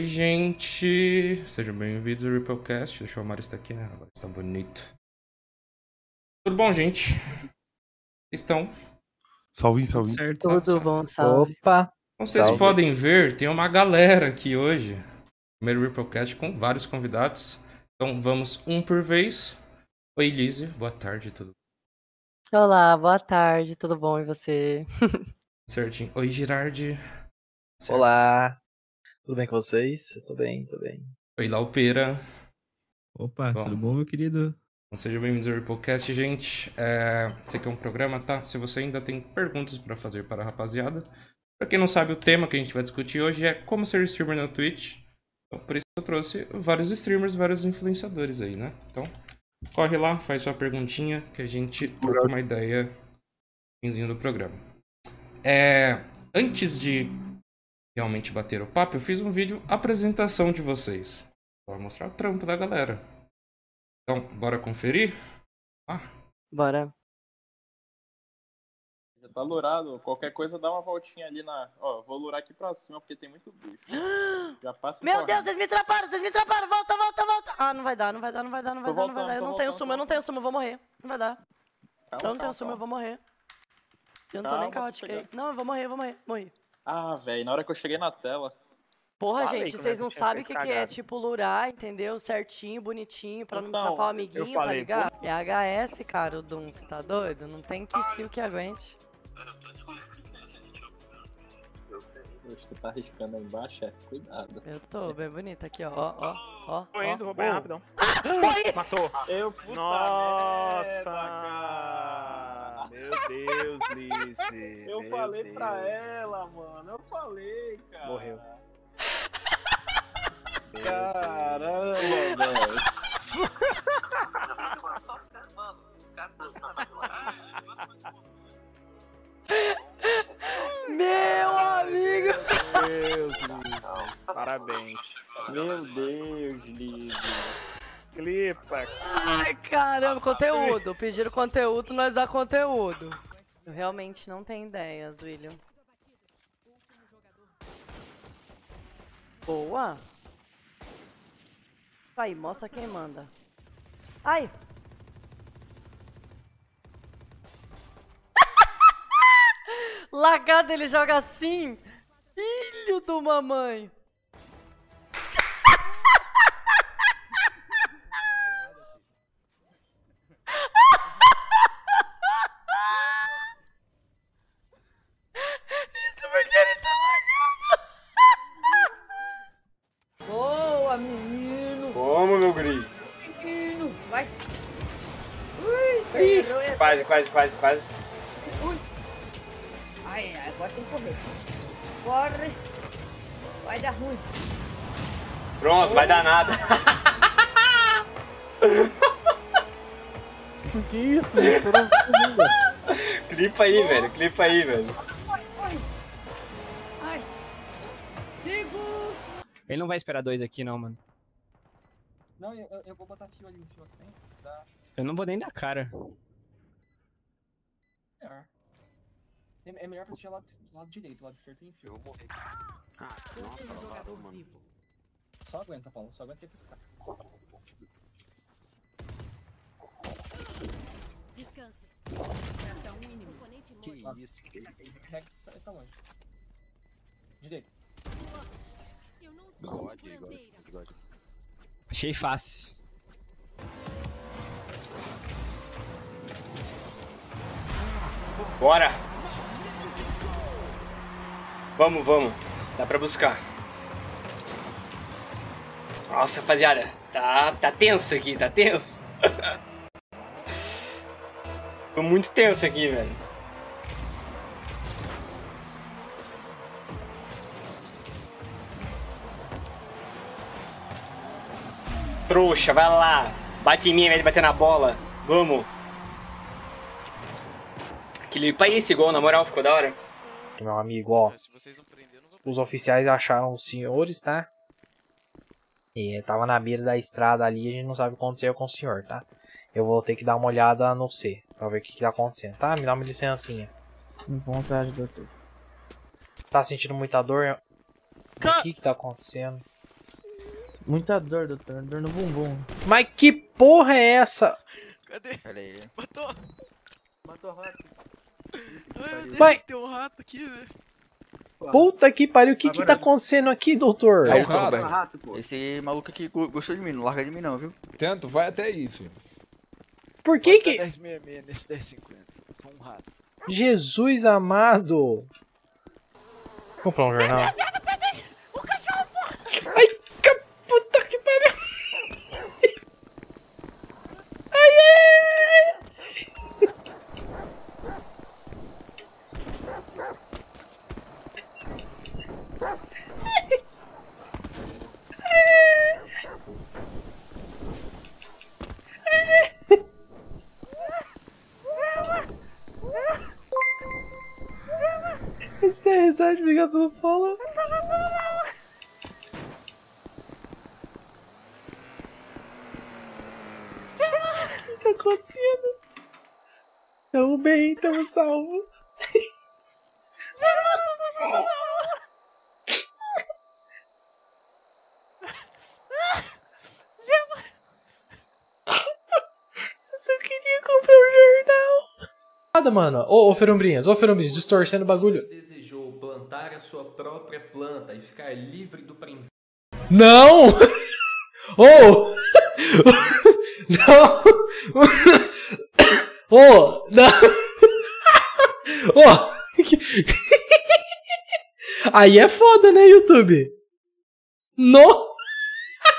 Oi, gente! Sejam bem-vindos ao Ripplecast. Deixa eu arrumar isso aqui, né? Agora está bonito. Tudo bom, gente? Estão? Salve, salve. Certo? Tudo bom, salve. Opa! Como vocês Salve. podem ver, tem uma galera aqui hoje. Primeiro Ripplecast com vários convidados. Então vamos um por vez. Oi, Lizzie. Boa tarde, tudo Olá, boa tarde, tudo bom e você? certinho? Oi, Girardi. Certo. Olá! Tudo bem com vocês? Eu tô bem, tô bem. Oi, Laupeira. Opa, Bom. tudo bom, meu querido? Então, Sejam bem-vindos ao Ripplecast, gente. É, Esse aqui é um programa, tá? Se você ainda tem perguntas pra fazer para a rapaziada. Pra quem não sabe, o tema que a gente vai discutir hoje é como ser streamer na Twitch. Então, por isso eu trouxe vários streamers, vários influenciadores aí, né? Então, corre lá, faz sua perguntinha que a gente troca uma ideia no do programa. É, Antes de realmente bater o papo, eu fiz um vídeo apresentação de vocês. Pra mostrar o trampo da galera. Então, bora conferir? Ah, Bora. Já tá lurado. Qualquer coisa dá uma voltinha ali na. Ó, vou lurar aqui pra cima porque tem muito bicho. Já passa Meu corre. Deus, vocês me atraparam, vocês me atraparam, volta, volta, volta. Ah, não vai dar, não vai dar, não vai dar, não vai Tô dar, não vai dar. Eu não tenho sumo, eu não tenho sumo, eu vou morrer. Não vai dar. Calma, Eu não tenho calma, sumo, eu calma. vou morrer. Eu não tô Calma, nem caótica aí. Não, eu vou morrer, eu vou morrer. Morri. Ah, velho, na hora que eu cheguei na tela. Porra, Falei gente, vocês não sabem o que, que é, tipo, lurar, entendeu? Certinho, bonitinho, pra não Então, atrapar o eu amiguinho, tá ligado? É HS, cara, o Doom, você tá doido? Não tem que sil que aguente. Você tá arriscando aí embaixo? É, cuidado. Eu tô bem bonita aqui, ó, ó, ó, ó. Tô indo, vou bem Oh. rapidão. Foi! Matou. Eu, puta Nossa, merda, cara. Meu Deus, Lizzie. Eu meu falei pra Deus. ela, mano. Eu falei, cara. Morreu. Meu Caramba, velho. Meu amigo! Deus, Lizzie. Parabéns. Meu Deus, Lívia. Clipa. Ai, caramba, conteúdo. Pediram conteúdo, nós dá conteúdo. Eu realmente não tenho ideias, William. Boa. Aí, mostra quem manda. Ai! Lagado, ele joga assim. Filho do mamãe. Isso porque ele tem que correr. Corre! Vai dar ruim. Pronto, vai dar nada. Que isso? Clipa aí, velho. Clipa aí, velho. Ai, ai! Ai! Sigo! Ele não vai esperar dois aqui, não, mano. Não, eu, eu vou botar fio ali em cima também. Dá Eu não vou nem dar cara. melhor. É, é melhor pra deixar lado, lado direito, lado esquerdo tem fio. Eu vou morrer. Só aguenta, Paulo. Só aguenta que esse cara. Descanse. Gasta um mínimo. Que Nossa. isso. Reg, tá, longe. Direito. Eu não sou uma curandeira. Achei fácil. Bora. Vamos, vamos. Dá pra buscar. Nossa, rapaziada. Tá, tá tenso aqui, tá tenso. Tô muito tenso aqui, velho. Trouxa, vai lá. Bate em mim ao de bater na bola. Vamos. Clipa aí esse gol, na moral, ficou da hora. Meu amigo, ó. Os oficiais acharam os senhores, tá? E tava na beira da estrada ali, a gente não sabe o que aconteceu com o senhor, tá? Eu vou ter que dar uma olhada no C, pra ver o que, que tá acontecendo, tá? Me dá uma licencinha. Vontade, doutor. Tá sentindo muita dor? O que que tá acontecendo? Muita dor, doutor. Dor no bumbum. Mas que porra é essa? Cadê? Pera aí. Matou! Matou o rato. Ai meu Deus, Mas- tem um rato aqui, velho. Puta que pariu, o que que tá acontecendo aqui, doutor? É o rato. rato, pô. Esse maluco aqui go- gostou de mim, não larga de mim não, viu? Tento, vai até aí, filho. Por que que... 1066 nesse 1050. Com um rato. Jesus amado. Vou comprar um jornal. O cachorro, porra! Ai, que puta que pariu. Ai, ai, ai. Esse é risada, obrigado pelo follow. O que tá acontecendo? Tamo bem, tamo salvo. Eu só queria comprar um jornal. Nada, mano. Ô, ô Ferombrinhas, ô Ferombrinhas, distorcendo o bagulho. Desejou plantar a sua própria planta e ficar livre do princípio. Não! Oh! Não! Oh! Não! Oh! Aí é foda, né, YouTube? No!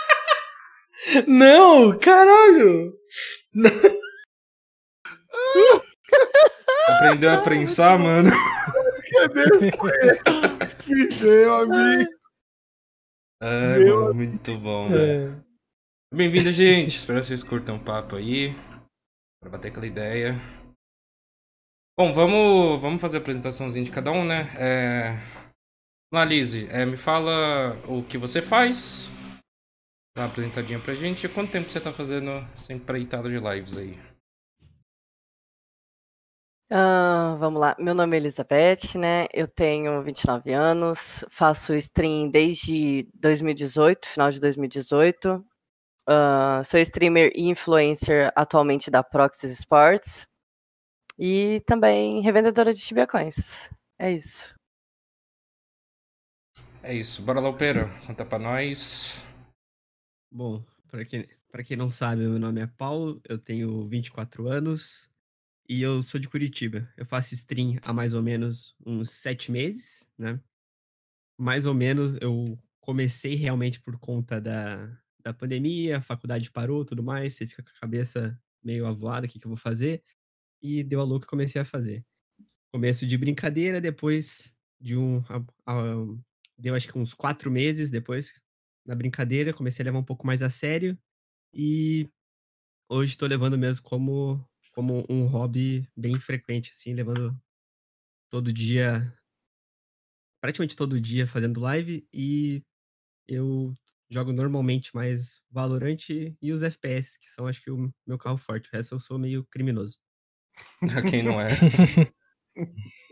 Não! Caralho! Aprendeu a prensar, mano? Fideu, amigo. Ai, Meu mano, muito bom, É. Bem-vindo, gente. Espero que vocês curtam o papo aí. Pra bater aquela ideia. Bom, vamos, vamos fazer a apresentaçãozinha de cada um, né? É... Lá, Lizzy, é, me fala o que você faz. Dá uma apresentadinha pra gente. Quanto tempo você tá fazendo essa empreitada de lives aí? Ah, vamos lá. Meu nome é Elizabeth, né? Eu tenho 29 anos, faço stream desde 2018, final de 2018. Ah, sou streamer e influencer atualmente da Proxys Sports. E também revendedora de Tibia Coins. É isso. É isso. Bora lá, Opera. Conta pra nós. Bom, pra quem, pra quem não sabe, meu nome é Paulo, eu tenho 24 anos e eu sou de Curitiba. Eu faço stream há mais ou menos uns sete meses, né? Mais ou menos eu comecei realmente por conta da, da pandemia, a faculdade parou tudo mais, você fica com a cabeça meio avoada, o que, que eu vou fazer? E deu a louca e comecei a fazer. Começo de brincadeira, depois de um. a- a- deu acho que uns quatro meses depois na brincadeira, comecei a levar um pouco mais a sério e hoje estou levando mesmo como, como um hobby bem frequente, assim, levando todo dia, praticamente todo dia fazendo live e eu jogo normalmente mais Valorant e os FPS, que são acho que o meu carro forte, o resto eu sou meio criminoso. Quem não é?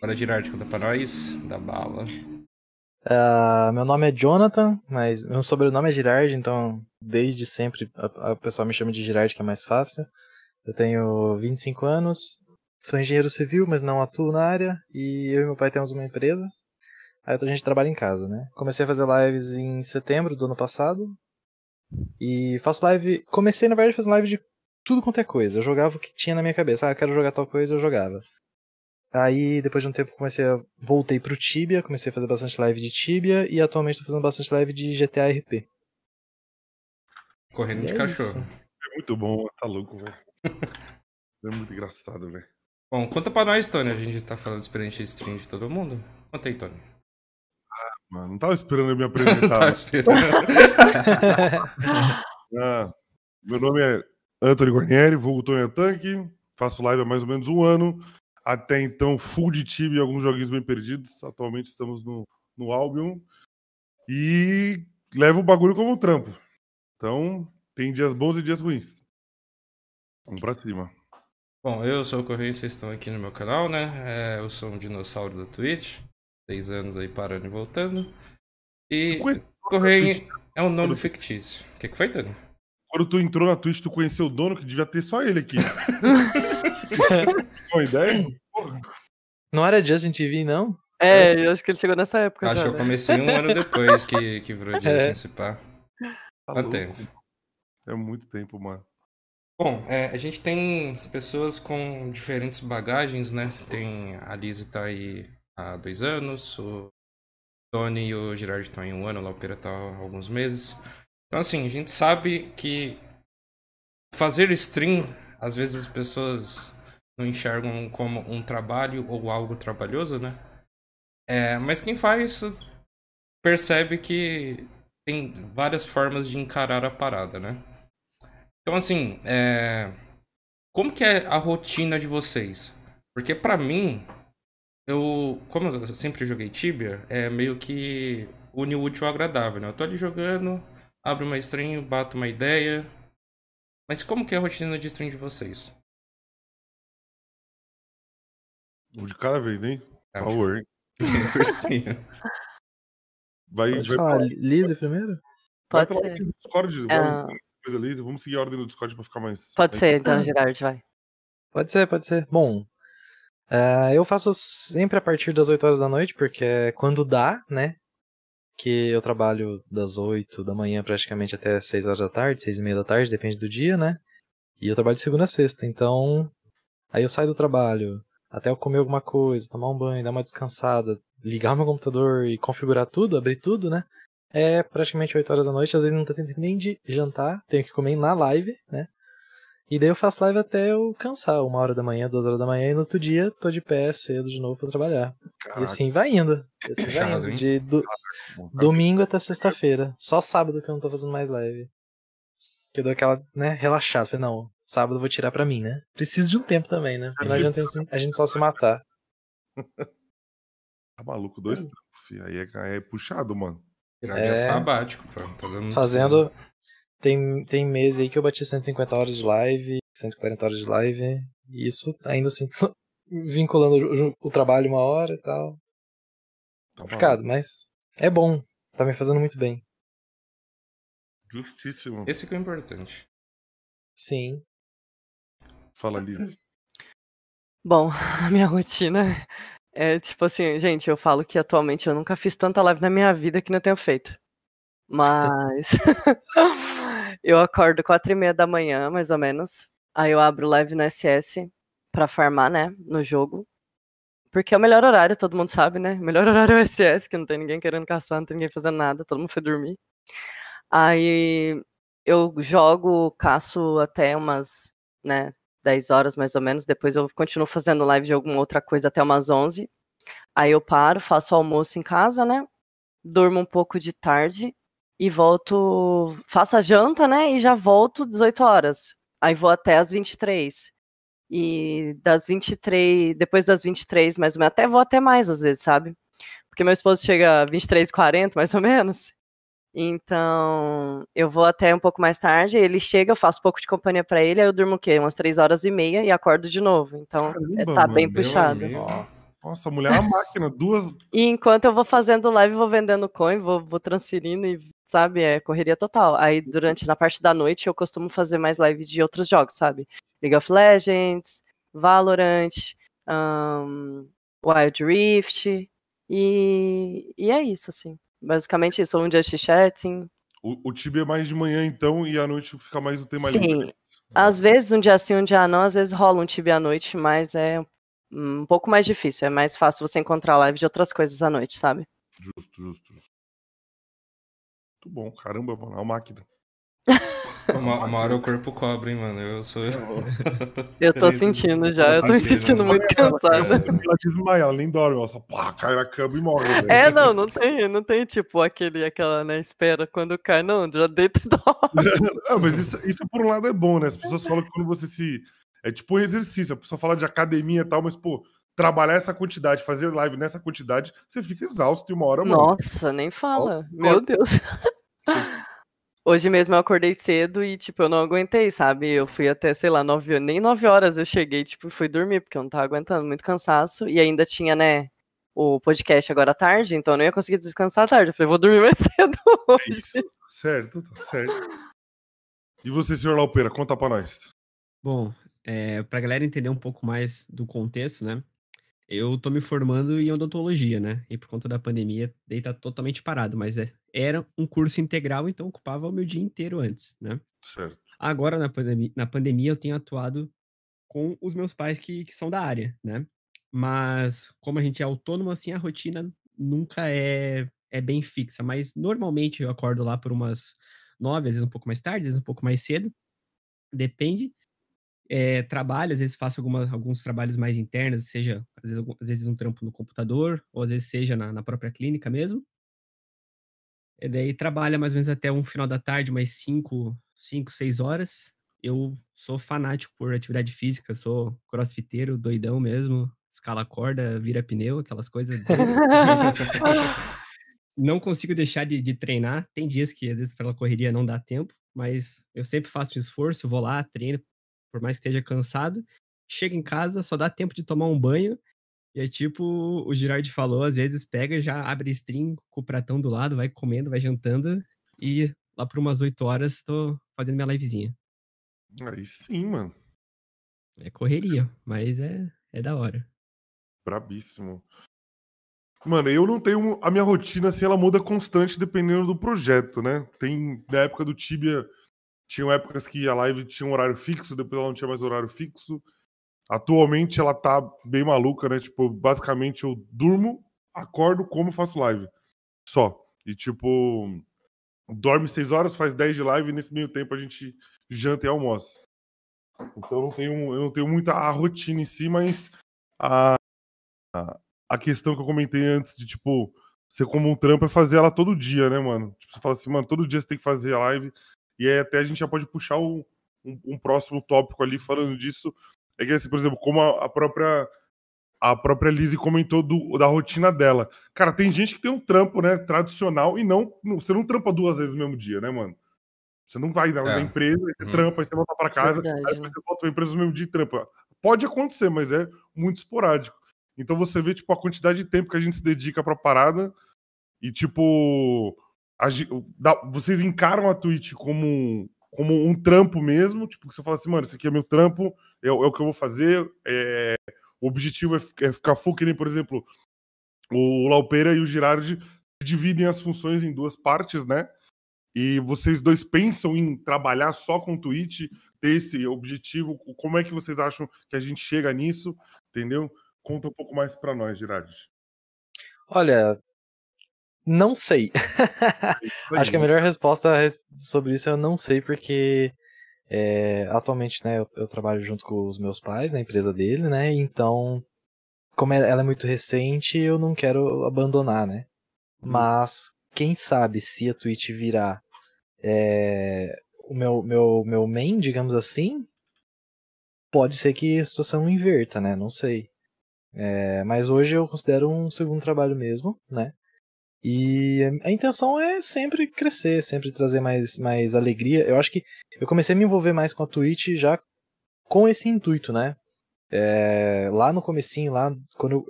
Bora Girard, conta pra nós. Da bala. Ah, meu nome é Jonathan, mas meu sobrenome é Girard, então desde sempre a, a pessoa me chama de Girard, que é mais fácil. Eu tenho 25 anos, sou engenheiro civil, mas não atuo na área, e eu e meu pai temos uma empresa. Aí a gente trabalha em casa, né? Comecei a fazer lives em setembro do ano passado. E faço live. Comecei, na verdade, fazendo live de tudo quanto é coisa. Eu jogava o que tinha na minha cabeça. Ah, eu quero jogar tal coisa, eu jogava. Aí, depois de um tempo, comecei a... voltei pro Tibia, comecei a fazer bastante live de Tibia e atualmente tô fazendo bastante live de GTA RP. Correndo de É cachorro. isso. É muito bom, tá louco, velho. É muito engraçado, velho. Bom, conta pra nós, Tony. A gente tá falando experiência de stream de todo mundo. Conta aí, Tony. Mano, não tava esperando eu me apresentar. Tava esperando. Ah, meu nome é Anthony Guarnieri, vulgo Tony Tanque. Faço live há mais ou menos um ano. Até então, full de time e alguns joguinhos bem perdidos. Atualmente estamos no, no Albion. E levo o bagulho como um trampo. Então, tem dias bons e dias ruins. Vamos pra cima. Bom, eu sou o Correio, vocês estão aqui no meu canal, né? É, eu sou um dinossauro da Twitch. Seis anos aí parando e voltando. E. Correia é um nome fictício. O que, que foi, Tony? Quando tu entrou na Twitch, tu conheceu o dono, que devia ter só ele aqui. Uma ideia? Porra. Não era Justin TV, não? É, eu acho que ele chegou nessa época. Acho já, que eu né? comecei um ano depois que, que virou dia É. se pá. Tá Quanto tempo? É muito tempo, mano. Bom, é, a gente tem pessoas com diferentes bagagens, né? Tem a Lizzie tá aí há dois anos, o Tony e o Gerard estão em um ano, a Laupera tá há alguns meses. Então, assim, a gente sabe que fazer stream, às vezes as pessoas não enxergam como um trabalho ou algo trabalhoso, né? É, mas quem faz percebe que tem várias formas de encarar a parada, né? Então, assim, é... como que é a rotina de vocês? Porque pra mim, eu, como eu sempre joguei Tibia, é meio que o útil ao agradável, né? Eu tô ali jogando, abro uma stream, bato uma ideia. Mas como que é a rotina de stream de vocês? Um de cada vez, hein? É, Por favor, hein? Vai, Pode vai falar, pra- Lizzie primeiro? vai Pode pela ser. Discord. É. Vamos, coisa, Liz, vamos seguir a ordem do Discord pra ficar mais. Pode ser, então, Gerard, vai. Pode ser, pode ser. Bom, eh, eu faço sempre a partir das 8 horas da noite, porque é quando dá, né? Que eu trabalho das 8 da manhã praticamente até 6 horas da tarde, 6 e meia da tarde, depende do dia, né? E eu trabalho de segunda a sexta, então. Aí eu saio do trabalho, até eu comer alguma coisa, tomar um banho, dar uma descansada, ligar meu computador e configurar tudo, abrir tudo, né? É praticamente 8 horas da noite, às vezes não tá tempo nem de jantar, tenho que comer na live, né? E daí eu faço live até eu cansar, uma hora da manhã, duas horas da manhã, e no outro dia tô de pé cedo de novo pra trabalhar. E Caraca. assim vai indo. E assim vai indo. De do- domingo até sexta-feira. Só sábado que eu não tô fazendo mais live. Que eu dou aquela, né, relaxada. Falei, não, sábado eu vou tirar pra mim, né? Preciso de um tempo também, né? Não adianta a gente só se matar. Tá maluco, dois trampos, filho. Aí é, é puxado, mano. É É. sabático, pô. Tá dando Fazendo. Tem, tem mês aí que eu bati 150 horas de live, 140 horas de live. E isso ainda assim, vinculando o, o trabalho uma hora e tal. Tá Complicado, mas é bom. Tá me fazendo muito bem. Justíssimo. Esse que é o importante. Sim. Fala, Liz. Bom, a minha rotina é tipo assim, gente, eu falo que atualmente eu nunca fiz tanta live na minha vida que não tenho feito. Mas eu acordo quatro e meia da manhã, mais ou menos. Aí eu abro live no SS pra farmar, né, no jogo. Porque é o melhor horário, todo mundo sabe, né? Melhor horário é o SS, que não tem ninguém querendo caçar, não tem ninguém fazendo nada, todo mundo foi dormir. Aí eu jogo, caço até umas, né, 10 horas mais ou menos. Depois eu continuo fazendo live de alguma outra coisa até umas 11. Aí eu paro, faço almoço em casa, né? Durmo um pouco de tarde e volto, faço a janta, né? E já volto 18 horas. Aí vou até as 23. E das 23, depois das 23, mais ou menos, até vou até mais às vezes, sabe? Porque meu esposo chega 23 40 mais ou menos. Então, eu vou até um pouco mais tarde, ele chega, eu faço pouco de companhia pra ele, aí eu durmo o quê? Umas três horas e meia e acordo de novo. Então, é, Caramba, tá bem puxado. Nossa, a mulher é uma máquina. Duas. E enquanto eu vou fazendo live, vou vendendo coin, vou, vou transferindo e, sabe, é correria total. Aí, durante, na parte da noite, eu costumo fazer mais live de outros jogos, sabe? League of Legends, Valorant, ahn, Wild Rift, e, e é isso, assim. Basicamente isso, um Just Chatting. O, o Tibia é mais de manhã, então, e à noite fica mais o tema Sim. livre. Às vezes, um dia sim, um dia não, às vezes rola um Tibia à noite, mas é um pouco mais difícil. É mais fácil você encontrar live de outras coisas à noite, sabe? Justo, justo, justo. Muito bom, caramba, mano. É uma máquina. Uma, uma hora o corpo cobra, hein, mano. Eu sou. Eu tô sentindo já, eu tô me sentindo muito cansada. Ela desmaia, ela nem dorme, ela só pá, cai na cama e morre. velho. É, não, não tem, não tem tipo aquele, aquela, né, espera quando cai, não, já deita e dorme. Não, mas isso, isso por um lado é bom, né? As pessoas falam que quando você se. É tipo um exercício, a pessoa fala de academia e tal, mas, pô, trabalhar essa quantidade, fazer live nessa quantidade, você fica exausto em uma hora, mano. Nossa, nem fala, meu Deus. Hoje mesmo eu acordei cedo e, tipo, eu não aguentei, sabe? Eu fui até, sei lá, nove, nem nove horas eu cheguei, tipo, fui dormir, porque eu não tava aguentando, muito cansaço. E ainda tinha, né, o podcast agora à tarde, então eu não ia conseguir descansar à tarde. Eu falei, vou dormir mais cedo hoje. Certo, tá certo. E você, senhor Laupeira, conta pra nós. Bom, é, pra galera entender um pouco mais do contexto, né? Eu tô me formando em odontologia, né? E por conta da pandemia, daí tá totalmente parado, mas é- era um curso integral, então ocupava o meu dia inteiro antes, né? Certo. Agora, na pandemia, na pandemia eu tenho atuado com os meus pais que, que são da área, né? Mas como a gente é autônomo, assim, a rotina nunca é, é bem fixa. Mas normalmente eu acordo lá por umas nove, às vezes um pouco mais tarde, às vezes um pouco mais cedo. Depende. É, trabalho, às vezes faço alguma, alguns trabalhos mais internos, seja às vezes, às vezes um trampo no computador, ou às vezes seja na, na própria clínica mesmo. E daí trabalha mais ou menos até um final da tarde, mais 5, 5, 6 horas. Eu sou fanático por atividade física, sou crossfiteiro, doidão mesmo, escala corda, vira pneu, aquelas coisas. não consigo deixar de, de treinar. Tem dias que, às vezes, pela correria não dá tempo, mas eu sempre faço um esforço, vou lá, treino, por mais que esteja cansado. Chego em casa, só dá tempo de tomar um banho. E é tipo o Girard falou, às vezes pega, já abre stream com o pratão do lado, vai comendo, vai jantando. E lá por umas 8 horas tô fazendo minha livezinha. Aí sim, mano. É correria, mas é, é da hora. Brabíssimo. Mano, eu não tenho. A minha rotina, assim, ela muda constante dependendo do projeto, né? Tem. Na época do Tibia, tinham épocas que a live tinha um horário fixo, depois ela não tinha mais horário fixo. Atualmente ela tá bem maluca, né? Tipo, basicamente eu durmo, acordo, como faço live. Só. E tipo, dorme seis horas, faz 10 de live e nesse meio tempo a gente janta e almoça. Então eu não tenho, eu não tenho muita a rotina em si, mas a, a, a questão que eu comentei antes de, tipo, ser como um trampo é fazer ela todo dia, né, mano? Tipo, você fala assim, mano, todo dia você tem que fazer a live. E aí até a gente já pode puxar o- um, um próximo tópico ali falando disso. É que, assim, por exemplo, como a, a própria a própria Lizzie comentou do- da rotina dela. Cara, tem gente que tem um trampo, né, tradicional e não, não- você não trampa duas vezes no mesmo dia, né, mano? Você não vai na, na É. empresa, aí você Uhum. trampa, aí você volta pra casa, Verdade, aí depois você volta pra empresa no mesmo dia e trampa. Pode acontecer, mas é muito esporádico. Então você vê, tipo, a quantidade de tempo que a gente se dedica pra parada e, tipo, vocês encaram a Twitch como como um trampo mesmo, tipo, que você fala assim, mano, isso aqui é meu trampo, é, o- é o que eu vou fazer, é, o objetivo é, é ficar full, que nem, por exemplo, o Laupeira e o Girardi dividem as funções em duas partes, né? E vocês dois pensam em trabalhar só com Twitch, ter esse objetivo? Como é que vocês acham que a gente chega nisso? Entendeu? Conta um pouco mais pra nós, Girardi. Olha, não sei. Acho que a melhor resposta res- sobre isso é eu não sei, porque é, atualmente, né, eu, eu trabalho junto com os meus pais na empresa dele, né? Então, como ela é muito recente, eu não quero abandonar, né? Mas quem sabe se a Twitch virar é, o meu, meu, meu main, digamos assim, pode ser que a situação inverta, né? Não sei. É, mas hoje eu considero um segundo trabalho mesmo, né? E a intenção é sempre crescer, sempre trazer mais, mais alegria. Eu acho que eu comecei a me envolver mais com a Twitch já com esse intuito, né? É, lá no comecinho, lá quando eu,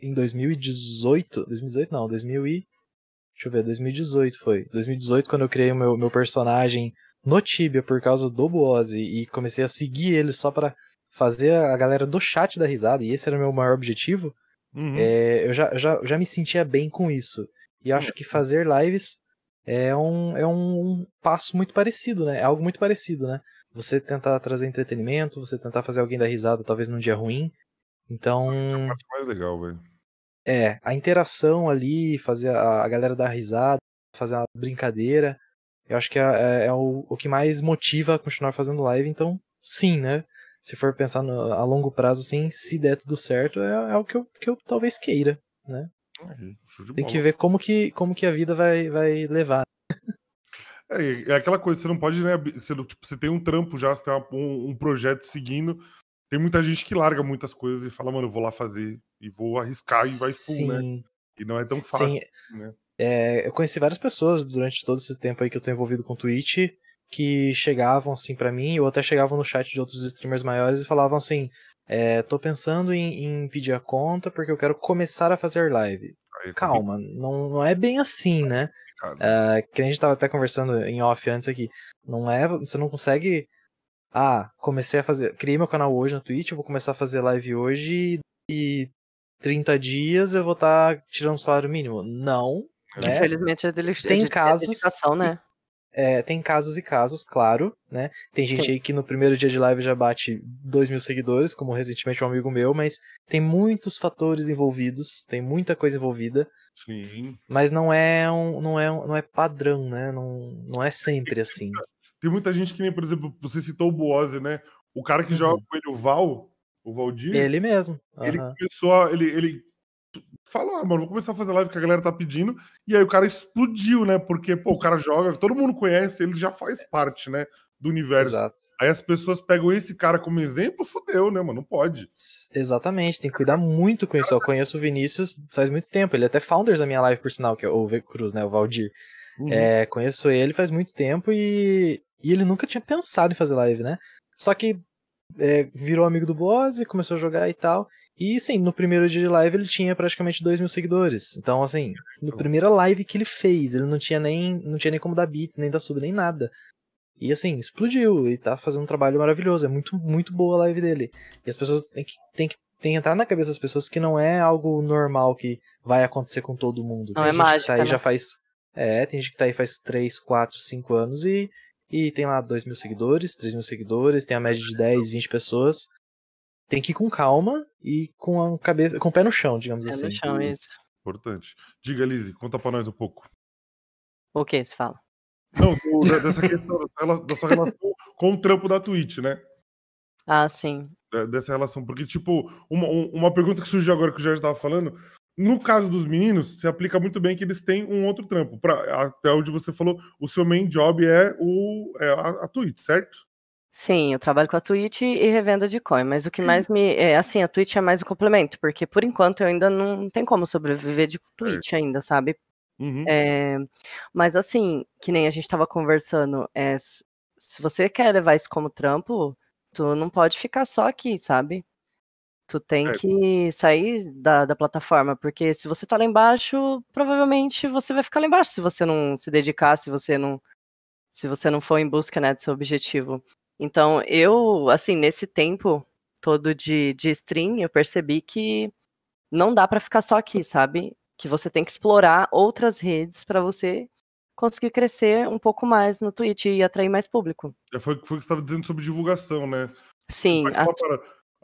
em 2018, 2018 não, 2000 e, deixa eu ver, 2018 foi. 2018 quando eu criei o meu, meu personagem no Tibia por causa do Boose e comecei a seguir ele só pra fazer a galera do chat da risada, e esse era o meu maior objetivo. Uhum. É, eu já, já, já me sentia bem com isso. E acho que fazer lives é um, é um passo muito parecido, né? É algo muito parecido, né? Você tentar trazer entretenimento, você tentar fazer alguém dar risada, talvez num dia ruim. Então, Parte mais legal, velho. é, a interação ali, fazer a, a galera dar risada, fazer uma brincadeira, eu acho que é, é- é o, o que mais motiva a continuar fazendo live. Então, sim, né? Se for pensar no- a longo prazo, sim, se der tudo certo, é, é o que eu, que eu talvez queira, né? De Tem que ver como que, como que a vida vai, vai levar. É, é aquela coisa, você não pode, né? Você, tipo, você tem um trampo já, você tem uma- um, um projeto seguindo. Tem muita gente que larga muitas coisas e fala, mano, eu vou lá fazer e vou arriscar e vai full, né? E não é tão fácil, Sim. né? É, eu conheci várias pessoas durante todo esse tempo aí que eu tô envolvido com Twitch que chegavam assim pra mim ou até chegavam no chat de outros streamers maiores e falavam assim: É, tô pensando em, em pedir a conta porque eu quero começar a fazer live. Aí, Calma, não, não é bem assim, né? É, que a gente tava até conversando em off antes aqui. Não é. Você não consegue. Ah, comecei a fazer. Criei meu canal hoje na Twitch, eu vou começar a fazer live hoje e 30 dias eu vou estar tá tirando salário mínimo. Não. Né? Infelizmente é, dele... tem é de casos, dedicação, né? É, tem casos e casos, claro, né? Tem gente Sim. aí que no primeiro dia de live já bate 2 mil seguidores, como recentemente um amigo meu, mas tem muitos fatores envolvidos, tem muita coisa envolvida. Sim. Mas não é um, não é um, não é padrão, né? Não, não é sempre assim. Tem muita gente que nem, por exemplo, você citou o Boose, né? O cara que joga com ele, o Val, o Valdir. Uhum. Ele mesmo. Ele aham. começou a. Ele, ele falou, ah, mano, vou começar a fazer live que a galera tá pedindo. E aí o cara explodiu, né? Porque, pô, o cara joga, todo mundo conhece, ele já faz parte, né? Do universo. Exato. Aí as pessoas pegam esse cara como exemplo, fodeu, né, mano? Não pode. Exatamente, tem que cuidar muito com isso. Eu conheço o Vinícius faz muito tempo. Ele é até founders da minha live, por sinal, que é o V Cruz, né? O Valdir. Uhum. É, conheço ele faz muito tempo e, e ele nunca tinha pensado em fazer live, né? Só que é, virou amigo do Boss, começou a jogar e tal. E sim, no primeiro dia de live ele tinha praticamente 2 mil seguidores. Então, assim, no primeira live que ele fez, ele não tinha nem, não tinha nem como dar beats, nem dar sub, nem nada. E assim, explodiu e tá fazendo um trabalho maravilhoso. É muito, muito boa a live dele. E as pessoas têm que, têm que, têm que entrar na cabeça das pessoas que não é algo normal que vai acontecer com todo mundo. Não tem é gente que tá mágica, aí né? já faz. É, tem gente que tá aí faz 3, 4, 5 anos e, e tem lá 2 mil seguidores, 3 mil seguidores, tem a média de 10, 20 pessoas. Tem que ir com calma e com a cabeça, com o pé no chão, digamos Pé no assim. chão, isso. Importante. Diga, Lizzy, conta pra nós um pouco. O que você fala? Não, do- da- dessa questão da, sua relação com o trampo da Twitch, né? Ah, sim. É, Dessa relação. Porque, tipo, uma, um- uma pergunta que surgiu agora que o Jorge estava falando. No caso dos meninos, se aplica muito bem que eles têm um outro trampo. Pra, até onde você falou, o seu main job é, o, é a, a Twitch, certo? Sim, eu trabalho com a Twitch e revenda de coin, mas o que mais me. É, assim, a Twitch é mais o complemento, porque por enquanto eu ainda não tem como sobreviver de Twitch ainda, sabe? Uhum. É, mas assim, que nem a gente tava conversando, é, se você quer levar isso como trampo, tu não pode ficar só aqui, sabe? Tu tem É. que sair da, da plataforma, porque se você tá lá embaixo, provavelmente você vai ficar lá embaixo se você não se dedicar, se você não, se você não for em busca, né, do seu objetivo. Então, eu, assim, nesse tempo todo de, de stream, eu percebi que não dá pra ficar só aqui, sabe? Que você tem que explorar outras redes pra você conseguir crescer um pouco mais no Twitch e atrair mais público. Já foi, foi o que você estava dizendo sobre divulgação, né? Sim, a-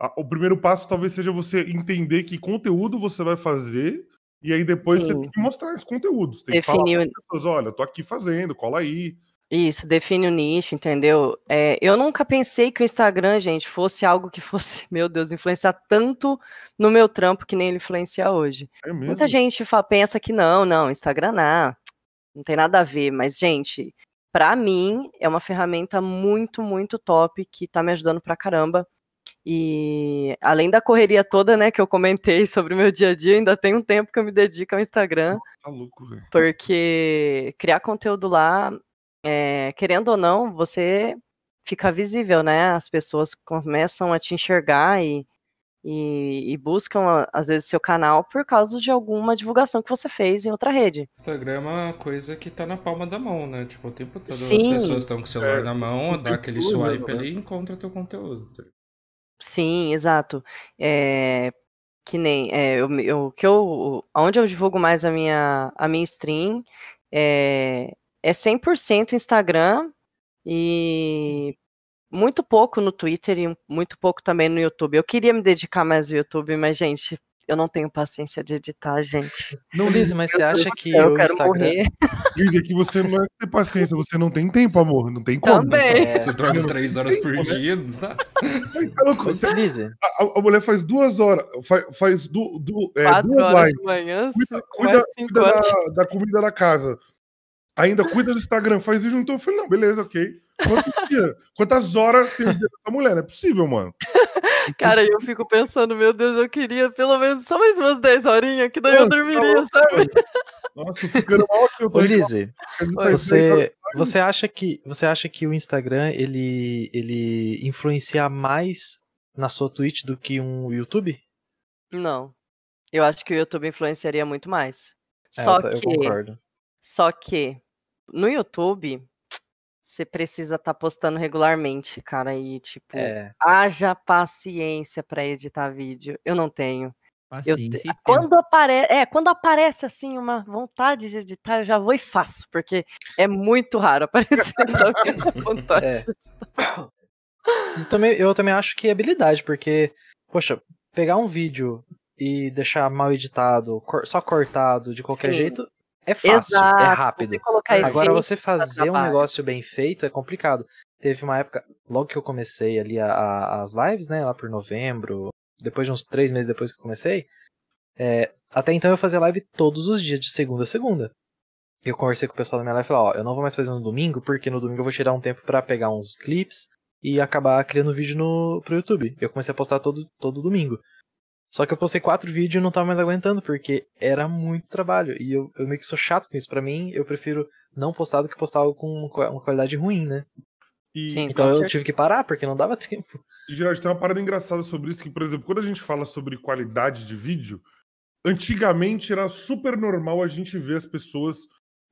a- o primeiro passo talvez seja você entender que conteúdo você vai fazer e aí depois você Sim. tem que mostrar esses conteúdos. Tem que falar para pessoas, olha, tô aqui fazendo, cola aí. Isso, define o nicho, entendeu? É, eu nunca pensei que o Instagram, gente, fosse algo que fosse, meu Deus, influenciar tanto no meu trampo que nem ele influencia hoje. É? Muita gente fa- pensa que não, não, Instagram não, não tem nada a ver, mas, gente, pra mim é uma ferramenta muito, muito top que tá me ajudando pra caramba. E além da correria toda, né, que eu comentei sobre o meu dia a dia, ainda tem um tempo que eu me dedico ao Instagram. Tá louco, velho. Porque criar conteúdo lá, é, querendo ou não, você fica visível, né? As pessoas começam a te enxergar e, e, e buscam, a- às vezes, seu canal por causa de alguma divulgação que você fez em outra rede. Instagram é uma coisa que tá na palma da mão, né? Tipo, o tempo todo Sim. as pessoas estão com o celular É, na mão, dá aquele swipe né? ali e encontra teu conteúdo. Sim, exato. É, que nem é, eu, eu, que eu, onde eu divulgo mais a minha, a minha stream é, é 100% Instagram e muito pouco no Twitter e muito pouco também no YouTube. Eu queria me dedicar mais ao YouTube, mas, gente, eu não tenho paciência de editar, gente. Não, Liz, mas você acha que eu o quero Instagram. morrer. Liz, é que você não é ter paciência, você não tem tempo, amor. Não tem como. Também. É. Você dorme Não três tem horas por tempo, né? dia? Tá louco, Mas, você- Liz, a, a- mulher faz duas horas, faz, faz du, du, é, duas horas lives, de manhã, cuida, cuida, cuida da, da comida da casa, ainda cuida do Instagram, faz vídeo, então eu falei, não, beleza, ok. Dias? Quantas horas tem o dia dessa mulher? Não é possível, mano. Cara, eu fico pensando, meu Deus, eu queria pelo menos só mais umas 10 horinhas, que daí eu Mano, tá dormiria, louco, sabe? mano. Nossa, ficando mal aqui, eu tô Ô, dez você, horas. você acha que você acha que o Instagram ele ele influencia mais na sua Twitch do que um YouTube? Não. Eu acho que o YouTube influenciaria muito mais. É, Só eu ta- eu que, concordo. só que no YouTube você precisa estar postando regularmente, cara, e tipo, É. haja paciência pra editar vídeo. Eu não tenho. Eu te- Paciência e tempo. quando aparece, é, quando aparece assim uma vontade de editar, eu já vou e faço, porque é muito raro aparecer essa vontade. É. E também, eu também acho que é habilidade, porque, poxa, pegar um vídeo e deixar mal editado, só cortado de qualquer Sim. jeito, é fácil, é Exato, rápido. você Agora você fazer um negócio bem feito é complicado. Teve uma época, logo que eu comecei ali a- a- as lives, né, lá por novembro, depois de uns três meses depois que eu comecei, é, até então eu fazia live todos os dias, de segunda a segunda. Eu conversei com o pessoal da minha live e falei, ó, eu não vou mais fazer no domingo, porque no domingo eu vou tirar um tempo pra pegar uns clips e acabar criando vídeo no, pro YouTube. Eu comecei a postar todo, todo domingo. Só que eu postei quatro vídeos e não tava mais aguentando, porque era muito trabalho. E eu, eu meio que sou chato com isso. Pra mim, eu prefiro não postar do que postar algo com uma qua- uma qualidade ruim, né? E, então eu tive que parar, porque não dava tempo. E, Gerard, tem uma parada engraçada sobre isso, que, por exemplo, quando a gente fala sobre qualidade de vídeo, antigamente era super normal a gente ver as pessoas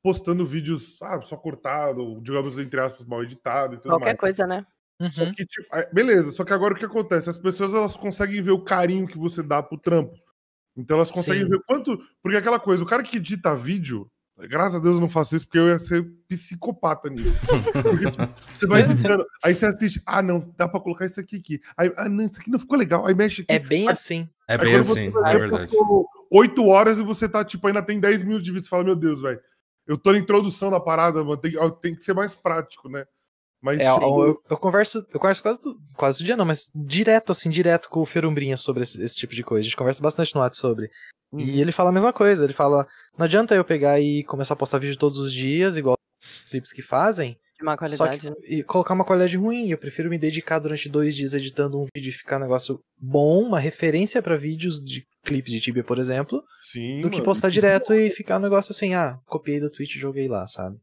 postando vídeos ah, só cortado, ou, digamos, entre aspas, mal editado e tudo Qualquer mais. coisa, né? Só que, tipo, beleza, só que agora o que acontece? As pessoas elas conseguem ver o carinho que você dá pro trampo. Então elas conseguem Sim. ver quanto. Porque aquela coisa, o cara que edita vídeo, graças a Deus eu não faço isso, porque eu ia ser psicopata nisso. Porque, tipo, você vai editando, aí você assiste, ah, não, dá pra colocar isso aqui aqui. Aí, ah, não, isso aqui não ficou legal. Aí mexe aqui. É bem Aí- assim. É bem assim, vai é ver, verdade. Oito horas e você tá, tipo, ainda tem 10 minutos de vídeo. Você fala, meu Deus, velho. Eu tô na introdução da parada, mano. Tem, tem que ser mais prático, né? Mas, É, eu, eu- eu converso, eu converso quase, do- quase todo dia, não, mas direto, assim, direto com o Ferumbrinha sobre esse, esse tipo de coisa. A gente conversa bastante no WhatsApp sobre. Uhum. E ele fala a mesma coisa. Ele fala: não adianta eu pegar e começar a postar vídeo todos os dias, igual os clipes que fazem. De má Só qualidade, que, né? e colocar uma qualidade ruim. Eu prefiro me dedicar durante dois dias editando um vídeo e ficar um negócio bom, uma referência pra vídeos de clipes de Tibia, por exemplo, Sim, do que mano. postar direto e ficar um negócio assim, ah, copiei da Twitch e joguei lá, sabe?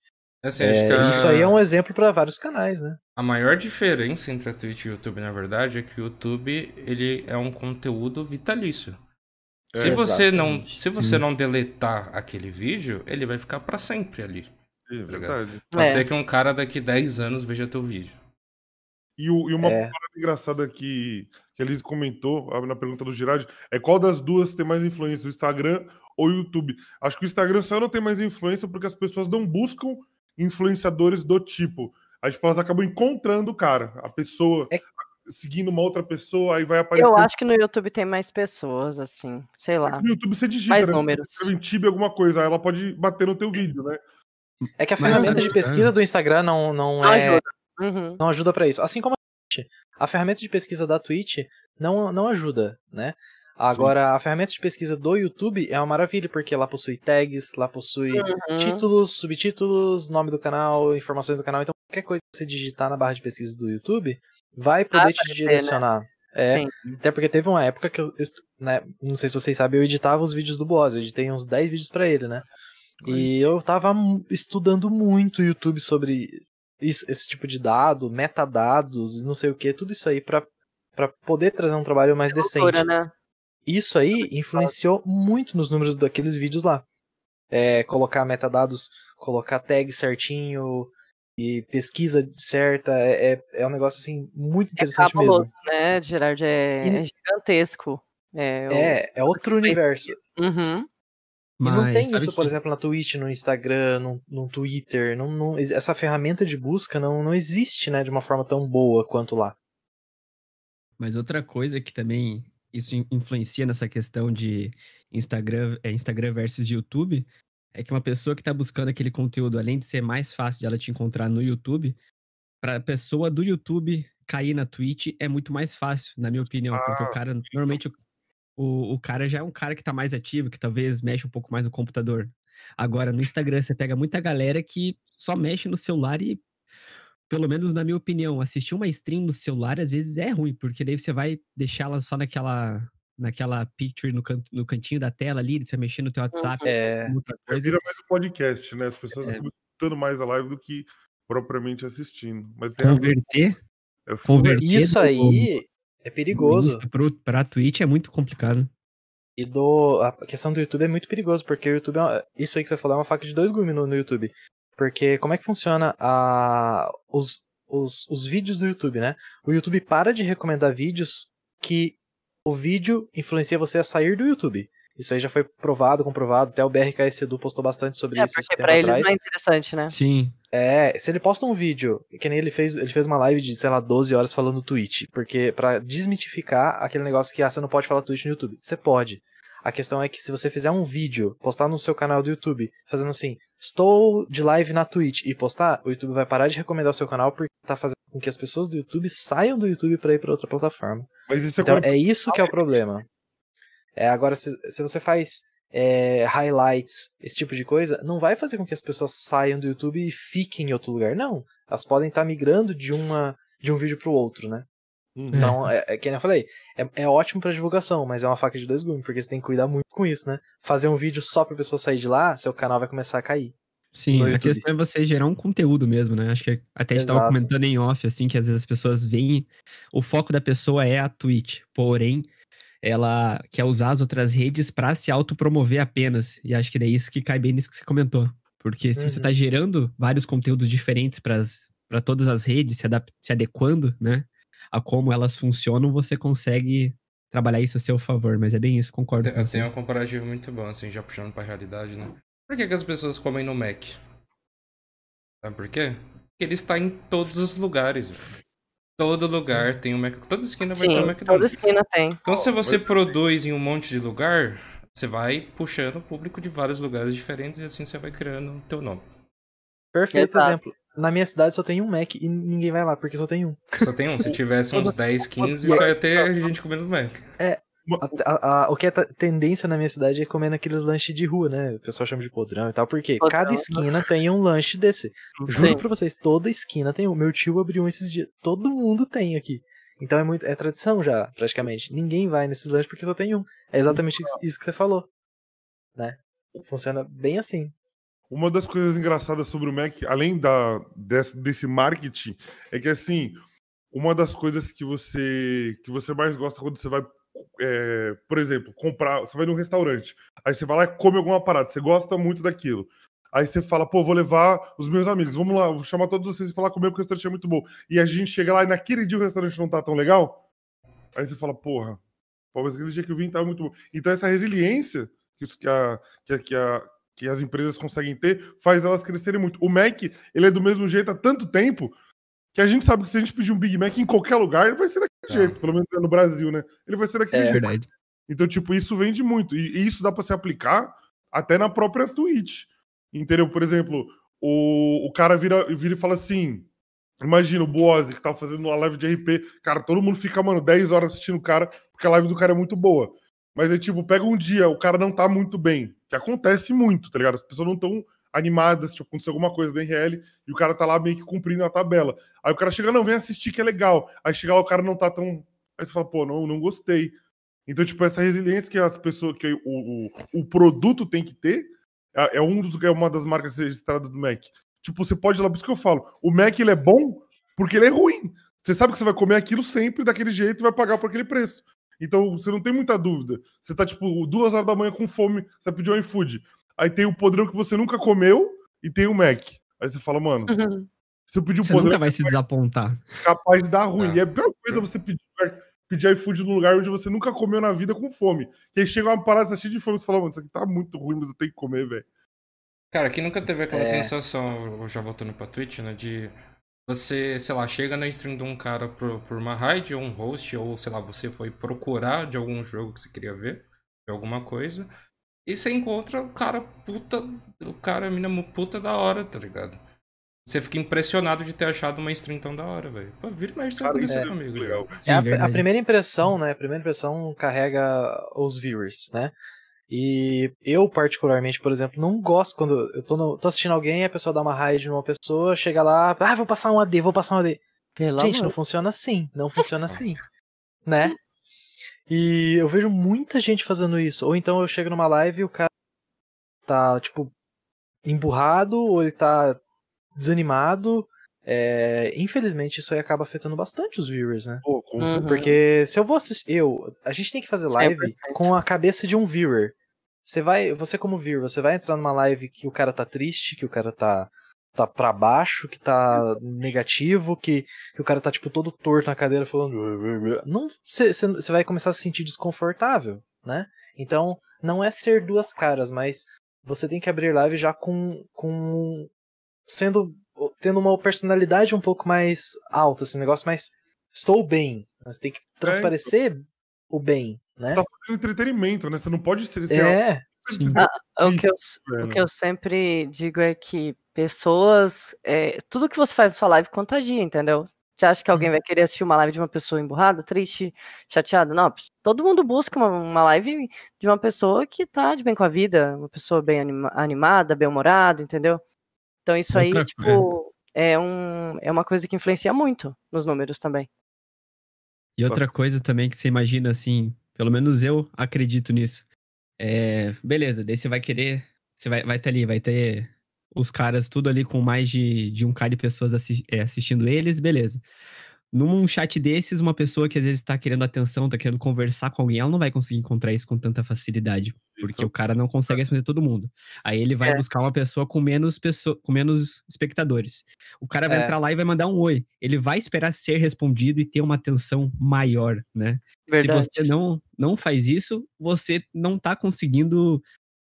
Assim, É, acho que a- Isso aí é um exemplo pra vários canais, né? A maior diferença entre a Twitch e o YouTube, na verdade, é que o YouTube ele é um conteúdo vitalício. Se você não, se você não deletar aquele vídeo, ele vai ficar pra sempre ali. É tá verdade. Pode É. ser que um cara daqui 10 anos veja teu vídeo. E, o- e uma É. parada engraçada que, que a Liz comentou na pergunta do Girard é qual das duas tem mais influência, o Instagram ou o YouTube? Acho que o Instagram só não tem mais influência porque as pessoas não buscam influenciadores do tipo. Tipo, elas acabam encontrando o cara, a pessoa, seguindo uma outra pessoa, aí vai aparecer. Eu acho que no YouTube tem mais pessoas, assim, sei lá. No YouTube você digita, Mais né? números. Você escreve alguma coisa, aí ela pode bater no teu vídeo, né? É que a Mas ferramenta de pesquisa do Instagram não, não, Não é. ajuda. Uhum. Não ajuda pra isso. Assim como a Twitch. A ferramenta de pesquisa da Twitch não, não ajuda, né? Agora, a ferramenta de pesquisa do YouTube é uma maravilha, porque lá possui tags, lá possui Uhum. títulos, subtítulos, nome do canal, informações do canal. Então, qualquer coisa que você digitar na barra de pesquisa do YouTube vai poder te aparecer, né? direcionar. É, Sim. até porque teve uma época que eu, né, não sei se vocês sabem, eu editava os vídeos do Boss, eu editei uns 10 vídeos pra ele, né? E eu tava estudando muito o YouTube sobre isso- esse tipo de dado, metadados, não sei o que, tudo isso aí pra, pra poder trazer um trabalho mais decente. loucura, né? Isso aí influenciou muito nos números daqueles vídeos lá. É, colocar metadados, colocar tag certinho e pesquisa certa, é, é, é um negócio assim muito É interessante mesmo. cabuloso, né, Gerard? É, E- é gigantesco. É, o- É, é outro universo. Uhum. E não Mas tem sabe isso, por que- exemplo, na Twitch, no Instagram, no, no Twitter. Não, não, essa ferramenta de busca não, não existe, né, de uma forma tão boa quanto lá. Mas outra coisa que também isso in- influencia nessa questão de Instagram, é, Instagram versus YouTube é que uma pessoa que está buscando aquele conteúdo, além de ser mais fácil de ela te encontrar no YouTube, para a pessoa do YouTube cair na Twitch é muito mais fácil, na minha opinião, porque o cara, normalmente, o, o, o cara já é um cara que está mais ativo, que talvez mexe um pouco mais no computador. Agora, no Instagram, você pega muita galera que só mexe no celular e pelo menos na minha opinião, assistir uma stream no celular às vezes é ruim, porque daí você vai deixar ela só naquela naquela picture no, canto, no cantinho da tela ali, você vai mexer no teu WhatsApp, É. muita É, coisa. vira mais um podcast, né? As pessoas É. escutando mais a live do que propriamente assistindo. Mas a Converter, converter Isso aí É perigoso. Pra Twitch é muito complicado. E do, a questão do YouTube é muito perigoso, porque o YouTube, é uma- isso aí que você falou é uma faca de dois gumes no, no YouTube. Porque como é que funciona a, os, os, os vídeos do YouTube, né? O YouTube para de recomendar vídeos que o vídeo influencia você a sair do YouTube. Isso aí já foi provado, comprovado. Até o BRKS Edu postou bastante sobre É, isso porque pra eles atrás. não é interessante, né? Sim. É, se ele posta um vídeo, que nem ele fez, ele fez uma live de, sei lá, 12 horas falando Twitch, porque pra desmitificar aquele negócio que ah, você não pode falar Twitch no YouTube. Você pode. A questão é que se você fizer um vídeo, postar no seu canal do YouTube, fazendo assim, estou de live na Twitch e postar, o YouTube vai parar de recomendar o seu canal porque tá fazendo com que as pessoas do YouTube saiam do YouTube pra ir pra outra plataforma. Mas isso é então é isso que é o problema. É, agora, se, se você faz é, highlights, esse tipo de coisa, não vai fazer com que as pessoas saiam do YouTube e fiquem em outro lugar. Não. Elas podem estar migrando de, uma, de um vídeo pro outro, né? Então, é, é que nem eu falei, é, é ótimo pra divulgação, mas é uma faca de dois gumes, porque você tem que cuidar muito com isso, né? Fazer um vídeo só pra pessoa sair de lá, seu canal vai começar a cair. Sim, a questão é você gerar um conteúdo mesmo, né? Acho que até a gente tava comentando em off, assim, que às vezes as pessoas veem. O foco da pessoa é a Twitch, porém, ela quer usar as outras redes pra se autopromover apenas. E acho que é isso que cai bem nisso que você comentou. Porque se você Uhum. tá gerando vários conteúdos diferentes para todas as redes, se, se adequando, né? A como elas funcionam, você consegue trabalhar isso a seu favor. Mas é bem isso, concordo Tem, com você. tem um comparativo muito bom, assim, já puxando pra realidade, né? Por que, que as pessoas comem no Mac? Sabe por quê? Porque ele está em todos os lugares. Todo lugar tem um Mac. Toda esquina vai Sim, ter um toda McDonald's. esquina tem. Então, se você produz em um monte de lugar, você vai puxando o público de vários lugares diferentes e assim você vai criando o teu nome. Perfeito Exato. exemplo. Na minha cidade só tem um Mac e ninguém vai lá, porque só tem um. Só tem um. Se tivesse uns 10, 15, só ia ter gente comendo Mac. É. a- a- a- o que é tendência na minha cidade é comer naqueles lanches de rua, né? O pessoal chama de podrão e tal. Porque Podrão, cada né? esquina tem um lanche desse. Juro Sim. pra vocês, toda esquina tem um. Meu tio abriu um esses dias. Todo mundo tem aqui. Então é muito. É tradição já, praticamente. Ninguém vai nesses lanches porque só tem um. É exatamente isso- isso que você falou. Né? Funciona bem assim. Uma das coisas engraçadas sobre o Mac, além da, desse, desse marketing, é que assim, uma das coisas que você que você mais gosta quando você vai, é, por exemplo, comprar, você vai num restaurante, aí você vai lá e come alguma parada, você gosta muito daquilo. Aí você fala, pô, vou levar os meus amigos, vamos lá, vou chamar todos vocês pra lá comer porque o restaurante é muito bom. E a gente chega lá e naquele dia o restaurante não tá tão legal, aí você fala, porra, pô, mas aquele dia que eu vim tava muito bom. Então essa resiliência que, que, a, que, a, que as empresas conseguem ter faz elas crescerem muito. O Mac, ele é do mesmo jeito há tanto tempo que a gente sabe que se a gente pedir um Big Mac em qualquer lugar, ele vai ser daquele jeito, pelo menos no Brasil, né? Ele vai ser daquele É jeito. verdade. Então, tipo, isso vende muito. E, e isso dá pra se aplicar até na própria Twitch. Entendeu? Por exemplo, o, o cara vira, vira e fala assim: imagina o Boazzi que tava fazendo uma live de RP. Cara, todo mundo fica, mano, 10 horas assistindo o cara, porque a live do cara é muito boa. Mas aí, tipo, pega um dia, o cara não tá muito bem. Que acontece muito, tá ligado? As pessoas não estão animadas, tipo, aconteceu alguma coisa da RL e o cara tá lá meio que cumprindo a tabela. Aí o cara chega, não, vem assistir que é legal. Aí chega lá, o cara não tá tão. Aí você fala, pô, não, não gostei. Então, tipo, essa resiliência que as pessoas, que o, o, o produto tem que ter, é, é um dos, é uma das marcas registradas do Mac. Tipo, você pode ir lá, por isso que eu falo, o Mac ele é bom porque ele é ruim. Você sabe que você vai comer aquilo sempre daquele jeito e vai pagar por aquele preço. Então, você não tem muita dúvida. Você tá, tipo, duas horas da manhã com fome, você pediu um iFood. Aí tem o podrão que você nunca comeu e tem o Mac. Aí você fala, mano, se eu pedir um Você podrão nunca vai se desapontar. capaz de dar ruim. É. E é a pior coisa você pedir, pedir iFood num lugar onde você nunca comeu na vida com fome. E aí chega uma parada, você tá cheio de fome, você fala, mano, isso aqui tá muito ruim, mas eu tenho que comer, velho. Cara, quem nunca teve aquela É. sensação, já voltando pra Twitch, né, de você, sei lá, chega na stream de um cara por, por uma raid ou um host, ou sei lá, você foi procurar de algum jogo que você queria ver, de alguma coisa, e você encontra o cara puta, o cara, a mina puta da hora, tá ligado? Você fica impressionado de ter achado uma stream tão da hora, velho. Pô, vira mexe, isso aconteceu é comigo. legal. É a, a primeira impressão, né? A primeira impressão carrega os viewers, né? E eu, particularmente, por exemplo, não gosto quando eu tô, no- tô assistindo alguém a pessoa dá uma raid numa pessoa, chega lá, ah, vou passar um AD, vou passar um AD. Pelo Gente, não amor. funciona assim, não funciona assim, né? E eu vejo muita gente fazendo isso. Ou então eu chego numa live e o cara tá, tipo, emburrado, ou ele tá desanimado, é, infelizmente isso aí acaba afetando bastante os viewers, né? Pô, com Uhum. Porque se eu vou assistir. Eu, a gente tem que fazer live 100%. com a cabeça de um viewer. Você vai. Você, como viewer, você vai entrar numa live que o cara tá triste, que o cara tá. Tá pra baixo, que tá negativo, que, que o cara tá, tipo, todo torto na cadeira falando. Não, você vai começar a se sentir desconfortável, né? Então, não é ser duas caras, mas você tem que abrir live já com. com sendo. Tendo uma personalidade um pouco mais alta, assim, um negócio mais. Estou bem. Você tem que transparecer o bem, né? Você tá fazendo entretenimento, né? Você não pode ser. ser É. Ah, o, que eu, o que eu sempre digo é que pessoas. é, tudo que você faz na sua live contagia, entendeu? Você acha que alguém vai querer assistir uma live de uma pessoa emburrada, triste, chateada? Não, todo mundo busca uma, uma live de uma pessoa que tá de bem com a vida, uma pessoa bem anima- animada, bem-humorada, entendeu? Então isso aí, Outra- tipo, é, um, é uma coisa que influencia muito nos números também. E outra coisa também que você imagina, assim, pelo menos eu acredito nisso. É, beleza, daí você vai querer. Você vai, vai ter ali, vai ter os caras tudo ali com mais de, de um K de pessoas assi- é, assistindo eles, beleza. Num chat desses, uma pessoa que às vezes tá querendo atenção, tá querendo conversar com alguém, ela não vai conseguir encontrar isso com tanta facilidade. Porque o cara não consegue responder todo mundo. Aí ele vai É. buscar uma pessoa com menos, pessoa, com menos espectadores. O cara vai É. entrar lá e vai mandar um oi. Ele vai esperar ser respondido e ter uma atenção maior, né? Verdade. Se você não, não faz isso, você não tá conseguindo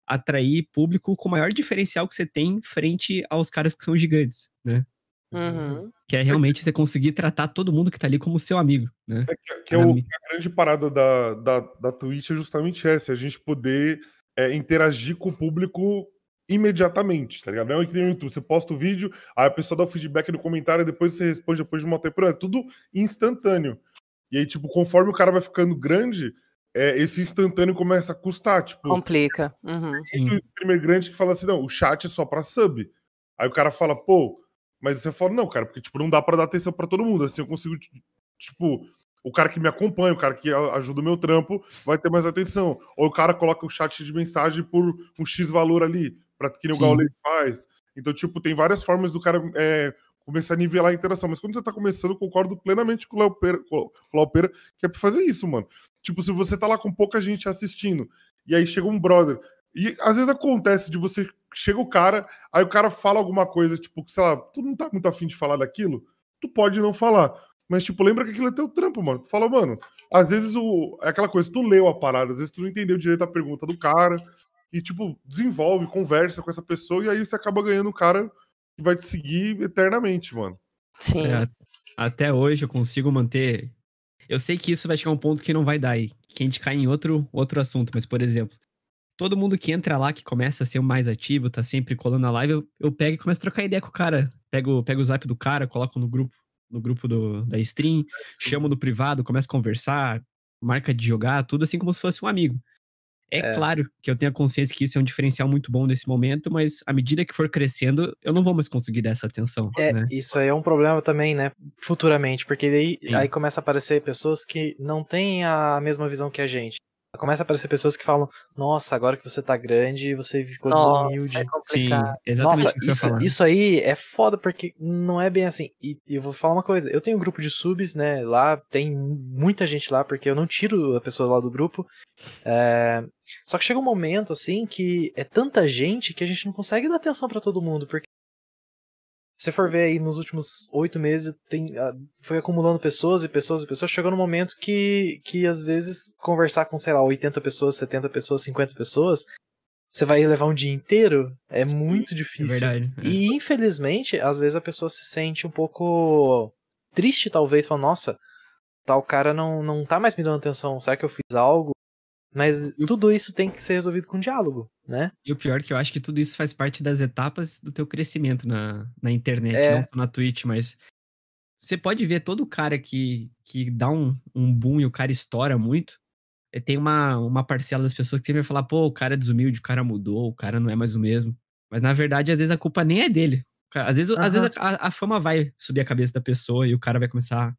atrair público com o maior diferencial que você tem frente aos caras que são gigantes, né? Uhum. Que é realmente você conseguir tratar todo mundo que tá ali como seu amigo, né? Que é o, a grande parada da, da, da Twitch é justamente essa, é a gente poder é, interagir com o público imediatamente, tá ligado? Não é que nem no YouTube, você posta o vídeo, aí a pessoa dá o feedback no comentário, depois você responde depois de uma tempo, é tudo instantâneo. E aí, tipo, conforme o cara vai ficando grande, é, esse instantâneo começa a custar, tipo... Complica. Uhum. Tem muito streamer grande que fala assim, não, o chat é só pra sub. Aí o cara fala, pô, mas você fala, não, cara, porque, tipo, não dá pra dar atenção pra todo mundo, assim eu consigo, tipo, o cara que me acompanha, o cara que ajuda o meu trampo, vai ter mais atenção. Ou o cara coloca o chat de mensagem por um X valor ali, pra que nem o Sim. Gaulês faz. Então, tipo, tem várias formas do cara é, começar a nivelar a interação. Mas quando você tá começando, eu concordo plenamente com o Léo Pera, com o Léo Pera, que é pra fazer isso, mano. Tipo, se você tá lá com pouca gente assistindo, e aí chega um brother, e às vezes acontece de você, chega o cara, aí o cara fala alguma coisa, tipo, que, sei lá, tu não tá muito afim de falar daquilo, tu pode não falar. Mas, tipo, lembra que aquilo é teu trampo, mano. Tu fala, mano, às vezes o, é aquela coisa, tu leu a parada, às vezes tu não entendeu direito a pergunta do cara, e, tipo, desenvolve, conversa com essa pessoa, e aí você acaba ganhando um cara que vai te seguir eternamente, mano. Sim. É, até hoje eu consigo manter. Eu sei que isso vai chegar a um ponto que não vai dar aí. Que a gente cai em outro, outro assunto, mas, por exemplo, todo mundo que entra lá, que começa a ser o mais ativo, tá sempre colando na live, eu, eu pego e começo a trocar ideia com o cara. Pego, pego o zap do cara, coloco no grupo, no grupo do, da stream, chamo no privado, começo a conversar, marca de jogar, tudo assim como se fosse um amigo. É, É. claro que eu tenho a consciência que isso é um diferencial muito bom nesse momento, mas à medida que for crescendo, eu não vou mais conseguir dar essa atenção. É, né? isso aí é um problema também, né? Futuramente, porque daí Sim. aí começa a aparecer pessoas que não têm a mesma visão que a gente. Começa a aparecer pessoas que falam, nossa, agora que você tá grande, você ficou Nossa, desumilde. é complicado. exatamente Nossa, vai isso, isso aí é foda porque não é bem assim. E, e eu vou falar uma coisa, eu tenho um grupo de subs, né? Lá tem muita gente lá, porque eu não tiro a pessoa lá do grupo. É, Só que chega um momento, assim, que é tanta gente que a gente não consegue dar atenção pra todo mundo, porque você for ver aí nos últimos oito meses, tem, ah, foi acumulando pessoas e pessoas e pessoas, chegou num momento que, que às vezes conversar com, sei lá, 80 pessoas, 70 pessoas, 50 pessoas, você vai levar um dia inteiro, é muito difícil. verdade, é. E infelizmente, às vezes a pessoa se sente um pouco triste, talvez, falando, nossa, tal cara não, não tá mais me dando atenção, será que eu fiz algo? Mas tudo isso tem que ser resolvido com diálogo, né? E o pior é que eu acho que tudo isso faz parte das etapas do teu crescimento na, na internet, É. não na Twitch, mas você pode ver todo cara que, que dá um, um boom e o cara estoura muito. eh, Tem uma, uma parcela das pessoas que sempre vai falar, pô, o cara é desumilde, o cara mudou, o cara não é mais o mesmo. Mas na verdade, às vezes a culpa nem é dele. Às vezes, às vezes a, a fama vai subir a cabeça da pessoa e o cara vai começar.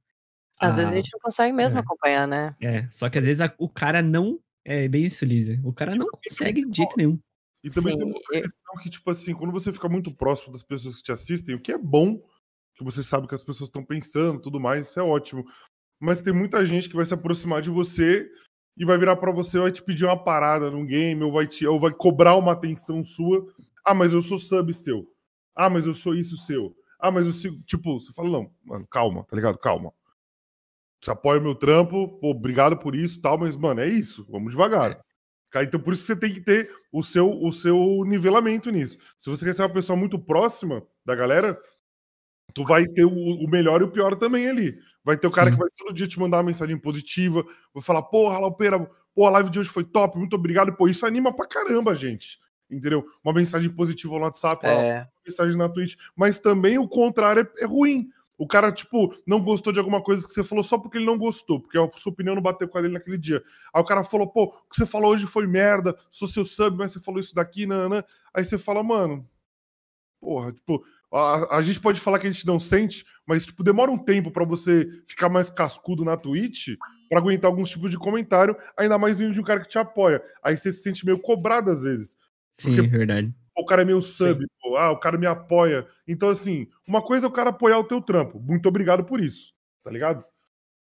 Às vezes a a- gente não consegue mesmo é. acompanhar, né? É, só que às vezes a- o cara não. É bem isso, Lízia. O cara não consegue de jeito nenhum. E também Sim, tem uma questão que, tipo assim, quando você fica muito próximo das pessoas que te assistem, o que é bom, que você sabe o que as pessoas estão pensando, tudo mais, isso é ótimo. Mas tem muita gente que vai se aproximar de você e vai virar para você, vai te pedir uma parada num game, ou vai, te, ou vai cobrar uma atenção sua. Ah, mas eu sou sub seu. Ah, mas eu sou isso seu. Ah, mas eu sigo. Tipo, você fala, não, mano, calma, tá ligado? Calma. Você apoia o meu trampo, pô, obrigado por isso tal, mas, mano, é isso, vamos devagar. Cara, Então, por isso que você tem que ter o seu, o seu nivelamento nisso. Se você quer ser uma pessoa muito próxima da galera, tu vai ter o, o melhor e o pior também ali. Vai ter o cara Sim. que vai todo dia te mandar uma mensagem positiva, vai falar, porra, Laupeira, pô, a live de hoje foi top, muito obrigado. Pô, isso anima pra caramba, gente. Entendeu? Uma mensagem positiva no WhatsApp, uma É. mensagem na Twitch. Mas também o contrário é, é ruim. O cara, tipo, não gostou de alguma coisa que você falou só porque ele não gostou, porque a sua opinião não bateu com a dele naquele dia. Aí o cara falou, pô, o que você falou hoje foi merda, sou seu sub, mas você falou isso daqui, nanã. Aí você fala, mano, porra, tipo, a, a gente pode falar que a gente não sente, mas, tipo, demora um tempo pra você ficar mais cascudo na Twitch pra aguentar alguns tipos de comentário, ainda mais vindo de um cara que te apoia. Aí você se sente meio cobrado às vezes. Sim, é verdade. O cara é meu sub, pô, ah, o cara me apoia. Então, assim, uma coisa é o cara apoiar o teu trampo. Muito obrigado por isso, tá ligado?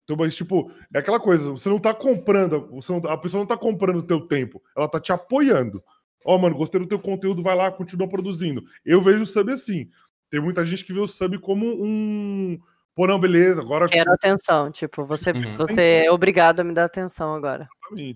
Então, mas, tipo, é aquela coisa, você não tá comprando, você não- a pessoa não tá comprando o teu tempo, ela tá te apoiando. Ó, mano, gostei do teu conteúdo, vai lá, continua produzindo. Eu vejo o sub assim. Tem muita gente que vê o sub como um. Pô, não, beleza, agora. Quero atenção, tipo, você, Uhum. você é obrigado a me dar atenção agora.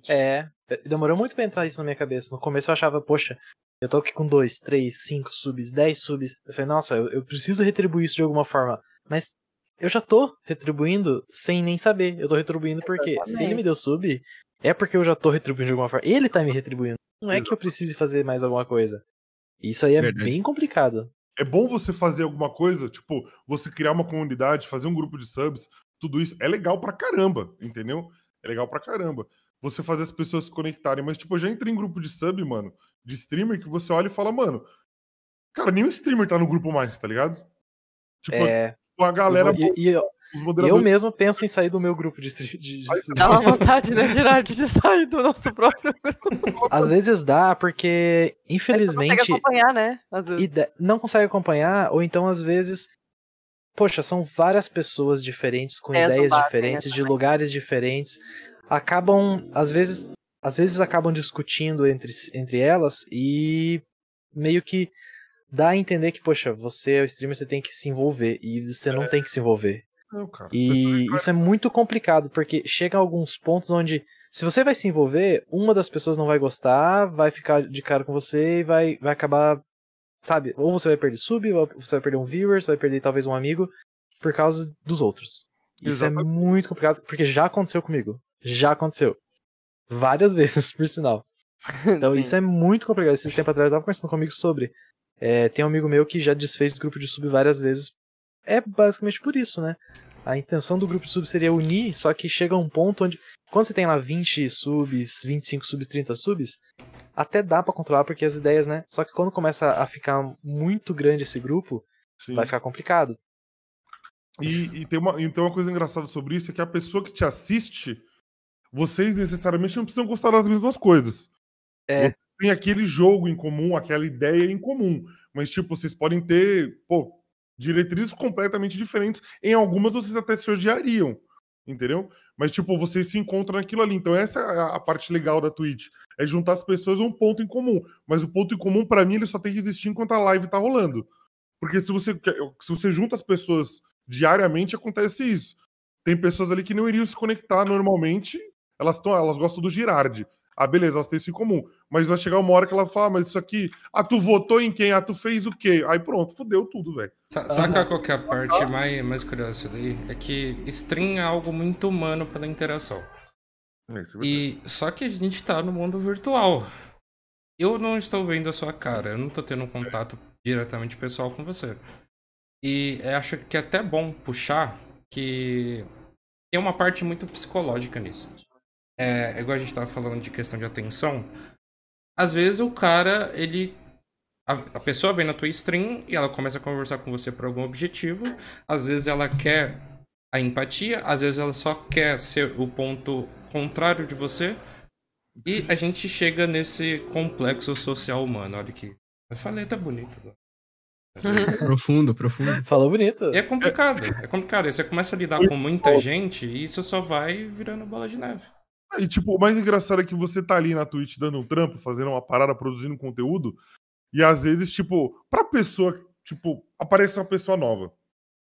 É, demorou muito pra entrar isso na minha cabeça. No começo eu achava, poxa, eu tô aqui com dois, três, cinco subs, dez subs. Eu falei, nossa, eu, eu preciso retribuir isso de alguma forma. Mas eu já tô retribuindo sem nem saber. Eu tô retribuindo porque se ele me deu sub, é porque eu já tô retribuindo de alguma forma. Ele tá me retribuindo. Não é que eu precise fazer mais alguma coisa. Isso aí é Verdade. bem complicado. É bom você fazer alguma coisa, tipo, você criar uma comunidade, fazer um grupo de subs, tudo isso é legal pra caramba, entendeu? É legal pra caramba. Você fazer as pessoas se conectarem, mas, tipo, eu já entrei em grupo de sub, mano, de streamer, que você olha e fala, mano, cara, nenhum streamer tá no grupo mais, tá ligado? Tipo, É. a galera. E, e eu, os eu moderadores- mesmo penso em sair do meu grupo de, de Dá uma vontade, né, Gerard, de sair do nosso próprio grupo. Às vezes dá, porque, infelizmente. consegue acompanhar, né? Às vezes. ide- não consegue acompanhar, ou então, às vezes. Poxa, são várias pessoas diferentes, com Ideias não ideias batem, né, diferentes, de lugares diferentes. Acabam, às vezes. Às vezes acabam discutindo entre, entre elas e meio que dá a entender que, poxa, você é o streamer, você tem que se envolver. E você não tem que se envolver. Não, cara. E isso é muito complicado, porque chega a alguns pontos onde, se você vai se envolver, uma das pessoas não vai gostar, vai ficar de cara com você e vai, vai acabar, sabe? Ou você vai perder sub, ou você vai perder um viewer, você vai perder talvez um amigo, por causa dos outros. Isso é Exatamente. muito complicado, porque já aconteceu comigo. Já aconteceu. Várias vezes, por sinal. Então isso é muito complicado. Esse tempo atrás eu tava conversando comigo sobre. É, tem um amigo meu que já desfez grupo de sub várias vezes. É basicamente por isso, né? A intenção do grupo de sub seria unir, só que chega a um ponto onde. Quando você tem lá 20 subs, 25 subs, 30 subs, até dá pra controlar porque as ideias, né? Só que quando começa a ficar muito grande esse grupo, Sim. vai ficar complicado. E, e tem, uma, e tem uma coisa engraçada sobre isso: é que a pessoa que te assiste, vocês necessariamente não precisam gostar das mesmas coisas. É. Tem aquele jogo em comum, aquela ideia em comum. Mas, tipo, vocês podem ter, pô, diretrizes completamente diferentes. Em algumas vocês até se odiariam. Entendeu? Mas, tipo, vocês se encontram naquilo ali. Então, essa é a, parte legal da Twitch. É juntar as pessoas a um ponto em comum. Mas o ponto em comum, pra mim, ele só tem que existir enquanto a live tá rolando. Porque se você, se você junta as pessoas diariamente, acontece isso. Tem pessoas ali que não iriam se conectar normalmente. Elas, tão, elas gostam do Girardi. Ah, beleza, elas têm isso em comum. Mas vai chegar uma hora que ela fala, ah, mas isso aqui. Ah, tu votou em quem? Ah, tu fez o quê? Aí pronto, fudeu tudo, velho. Sa- Saca qual que é a parte mais, mais curiosa daí? É que stream é algo muito humano pela interação. É, é. E só que a gente tá no mundo virtual. Eu não estou vendo a sua cara, eu não tô tendo um contato diretamente pessoal com você. E eu acho que é até bom puxar que tem uma parte muito psicológica nisso. É, igual a gente tava falando de questão de atenção. Às vezes o cara, ele. A, a pessoa vem na tua stream e ela começa a conversar com você por algum objetivo. Às vezes ela quer a empatia, às vezes ela só quer ser o ponto contrário de você. E a gente chega nesse complexo social humano. Olha que. Eu falei, tá bonito. Profundo, profundo. Falou bonito. E é complicado, é complicado. Você começa a lidar com muita gente e isso só vai virando bola de neve. E, tipo, o mais engraçado é que você tá ali na Twitch dando um trampo, fazendo uma parada, produzindo conteúdo, e às vezes, tipo, pra pessoa, tipo, aparece uma pessoa nova.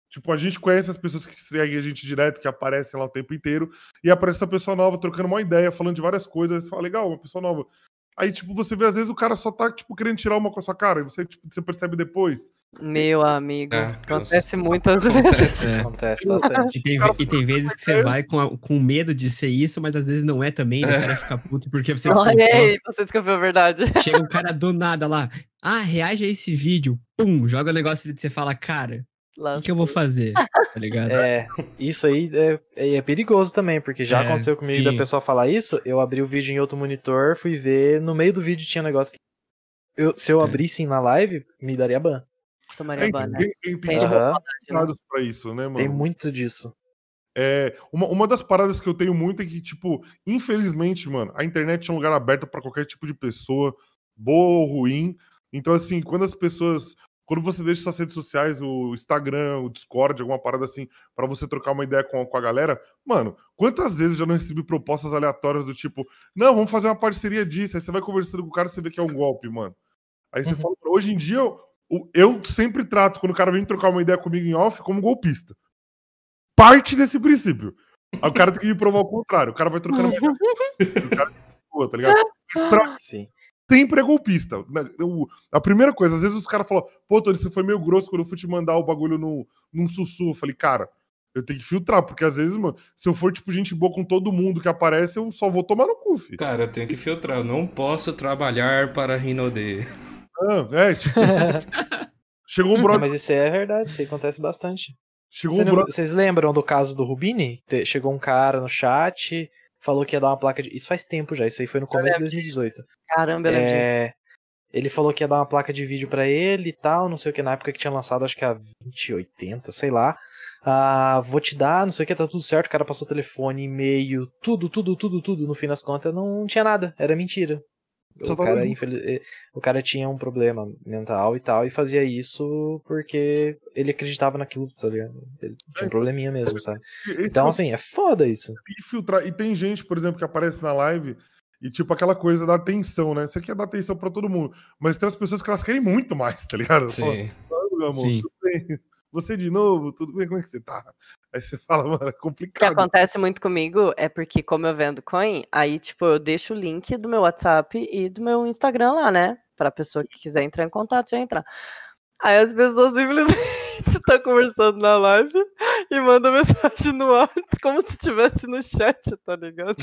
Tipo, a gente conhece as pessoas que seguem a gente direto, que aparecem lá o tempo inteiro, e aparece essa pessoa nova trocando uma ideia, falando de várias coisas, fala, legal, uma pessoa nova. Aí, tipo, você vê, às vezes, o cara só tá, tipo, querendo tirar uma com a sua cara, e você, tipo, você percebe depois. Meu amigo, É, acontece nossa, muitas acontece. vezes. É. Acontece bastante. E tem, e tem vezes que você vai com, a- com medo de ser isso, mas às vezes não é também. daí O cara fica puto porque você Olha desconfiou. aí, você desconfiou a verdade. Chega um cara do nada lá. Ah, reage a esse vídeo. Pum, joga o negócio ali e você fala, cara, o que, eu vou fazer? Tá ligado? É, isso aí é, é, é perigoso também, porque já É, aconteceu comigo da sim. pessoa falar isso, eu abri o vídeo em outro monitor, fui ver, no meio do vídeo tinha um negócio que eu- se É. eu abrisse na live, me daria ban. Tomaria É, ban, né? tem, tem, tem dados pra isso, né, mano? Tem muito disso. É, uma, uma das paradas que eu tenho muito é que, tipo, infelizmente, mano, a internet é um lugar aberto pra qualquer tipo de pessoa, boa ou ruim. Então, assim, quando as pessoas. Quando você deixa suas redes sociais, o Instagram, o Discord, alguma parada assim, pra você trocar uma ideia com, com a galera, mano, quantas vezes eu já não recebi propostas aleatórias do tipo, não, vamos fazer uma parceria disso. Aí você vai conversando com o cara e você vê que é um golpe, mano. Aí você fala, hoje em dia, eu, eu sempre trato, quando o cara vem trocar uma ideia comigo em off, como golpista parte desse princípio. Aí o cara tem que me provar o contrário. O cara vai trocando uma ideia. O cara tá ligado? Mas pra- Sim. Sempre é golpista. Na- o- A primeira coisa, às vezes os caras falam, pô, Tony, você foi meio grosso quando eu fui te mandar o bagulho no, num sussurro. Eu falei, cara, eu tenho que filtrar, porque às vezes, mano, se eu for, tipo, gente boa com todo mundo que aparece, eu só vou tomar no cu, filho. Cara, eu tenho que filtrar. Eu não posso trabalhar para Rinode. Ah, é, tipo. chegou um Não, brother. mas isso é verdade, isso aí acontece bastante. Chegou um brother. Vocês lembram do caso do Rubini? Chegou um cara no chat, falou que ia dar uma placa de. Isso faz tempo já, isso aí foi no começo de lembro 2018. Caramba, eu. É, Ele falou que ia dar uma placa de vídeo pra ele e tal, não sei o que, na época que tinha lançado, acho que a 2080, sei lá. Ah, vou te dar, não sei o que, tá tudo certo. O cara passou telefone, e-mail, tudo, tudo, tudo, tudo. No fim das contas, não tinha nada, era mentira. Só O cara, infeliz- eh, o cara tinha um problema mental e tal, e fazia isso porque ele acreditava naquilo, tá ligado? Ele tinha um probleminha mesmo, sabe? Então, assim, é foda isso. e filtrar. E tem gente, por exemplo, que aparece na live e, tipo, aquela coisa da atenção, né? Você quer dar atenção pra todo mundo, mas tem as pessoas que elas querem muito mais, tá ligado? Sim. Fala, "Ah, meu amor, Sim. Você de novo, tudo bem? Como é que você tá? Aí você fala, mano, é O que complicado. acontece muito comigo é porque, como eu vendo coin, aí, tipo, eu deixo o link do meu WhatsApp e do meu Instagram lá, né? Pra pessoa que quiser entrar em contato, já entrar. Aí as pessoas simplesmente estão conversando na live e mandam mensagem no WhatsApp como se estivesse no chat, tá ligado?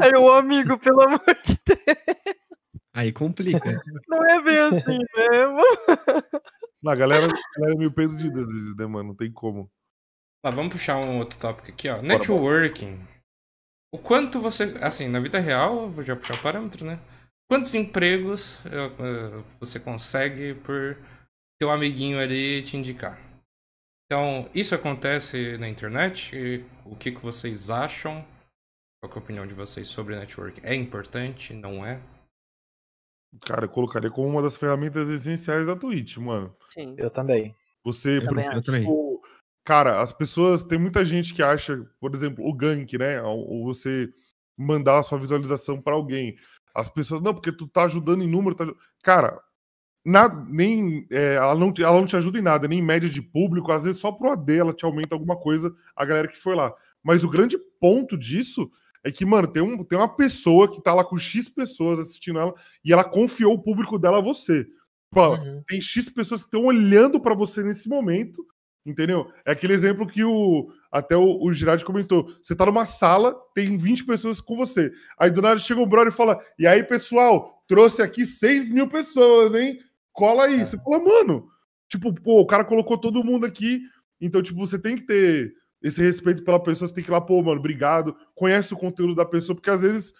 Aí o amigo, pelo amor de Deus, Aí complica. não é bem assim mesmo. a galera, a galera é meio perdida às vezes, né, mano? Não tem como. Tá, vamos puxar um outro tópico aqui, ó. Networking. O quanto você. Assim, na vida real, eu vou já puxar o parâmetro, né? Quantos empregos eh, eh, você consegue por teu amiguinho ali te indicar? Então, isso acontece na internet? E o que, que vocês acham? Qual que é a opinião de vocês sobre networking? É importante? Não é? Cara, eu colocaria como uma das ferramentas essenciais da Twitch, mano. Sim. Eu também. Você, Eu também tipo, cara, as pessoas, tem muita gente que acha, por exemplo, o gank, né? Ou você mandar a sua visualização pra alguém. As pessoas, não, porque tu tá ajudando em número. Tá... aju-" Cara, nada, nem, é, ela, não, te- ela não te ajuda em nada, nem em média de público. Às vezes só pro AD ela te aumenta alguma coisa, a galera que foi lá. Mas o grande ponto disso é que, mano, tem, um, tem uma pessoa que tá lá com X pessoas assistindo ela e ela confiou o público dela a você. Fala, Uhum. tem X pessoas que estão olhando pra você nesse momento, entendeu? É aquele exemplo que o até o, o Girardi comentou. Você tá numa sala, tem 20 pessoas com você. Aí do nada chega um brother e fala: E aí, pessoal, trouxe aqui 6 mil pessoas, hein? Cola aí. Você fala, mano, tipo, pô, o cara colocou todo mundo aqui. Então, tipo, você tem que ter esse respeito pela pessoa, você tem que ir lá, pô, mano, obrigado. Conhece o conteúdo da pessoa, porque às vezes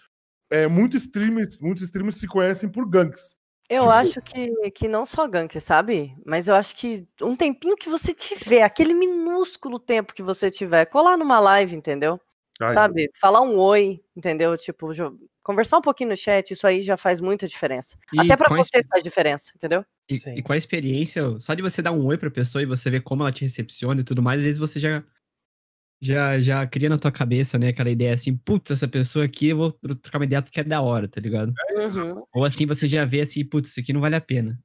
é, muitos streamers, muitos streamers se conhecem por ganks. Eu Tipo- acho que, que não só gank, sabe? Mas eu acho que um tempinho que você tiver, aquele minúsculo tempo que você tiver, colar numa live, entendeu? Ah, sabe? Falar um oi, entendeu? Tipo, jo- Conversar um pouquinho no chat, isso aí já faz muita diferença. E Até pra com a você exp- faz diferença, entendeu? E, e com a experiência, só de você dar um oi pra pessoa e você ver como ela te recepciona e tudo mais, às vezes você já já, já cria na tua cabeça, né, aquela ideia assim, putz, essa pessoa aqui, eu vou tro- trocar uma ideia que é da hora, tá ligado? Uhum. Ou assim você já vê assim, putz, isso aqui não vale a pena.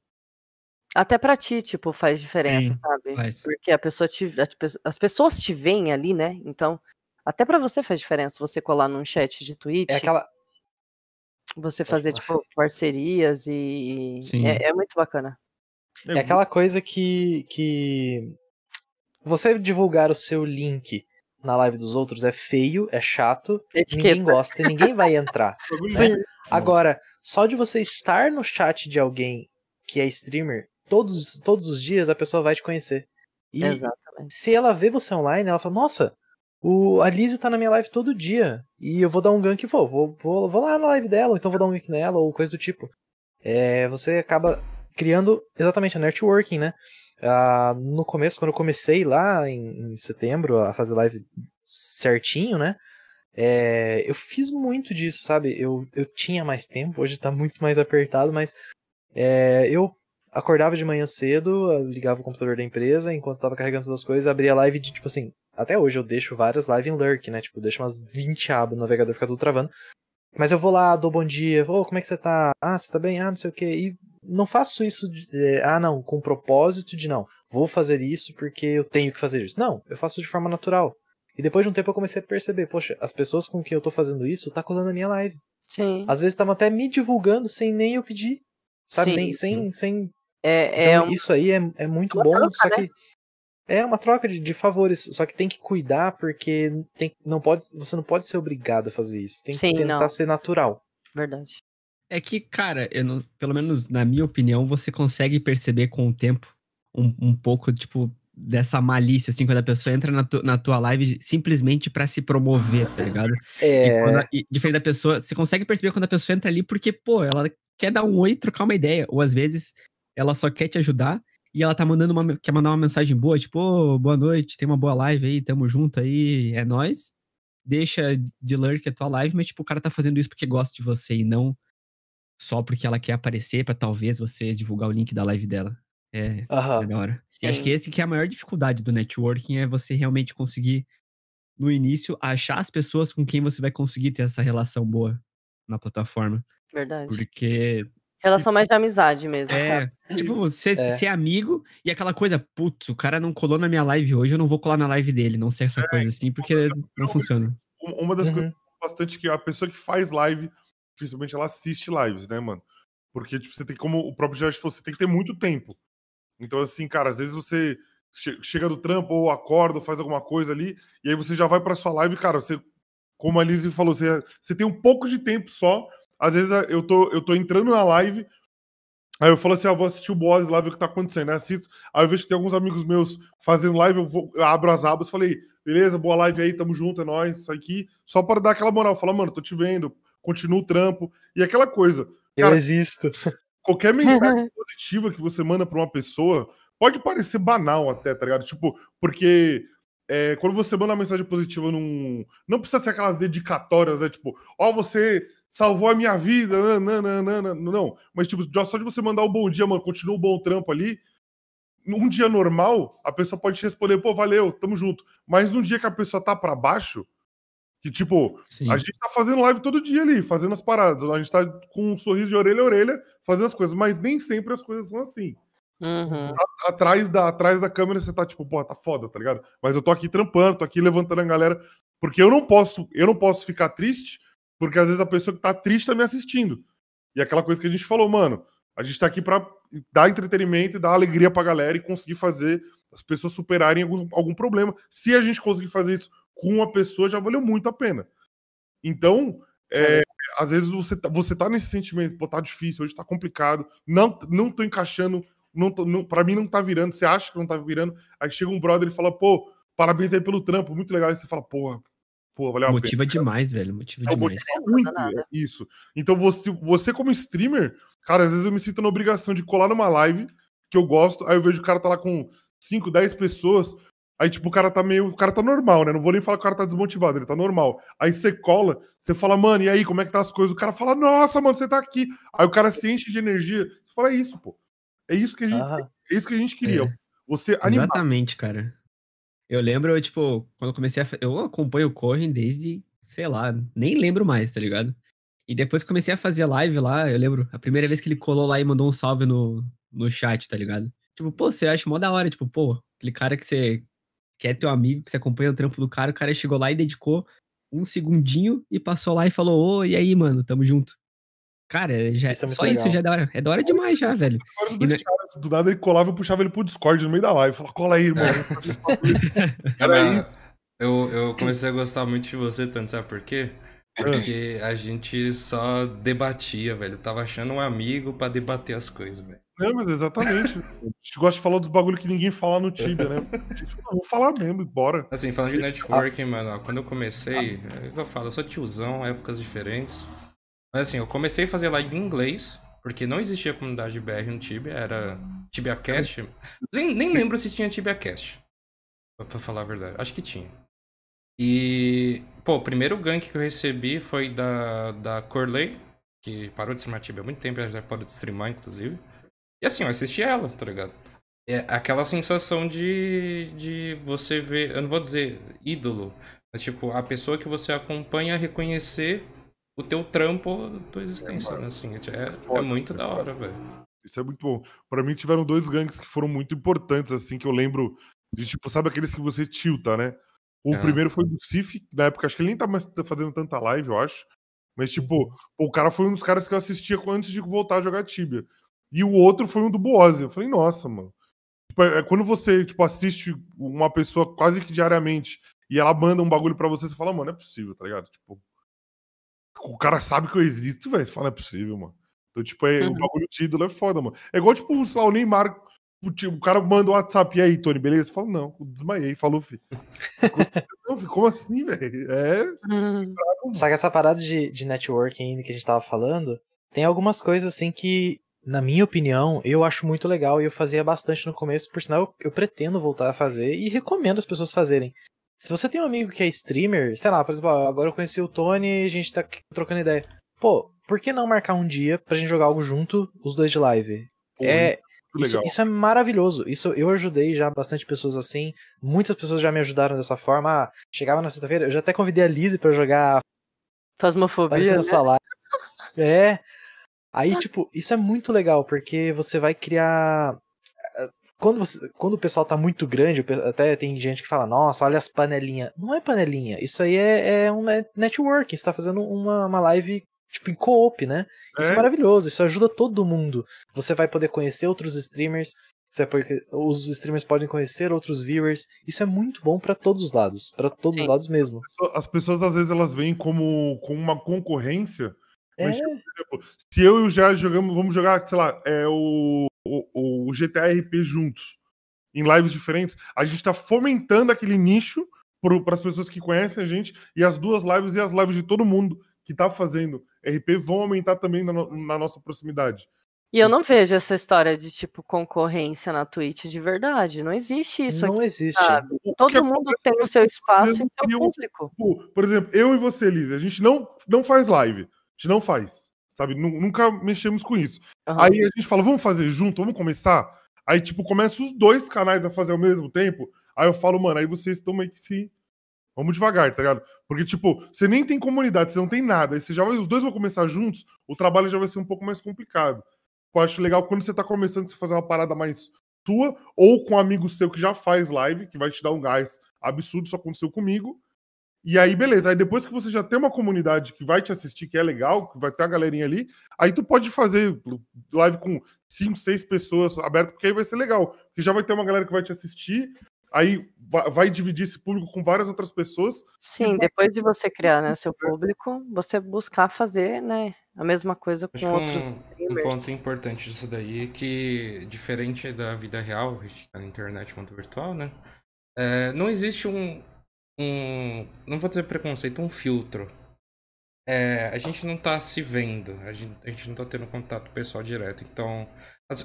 Até pra ti, tipo, faz diferença, Sim, sabe? faz. Porque a pessoa te, as pe- as pessoas te veem ali, né? Então, até pra você faz diferença você colar num chat de Twitch. É aquela. Você fazer, tipo, parcerias e. Sim. É, é muito bacana. É aquela coisa que, que você divulgar o seu link na live dos outros é feio, é chato, Etiqueta. ninguém gosta e ninguém vai entrar. né? Agora, só de você estar no chat de alguém que é streamer, todos, todos os dias a pessoa vai te conhecer. E Exatamente. se ela vê você online, ela fala, nossa, o, a Lizzie tá na minha live todo dia. E eu vou dar um gank, pô, vou, vou, vou lá na live dela, ou então vou dar um gank nela, ou coisa do tipo. É, você acaba criando exatamente a networking, né? Ah, no começo, quando eu comecei lá em, em setembro a fazer live certinho, né? É, eu fiz muito disso, sabe? Eu, eu tinha mais tempo, hoje tá muito mais apertado, mas é, eu acordava de manhã cedo, eu ligava o computador da empresa, enquanto tava carregando todas as coisas, abria live de, tipo assim, até hoje eu deixo várias lives em lurk, né? Tipo, deixo umas 20 abas no navegador, fica tudo travando. Mas eu vou lá, dou bom dia, ô, como é que você tá? Ah, você tá bem? Ah, não sei o quê. E não faço isso, de, é, ah, não, com propósito de não, vou fazer isso porque eu tenho que fazer isso. Não, eu faço de forma natural. E depois de um tempo eu comecei a perceber, poxa, as pessoas com quem eu tô fazendo isso tá colando a minha live. Sim. Às vezes estavam até me divulgando sem nem eu pedir. Sabe? Sim. Nem, sem, sem. É, Então, é um- Isso aí é, é muito uma bom, troca, só né? que. É uma troca de, de favores, só que tem que cuidar porque tem, não pode, você não pode ser obrigado a fazer isso. Tem que Sim, tentar não. ser natural. Verdade. É que, cara, eu não- pelo menos na minha opinião, você consegue perceber com o tempo um, um pouco, tipo, dessa malícia, assim, quando a pessoa entra na, tu- na tua live simplesmente pra se promover, tá ligado? É. E, quando e diferente da pessoa, você consegue perceber quando a pessoa entra ali porque, pô, ela quer dar um oi e trocar uma ideia. Ou às vezes ela só quer te ajudar e ela tá mandando uma, quer mandar uma mensagem boa, tipo, "Ô, boa noite, tem uma boa live aí, tamo junto aí, é nóis. Deixa de lurk a tua live, mas, tipo, o cara tá fazendo isso porque gosta de você e não só porque ela quer aparecer pra talvez você divulgar o link da live dela. É, Aham. é da hora. E acho Sim. que esse que é a maior dificuldade do networking, é você realmente conseguir, no início, achar as pessoas com quem você vai conseguir ter essa relação boa na plataforma. Verdade. Porque Relação mais de amizade mesmo, é, sabe? tipo, ser, É. ser amigo e aquela coisa, putz, o cara não colou na minha live hoje, eu não vou colar na live dele, não ser essa coisa assim, porque não funciona. Um- Uma das Uhum. coisas bastante que a pessoa que faz live, dificilmente ela assiste lives, né, mano? Porque, tipo, você tem como o próprio Jorge falou, você tem que ter muito tempo. Então, assim, cara, às vezes você che- chega do trampo ou acorda ou faz alguma coisa ali, e aí você já vai pra sua live, cara, você, como a Lizzie falou, você, você tem um pouco de tempo só. Às vezes a- eu tô, eu tô entrando na live, Aí eu falo assim, ah, vou assistir o boss lá, ver o que tá acontecendo, né? Assisto. Aí eu vejo que tem alguns amigos meus fazendo live, eu, vou- eu abro as abas, falei, beleza, boa live aí, tamo junto, é nóis, isso aqui. Só para dar aquela moral, falar, mano, tô te vendo, continua o trampo. E aquela coisa. Eu cara, existo. Qualquer mensagem positiva que você manda pra uma pessoa pode parecer banal até, tá ligado? Tipo, porque é, quando você manda uma mensagem positiva num. Não precisa ser aquelas dedicatórias, né? Tipo, ó, você salvou a minha vida, nananana, não. Mas, tipo, só de você mandar o bom dia, mano, continua o bom trampo ali. Num dia normal, a pessoa pode te responder, pô, valeu, tamo junto. Mas num dia que a pessoa tá pra baixo, que, tipo, a gente tá fazendo live todo dia ali, fazendo as paradas. A gente tá com um sorriso de orelha a orelha, fazendo as coisas, mas nem sempre as coisas são assim. Uhum. Atrás, da, atrás da câmera você tá tipo, pô, tá foda, tá ligado? Mas eu tô aqui trampando, tô aqui levantando a galera, porque eu não posso, eu não posso ficar triste, porque às vezes a pessoa que tá triste tá me assistindo. E aquela coisa que a gente falou, mano, a gente tá aqui pra dar entretenimento e dar alegria pra galera e conseguir fazer as pessoas superarem algum, algum problema. Se a gente conseguir fazer isso com uma pessoa, já valeu muito a pena. Então, é, às vezes você tá, você tá nesse sentimento, pô, tá difícil, hoje tá complicado, não, não tô encaixando, não, tô- não, pra mim não tá virando, você acha que não tá virando, aí chega um brother e fala, pô, parabéns aí pelo trampo, muito legal, aí você fala, porra, pô, valeu a pena. Motiva demais, velho, motiva É, demais. motiva muito, é isso. Então você, você como streamer, cara, às vezes eu me sinto na obrigação de colar numa live que eu gosto, aí eu vejo o cara tá lá com 5, 10 pessoas, Aí, tipo, o cara tá meio. O cara tá normal, né? Não vou nem falar que o cara tá desmotivado, ele tá normal. Aí você cola, você fala, mano, e aí, como é que tá as coisas? O cara fala, nossa, mano, você tá aqui. Aí o cara se enche de energia. Você fala, é isso, pô. É isso que a gente, Ah. é isso que a gente queria. É. Você animar. Exatamente, cara. Eu lembro, eu, tipo, quando eu comecei a. Eu acompanho o Corren desde, sei lá, nem lembro mais, tá ligado? E depois que comecei a fazer live lá, eu lembro, a primeira vez que ele colou lá e mandou um salve no, no chat, tá ligado? Tipo, pô, você acha mó da hora, tipo, pô, aquele cara que você que é teu amigo, que você acompanha o trampo do cara, o cara chegou lá e dedicou um segundinho e passou lá e falou, ô, e aí, mano, tamo junto. Cara, já, Isso é só isso legal. já é da hora. É da hora demais já, velho. E não é- caras, do nada ele colava e eu puxava ele pro Discord no meio da live. Falava, cola aí, irmão. Eu, eu comecei a gostar muito de você, tanto sabe por quê? É. Porque a gente só debatia, velho. Tava achando um amigo pra debater as coisas, velho. Não, mas exatamente. A gente gosta de falar dos bagulho que ninguém fala no Tibia, né? A gente fala, vou falar mesmo, bora. Assim, falando de networking, mano, ó, quando eu comecei, é eu falo, eu sou tiozão, épocas diferentes. Mas assim, eu comecei a fazer live em inglês, porque não existia comunidade BR no Tibia, era TibiaCast. Nem, nem lembro se tinha TibiaCast, pra pra falar a verdade. Acho que tinha. E, pô, o primeiro gank que eu recebi foi da, da Corley, que parou de streamar Tibia há muito tempo, ela já parou de streamar, inclusive. E assim, eu assisti ela, tá ligado? É aquela sensação de, de você ver, eu não vou dizer ídolo, mas tipo, a pessoa que você acompanha reconhecer o teu trampo tua existência, né? Assim, é, é muito da hora, velho. Isso é muito bom. Pra mim, tiveram dois gangues que foram muito importantes, assim, que eu lembro de, tipo, sabe aqueles que você tilta, né? O Ah. primeiro foi do Cif, na época, acho que ele nem tá mais fazendo tanta live, eu acho. Mas, tipo, pô, o cara foi um dos caras que eu assistia antes de voltar a jogar Tibia. E o outro foi um do Boose. Eu falei, nossa, mano. Tipo, é- é quando você, tipo, assiste uma pessoa quase que diariamente e ela manda um bagulho pra você, você fala, mano, não é possível, tá ligado? Tipo, o cara sabe que eu existo, velho. Você fala, não é possível, mano. Então, tipo, é, o Uhum. bagulho de ídolo é foda, mano. É igual, tipo, sei lá, o Neymar. O, ti- o cara manda um WhatsApp, e aí, Tony, beleza? Fala, não, desmaiei, falou, filho. Não, filho, Como assim, velho? É. Só que essa parada de, de networking que a gente tava falando, tem algumas coisas assim que, na minha opinião, eu acho muito legal e eu fazia bastante no começo, por sinal eu, eu pretendo voltar a fazer e recomendo as pessoas fazerem. Se você tem um amigo que é streamer, sei lá, por exemplo, agora eu conheci o Tony e a gente tá trocando ideia. Pô, por que não marcar um dia pra gente jogar algo junto, os dois de live? Pô, é, isso, isso é maravilhoso. Isso eu ajudei já bastante pessoas assim. Muitas pessoas já me ajudaram dessa forma. Ah, chegava na sexta-feira, eu já até convidei a Lizzie pra jogar Fasmofobia, né? sua live. É. Aí, tipo, isso é muito legal, porque você vai criar. eh, Quando, você- quando o pessoal tá muito grande, até tem gente que fala, nossa, olha as panelinhas. Não é panelinha, isso aí é, é um net- networking. Você tá fazendo uma, uma live, tipo, em co-op, né? Isso é. É. maravilhoso, isso ajuda todo mundo. Você vai poder conhecer outros streamers, você vai poder- os streamers podem conhecer outros viewers. Isso é muito bom pra todos os lados, pra todos os lados mesmo. As pessoas, às vezes, elas veem como, como uma concorrência. Mas, É. tipo, por exemplo, se eu e o já jogamos, vamos jogar, sei lá, é, o, o, o GTA RP juntos, em lives diferentes, a gente tá fomentando aquele nicho para as pessoas que conhecem a gente, e as duas lives e as lives de todo mundo que tá fazendo RP vão aumentar também na, na nossa proximidade. E eu não vejo essa história de, tipo, concorrência na Twitch de verdade. Não existe isso Não aqui, existe. sabe? Todo mundo tem é o seu que espaço e seu público. Tipo, por exemplo, eu e você, Liz, a gente não, não faz live. A gente não faz. Sabe? Nu- Nunca mexemos com isso. Aham. Aí a gente fala, vamos fazer junto, vamos começar? Aí, tipo, começa os dois canais a fazer ao mesmo tempo. Aí eu falo, mano, aí vocês estão meio que se. Vamos devagar, tá ligado? Porque, tipo, você nem tem comunidade, você não tem nada. Aí você já vai, os dois vão começar juntos, o trabalho já vai ser um pouco mais complicado. Eu acho legal quando você tá começando você fazer uma parada mais sua, ou com um amigo seu que já faz live, que vai te dar um gás absurdo, isso aconteceu comigo. E aí, beleza. Aí depois que você já tem uma comunidade que vai te assistir, que é legal, que vai ter a galerinha ali, aí tu pode fazer live com cinco, seis pessoas aberto, porque aí vai ser legal. Porque já vai ter uma galera que vai te assistir, aí vai, dividir esse público com várias outras pessoas. Sim, depois de você criar né, seu público, você buscar fazer né, a mesma coisa Acho com que outros um, um ponto importante disso daí é que, diferente da vida real, a gente tá na internet, mundo virtual, né? É, não existe um, um. Não vou dizer preconceito, um filtro. É, a gente não tá se vendo, a gente, a gente não tá tendo contato pessoal direto. Então,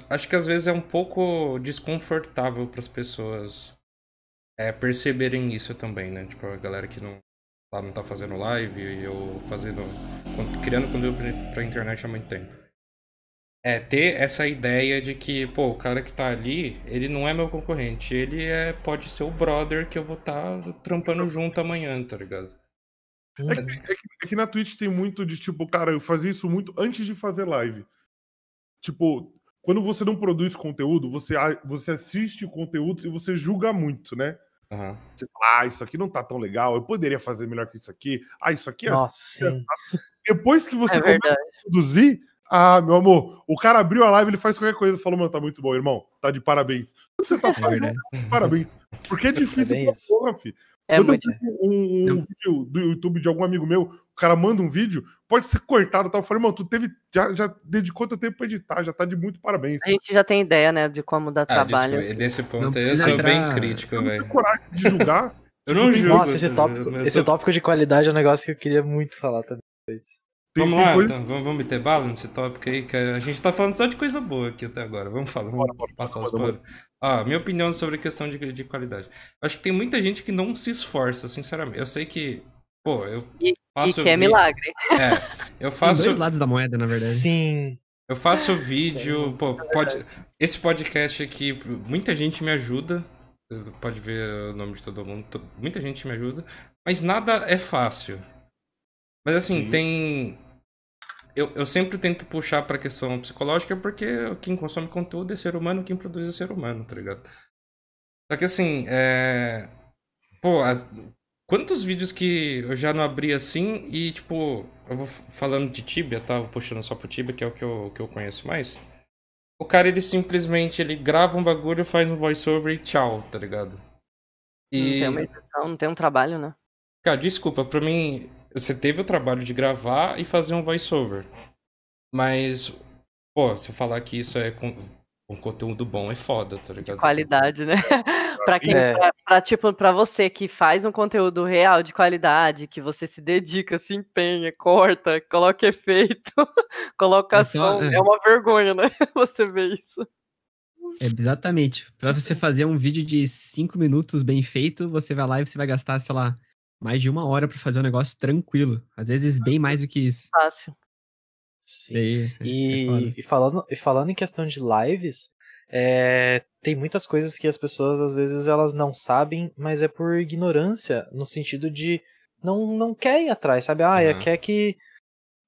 acho que às vezes é um pouco desconfortável para as pessoas é, perceberem isso também, né? Tipo, a galera que não, lá não tá fazendo live e eu fazendo. criando conteúdo pra internet há muito tempo. É ter essa ideia de que, pô, o cara que tá ali, ele não é meu concorrente, ele é, pode ser o brother que eu vou estar tá trampando junto amanhã, tá ligado? É que, é que- é que na Twitch tem muito de tipo, cara, eu fazia isso muito antes de fazer live. Tipo, quando você não produz conteúdo, você, você assiste o conteúdo e você julga muito, né? Aham. Você fala, ah, isso aqui não tá tão legal, eu poderia fazer melhor que isso aqui. Ah, isso aqui é Nossa, assim, é sim. assado." Depois que você É começa a produzir, ah, meu amor, o cara abriu a live, ele faz qualquer coisa, falou, mano, tá muito bom, irmão, tá de parabéns. Quando você tá É fazendo, verdade. tá de parabéns. Porque é difícil bem pra porra, fi. É Quando muito. eu vejo um, um vídeo do YouTube de algum amigo meu, o cara manda um vídeo, pode ser cortado e tal. Eu falei, mano, tu teve. Já, já dedicou teu tempo pra editar, já tá de muito parabéns. A gente já tem ideia, né, de como dá Ah, trabalho. desculpa, desse ponto aí eu sou bem entrar- crítico, Eu não velho. tenho coragem de julgar. Eu não julgo. Nossa, esse tá tópico? Eu esse tópico de qualidade é um negócio que eu queria muito falar também. Tem, Vamos tem lá, coisa- então, vamos, vamos meter bala nesse tópico aí, que a gente tá falando só de coisa boa aqui até agora. Vamos falar, vamos passar os bora, panos. Ah, minha opinião sobre a questão de, de qualidade. Acho que tem muita gente que não se esforça, sinceramente. Eu sei que, pô, eu E, e faço que é vi- milagre. É, eu Tem faço, dois lados da moeda, na verdade. Sim. eu faço vídeo, pô, pode, esse podcast aqui, muita gente me ajuda. Pode ver o nome de todo mundo, muita gente me ajuda, mas nada é fácil. Mas assim, Sim. tem. Eu, eu sempre tento puxar pra questão psicológica porque quem consome conteúdo é ser humano, quem produz é ser humano, tá ligado? Só que assim, é. Pô, as- quantos vídeos que eu já não abri assim e, tipo, eu vou falando de Tibia, tá? Vou puxando só pro Tibia, que é o que eu, que eu conheço mais. O cara, ele simplesmente ele grava um bagulho, faz um voiceover e tchau, tá ligado? Não E. tem uma edição, não tem um trabalho, né? Cara, desculpa, pra mim, você teve o trabalho de gravar e fazer um voiceover. Mas, pô, você falar que isso é com, um conteúdo bom é foda, tá ligado? Qualidade, né? pra quem, É. pra, pra, tipo, pra você que faz um conteúdo real de qualidade, que você se dedica, se empenha, corta, coloca efeito, coloca É som, é. é uma vergonha, né? Você vê isso. É, exatamente. Pra você fazer um vídeo de 5 minutos bem feito, você vai lá e você vai gastar, sei lá, mais de uma hora pra fazer um negócio tranquilo. Às vezes bem mais do que isso. Fácil. Sim. É- é foda. E, e falando, e falando em questão de lives, é, tem muitas coisas que as pessoas às vezes elas não sabem, mas é por ignorância, no sentido de não, não quer ir atrás, sabe? Ah, é, Aham. quer que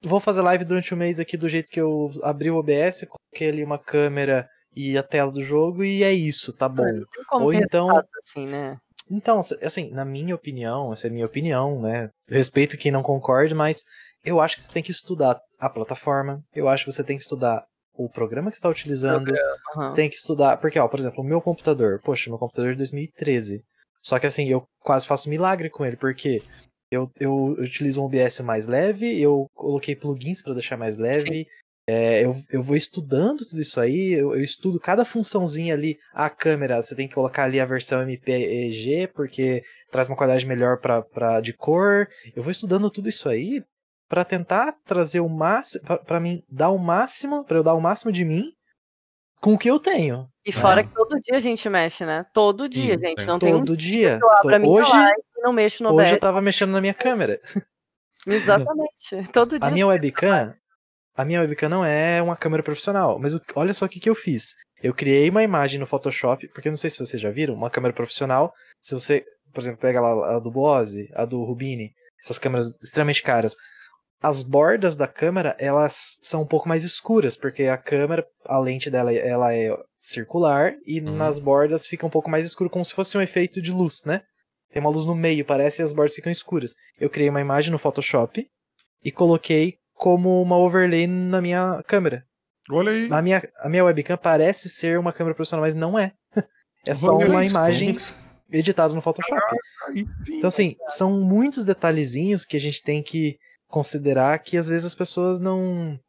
vou fazer live durante o mês aqui do jeito que eu abri o OBS, coloquei ali uma câmera e a tela do jogo e é isso, tá bom. Não tem como Ou então- assim, né? Então, assim, na minha opinião, essa é a minha opinião, né? Respeito quem não concorde, mas eu acho que você tem que estudar a plataforma, eu acho que você tem que estudar o programa que você está utilizando, Aham. tem que estudar, porque, ó, por exemplo, o meu computador, poxa, meu computador é de 2013. Só que assim, eu quase faço milagre com ele, porque eu, eu utilizo um OBS mais leve, eu coloquei plugins para deixar mais leve. É, eu, eu vou estudando tudo isso aí, eu, eu estudo cada funçãozinha ali. A câmera, você tem que colocar ali a versão MPEG, porque traz uma qualidade melhor pra, pra, de cor. Eu vou estudando tudo isso aí para tentar trazer o máximo, para mim dar o máximo, para eu dar o máximo de mim com o que eu tenho. E fora É. que todo dia a gente mexe, né? Todo dia, Sim, gente. sim. Não tem um Todo dia dia. minha Hoje, não mexo no hoje eu tava mexendo na minha câmera. Exatamente. Todo dia. A minha webcam, a minha webcam não é uma câmera profissional, mas olha só o que, que eu fiz. Eu criei uma imagem no Photoshop, porque eu não sei se vocês já viram, uma câmera profissional, se você, por exemplo, pega lá a do Bose, a do Rubini, essas câmeras extremamente caras, as bordas da câmera, elas são um pouco mais escuras, porque a câmera, a lente dela, ela é circular, e Uhum. nas bordas fica um pouco mais escuro, como se fosse um efeito de luz, né? Tem uma luz no meio, parece, e as bordas ficam escuras. Eu criei uma imagem no Photoshop e coloquei como uma overlay na minha câmera. Olha aí. A minha, a minha webcam parece ser uma câmera profissional, mas não é. É só Olha uma imagem editada no Photoshop. Então, assim, são muitos detalhezinhos que a gente tem que considerar que às vezes as pessoas não.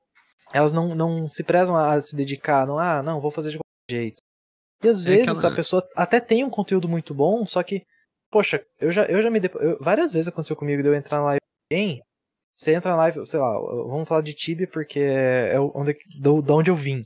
Elas não, não se prezam a se dedicar, não, ah, não, vou fazer de qualquer jeito. E às É vezes aquela- a pessoa até tem um conteúdo muito bom, só que, poxa, eu já, eu já me. depo- eu- várias vezes aconteceu comigo de eu entrar na live de alguém. Você entra na live, sei lá, vamos falar de Tibia porque é onde, do, de onde eu vim.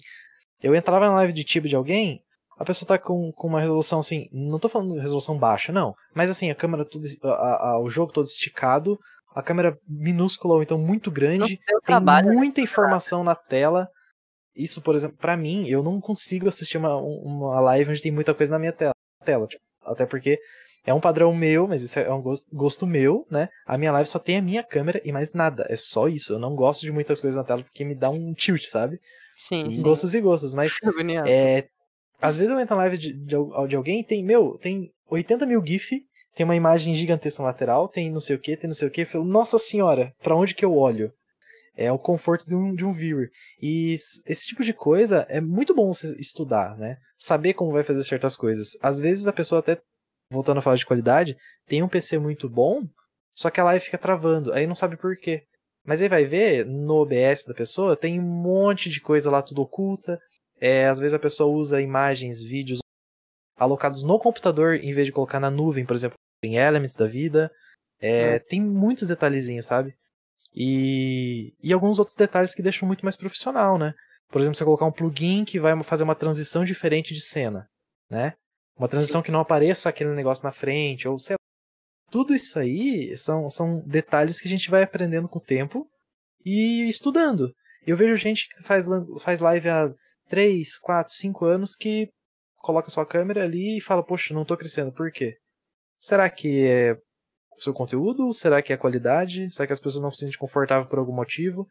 Eu entrava na live de Tibia de alguém, a pessoa tá com, com uma resolução assim, não tô falando de resolução baixa, não. Mas assim, a câmera tudo, a, a, o jogo todo esticado, a câmera minúscula ou então muito grande, tem trabalho, né? muita informação na tela. Isso, por exemplo, pra mim, eu não consigo assistir uma, uma live onde tem muita coisa na minha tela. tela tipo, até porque é um padrão meu, mas isso é um gosto, meu, né? A minha live só tem a minha câmera e mais nada. É só isso. Eu não gosto de muitas coisas na tela porque me dá um tilt, sabe? Sim, sim. Gostos e gostos, mas é, às vezes eu entro na live de, de, de alguém e tem, meu, tem 80 mil GIF, tem uma imagem gigantesca na lateral, tem não sei o que, tem não sei o que. Eu falo, nossa senhora, pra onde que eu olho? É o conforto de um, de um viewer. E esse tipo de coisa é muito bom você estudar, né? Saber como vai fazer certas coisas. Às vezes a pessoa até, voltando a falar de qualidade, tem um PC muito bom, só que a live fica travando, aí não sabe por quê. Mas aí vai ver, no OBS da pessoa, tem um monte de coisa lá tudo oculta. É, às vezes a pessoa usa imagens, vídeos alocados no computador em vez de colocar na nuvem, por exemplo, em Elements da vida. É, Tem muitos detalhezinhos, sabe? E, e alguns outros detalhes que deixam muito mais profissional, né? Por exemplo, você colocar um plugin que vai fazer uma transição diferente de cena, né? Uma transição que não apareça aquele negócio na frente, ou sei lá. Tudo isso aí são, são detalhes que a gente vai aprendendo com o tempo e estudando. Eu vejo gente que faz, faz live há 3, 4, 5 anos que coloca sua câmera ali e fala, poxa, não tô crescendo, por quê? Será que é o seu conteúdo? Será que é a qualidade? Será que as pessoas não se sentem confortáveis por algum motivo?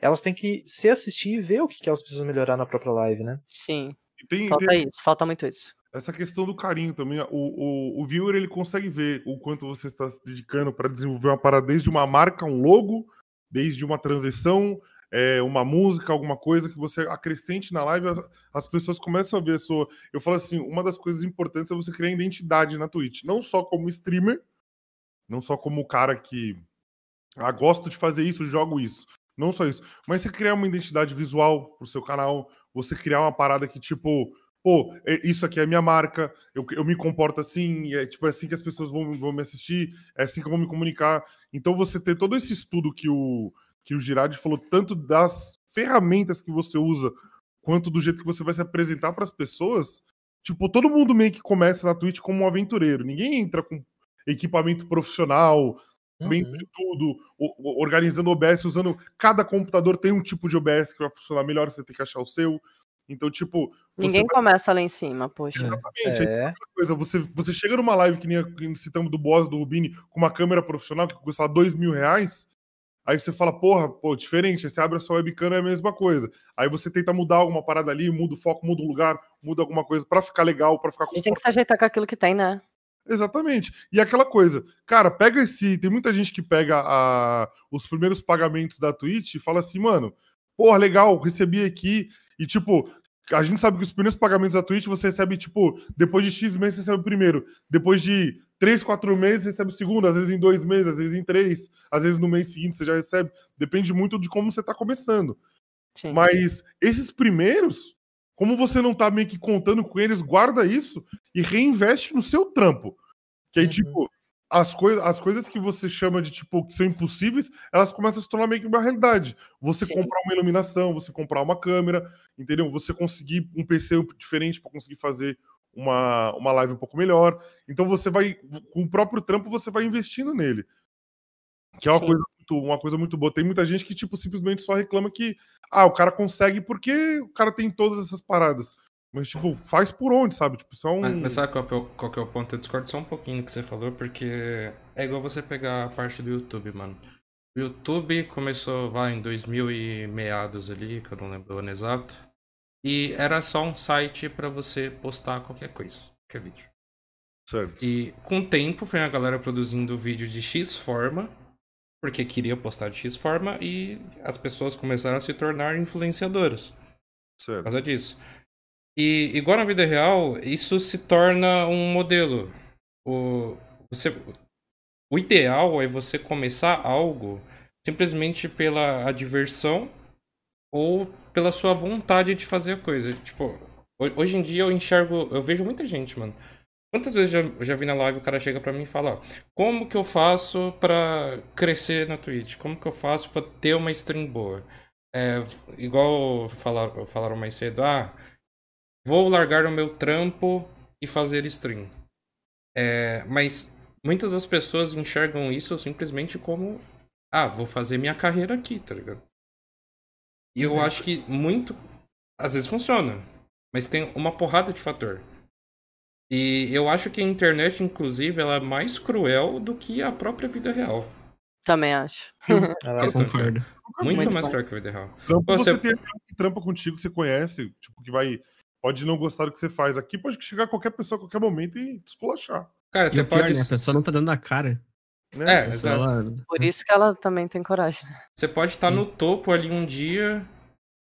Elas têm que se assistir e ver o que elas precisam melhorar na própria live, né? Sim. Tem- falta tem- isso, falta muito isso. Essa questão do carinho também, o, o, o viewer ele consegue ver o quanto você está se dedicando para desenvolver uma parada desde uma marca, um logo, desde uma transição, é, uma música, alguma coisa que você acrescente na live, as, as pessoas começam a ver a sua. Eu falo assim, uma das coisas importantes é você criar identidade na Twitch, não só como streamer, não só como o cara que ah, gosto de fazer isso, jogo isso. Não só isso. Mas você criar uma identidade visual pro seu canal, você criar uma parada que, tipo, pô, é- isso aqui é a minha marca, eu, eu me comporto assim, é tipo é assim que as pessoas vão, vão me assistir, é assim que eu vou me comunicar. Então você ter todo esse estudo que o, que o Girardi falou, tanto das ferramentas que você usa, quanto do jeito que você vai se apresentar para as pessoas, tipo, todo mundo meio que começa na Twitch como um aventureiro. Ninguém entra com equipamento profissional, sabendo de tudo, organizando OBS, usando. Cada computador tem um tipo de OBS que vai funcionar melhor, você tem que achar o seu. Então, tipo. Ninguém vai- começa lá em cima, poxa. Exatamente. aquela coisa, você, você chega numa live que nem citamos do boss do Rubini com uma câmera profissional que custa dois mil reais. Aí você fala, porra, pô, diferente. Aí você abre a sua webcam é a mesma coisa. Aí você tenta mudar alguma parada ali, muda o foco, muda o lugar, muda alguma coisa pra ficar legal, pra ficar A gente tem que se ajeitar com aquilo que tem, né? Exatamente. E aquela coisa, cara, pega esse. Tem muita gente que pega a- os primeiros pagamentos da Twitch e fala assim, mano, porra, legal, recebi aqui. E tipo, a gente sabe que os primeiros pagamentos da Twitch você recebe, tipo, depois de X meses você recebe o primeiro. Depois de 3, 4 meses você recebe o segundo, às vezes em dois meses, às vezes em três, às vezes no mês seguinte você já recebe. Depende muito de como você tá começando. Mas esses primeiros, como você não tá meio que contando com eles, guarda isso e reinveste no seu trampo. Que aí, tipo, as, coi as coisas que você chama de, tipo, que são impossíveis, elas começam a se tornar meio que uma realidade. Você comprar uma iluminação, você comprar uma câmera, entendeu? Você conseguir um PC diferente para conseguir fazer uma, uma live um pouco melhor. Então você vai, com o próprio trampo, você vai investindo nele. Que é uma Sim. coisa, muito, uma coisa muito boa. Tem muita gente que, tipo, simplesmente só reclama que, ah, o cara consegue porque o cara tem todas essas paradas. Mas, tipo, faz por onde, sabe? Tipo, isso é um. Mas, mas sabe qual que, é o, qual é o ponto? Eu discordo só um pouquinho do que você falou, porque é igual você pegar a parte do YouTube, mano. O YouTube começou, vai, em 2000 e meados ali, que eu não lembro o ano exato. E era só um site pra você postar qualquer coisa, qualquer vídeo. Certo. E com o tempo foi a galera produzindo vídeo de X forma, porque queria postar de X forma, e as pessoas começaram a se tornar influenciadoras. Certo. Por causa disso. E igual na vida real, isso se torna um modelo. O, você, o ideal é você começar algo simplesmente pela diversão ou pela sua vontade de fazer a coisa. Tipo, ho- hoje em dia eu enxergo, eu vejo muita gente, mano. Quantas vezes já, eu já vi na live o cara chega pra mim e fala, como que eu faço pra crescer na Twitch? Como que eu faço pra ter uma stream boa? É, igual falaram, falaram mais cedo, ah, vou largar o meu trampo e fazer stream. É, mas muitas das pessoas enxergam isso simplesmente como ah, vou fazer minha carreira aqui, tá ligado? E eu acho que muito às vezes funciona, mas tem uma porrada de fator. E eu acho que a internet, inclusive, ela é mais cruel do que a própria vida real. Também acho. De- concordo. Muito, Muito mais bom. cruel que a vida real. Trampo, você você- tem trampa contigo, você conhece, tipo, que vai. Pode não gostar do que você faz. Aqui pode chegar qualquer pessoa a qualquer momento e desculachar. Cara, E você pior, pode. né, a pessoa não tá dando a cara. Né? É, pessoa, exato. ela- Por isso que ela também tem coragem. né? Você pode estar no topo ali um dia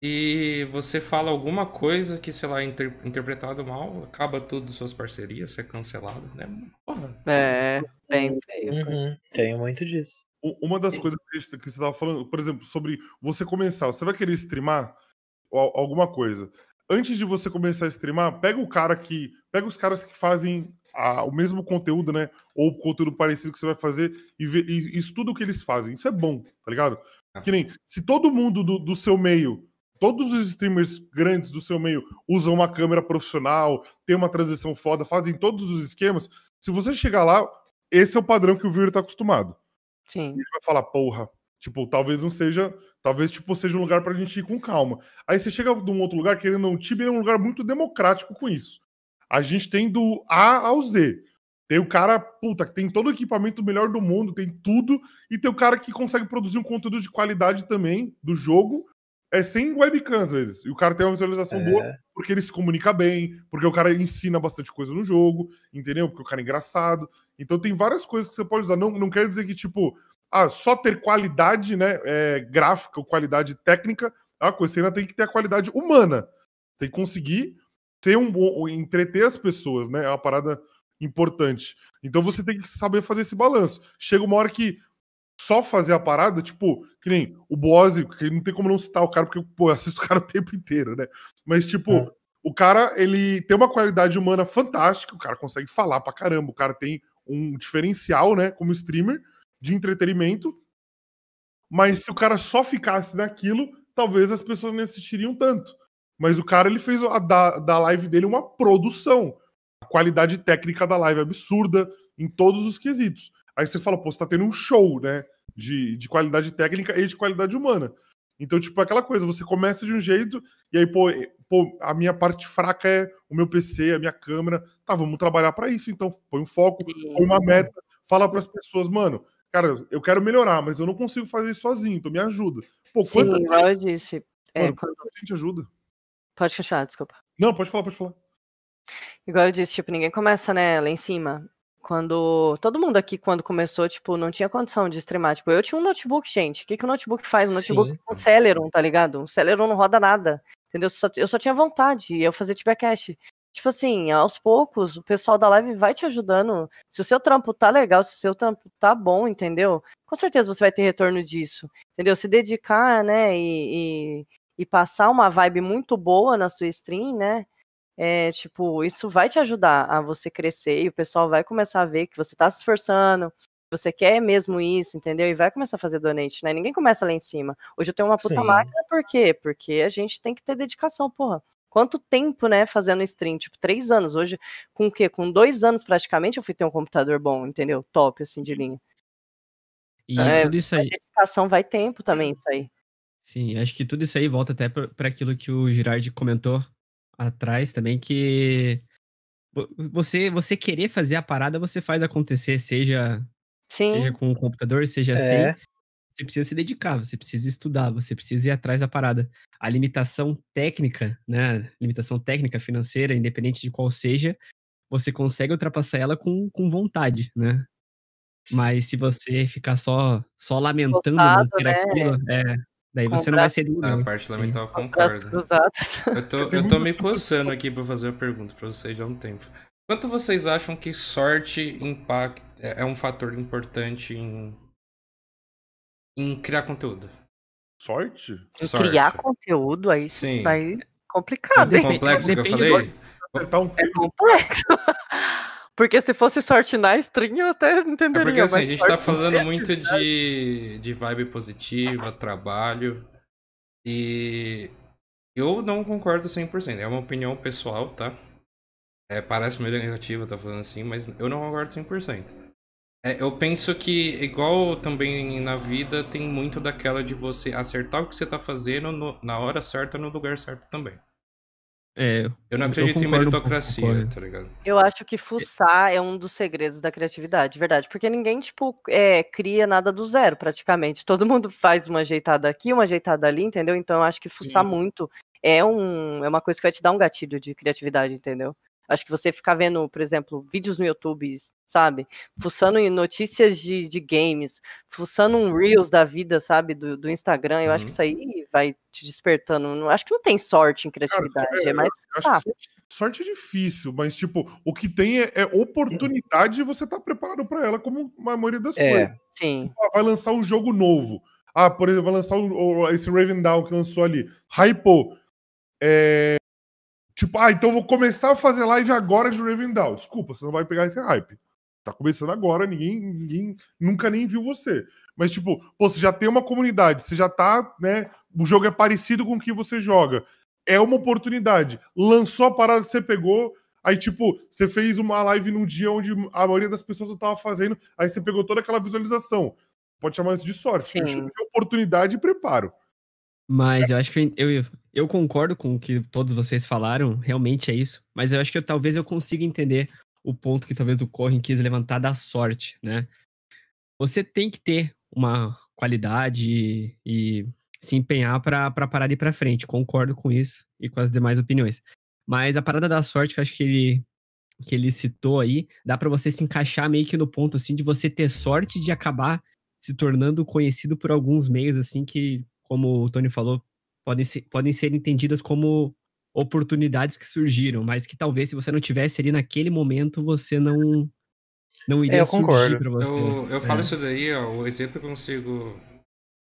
e você fala alguma coisa que, sei lá, é inter- interpretado mal, acaba tudo suas parcerias, você é cancelado, né? Porra. É, bem feio. Uhum, Tenho muito disso. Uma das coisas que você tava falando, por exemplo, sobre você começar, você vai querer streamar al- alguma coisa. Antes de você começar a streamar, pega o cara que. Pega os caras que fazem a- o mesmo conteúdo, né? Ou conteúdo parecido que você vai fazer e, vê, e, estuda o que eles fazem. Isso é bom, tá ligado? Que nem se todo mundo do, do seu meio, todos os streamers grandes do seu meio usam uma câmera profissional, tem uma transição foda, fazem todos os esquemas. Se você chegar lá, esse é o padrão que o viewer tá acostumado. Sim. Ele vai falar, porra, tipo, talvez não seja, talvez tipo seja um lugar pra gente ir com calma. Aí você chega num outro lugar, querendo ou não, o Tibia é um lugar muito democrático com isso. A gente tem do A ao Z. Tem o cara, puta, que tem todo o equipamento melhor do mundo, tem tudo, e tem o cara que consegue produzir um conteúdo de qualidade também do jogo, é sem webcam às vezes. E o cara tem uma visualização É. boa porque ele se comunica bem, porque o cara ensina bastante coisa no jogo, entendeu? Porque o cara é engraçado. Então tem várias coisas que você pode usar. Não, não quer dizer que, tipo, ah, só ter qualidade né, é, gráfica ou qualidade técnica é uma coisa. Você ainda tem que ter a qualidade humana. Tem que conseguir ser um bom, entreter as pessoas, né? É uma parada importante. Então você tem que saber fazer esse balanço. Chega uma hora que só fazer a parada, tipo, que nem o Boazzi, que não tem como não citar o cara, porque, pô, eu assisto o cara o tempo inteiro, né? Mas, tipo, o cara, ele tem uma qualidade humana fantástica, o cara consegue falar pra caramba, o cara tem um diferencial, né, como streamer de entretenimento. Mas se o cara só ficasse naquilo, talvez as pessoas não assistiriam tanto. Mas o cara, ele fez a, da, da live dele uma produção. A qualidade técnica da live é absurda em todos os quesitos. Aí você fala, pô, você tá tendo um show, né? De, de qualidade técnica e de qualidade humana. Então, tipo, aquela coisa, você começa de um jeito, e aí, pô, pô, a minha parte fraca é o meu PC, a minha câmera. Tá, vamos trabalhar pra isso, então põe um foco, põe uma meta, fala pras pessoas, mano, cara, eu quero melhorar, mas eu não consigo fazer isso sozinho, então me ajuda. Pô, Sim, quanta igual eu disse. É, Mano, quando- quanta gente ajuda? Pode continuar, desculpa. Não, pode falar, pode falar. Igual eu disse, tipo, ninguém começa, né, lá em cima. Quando. Todo mundo aqui, quando começou, tipo, não tinha condição de streamar. Tipo, eu tinha um notebook, gente. O que, que o notebook faz? Um notebook Sim. com Celeron, tá ligado? Um Celeron não roda nada. Entendeu? Só- eu só tinha vontade. E eu fazia Tibacast. Tipo assim, aos poucos, o pessoal da live vai te ajudando. Se o seu trampo tá legal, se o seu trampo tá bom, entendeu? Com certeza você vai ter retorno disso. Entendeu? Se dedicar, né? E, e, e passar uma vibe muito boa na sua stream, né? É, tipo, isso vai te ajudar a você crescer e o pessoal vai começar a ver que você tá se esforçando, que você quer mesmo isso, entendeu? E vai começar a fazer donate, né? Ninguém começa lá em cima. Hoje eu tenho uma puta Sim. máquina, por quê? Porque a gente tem que ter dedicação, porra. Quanto tempo, né, fazendo stream? Tipo, três anos. Hoje, com o quê? Com dois anos praticamente, eu fui ter um computador bom, entendeu? Top, assim, de linha. E É, tudo isso aí. dedicação, vai tempo também, isso aí. Sim, acho que tudo isso aí volta até para aquilo que o Girardi comentou atrás também, que vo- você você querer fazer a parada, você faz acontecer, seja Sim. seja com o computador, seja É. sem. Você precisa se dedicar, você precisa estudar, você precisa ir atrás da parada. A limitação técnica, né? Limitação técnica, financeira, independente de qual seja, você consegue ultrapassar ela com, com vontade, né? Mas se você ficar só, só lamentando não ter né? aquilo, é, daí Com você não vai sair do lugar. A parte Sim. lamentável concordo. Eu tô, eu tô me coçando aqui pra fazer a pergunta pra vocês já há um tempo. Quanto vocês acham que sorte impacta, é é um fator importante em, em criar conteúdo? Sorte? Em Sorte. criar conteúdo, aí Sim. sim. Aí complicado, hein? Complexo que eu falei? Um É complexo. Porque se fosse sorte na stream, eu até É entenderia. porque assim, a gente tá falando mesmo, muito de, de vibe positiva, trabalho. E Eu não concordo 100%. É uma opinião pessoal, tá? É, parece meio negativa, tá falando assim, mas eu não concordo 100%. É, eu penso que, igual também na vida, tem muito daquela de você acertar o que você tá fazendo no- na hora certa, no lugar certo também. É, Eu não eu acredito em um pouco, meritocracia, concordo. tá ligado? Eu acho que fuçar é um dos segredos da criatividade, verdade. Porque ninguém, tipo, é, cria nada do zero, praticamente. Todo mundo faz uma ajeitada aqui, uma ajeitada ali, entendeu? Então eu acho que fuçar Sim. muito é, um, é uma coisa que vai te dar um gatilho de criatividade, entendeu? Acho que você ficar vendo, por exemplo, vídeos no YouTube, sabe? Fuçando em notícias de, de games, fuçando um Reels da vida, sabe? Do, do Instagram, eu acho que Uhum. isso aí vai te despertando. Não- Acho que não tem sorte em criatividade, é, mais eu acho fuçar. que sorte, sorte é difícil, mas, tipo, o que tem é, é oportunidade e você tá preparado pra ela, como a maioria das É. coisas. Sim. Ah, vai lançar um jogo novo. Ah, por exemplo, vai lançar o- o- esse Raven Down que lançou ali. Hypou. É, Tipo, ah, então eu vou começar a fazer live agora de Raven Down. Desculpa, você não vai pegar esse hype. Tá começando agora, ninguém, ninguém nunca nem viu você. Mas, tipo, pô, você já tem uma comunidade, você já tá, né? O jogo é parecido com o que você joga. É uma oportunidade. Lançou a parada, você pegou. Aí, tipo, você fez uma live num dia onde a maioria das pessoas não tava fazendo. Aí você pegou toda aquela visualização. Pode chamar isso de sorte. Sim. oportunidade e preparo. Mas eu acho que eu, eu, concordo com o que todos vocês falaram, realmente é isso. Mas eu acho que eu- talvez eu consiga entender o ponto que talvez o Corrin quis levantar da sorte, né? Você tem que ter uma qualidade e, e se empenhar para parar ir para frente. Concordo com isso e com as demais opiniões. Mas a parada da sorte, que eu acho que ele que ele citou aí, dá para você se encaixar meio que no ponto assim de você ter sorte de acabar se tornando conhecido por alguns meios assim que, como o Tony falou, podem ser, podem ser entendidas como oportunidades que surgiram, mas que talvez se você não tivesse ali naquele momento, você não não iria É, eu concordo. para você. Eu, eu falo É. isso daí, ó, o exemplo que eu consigo.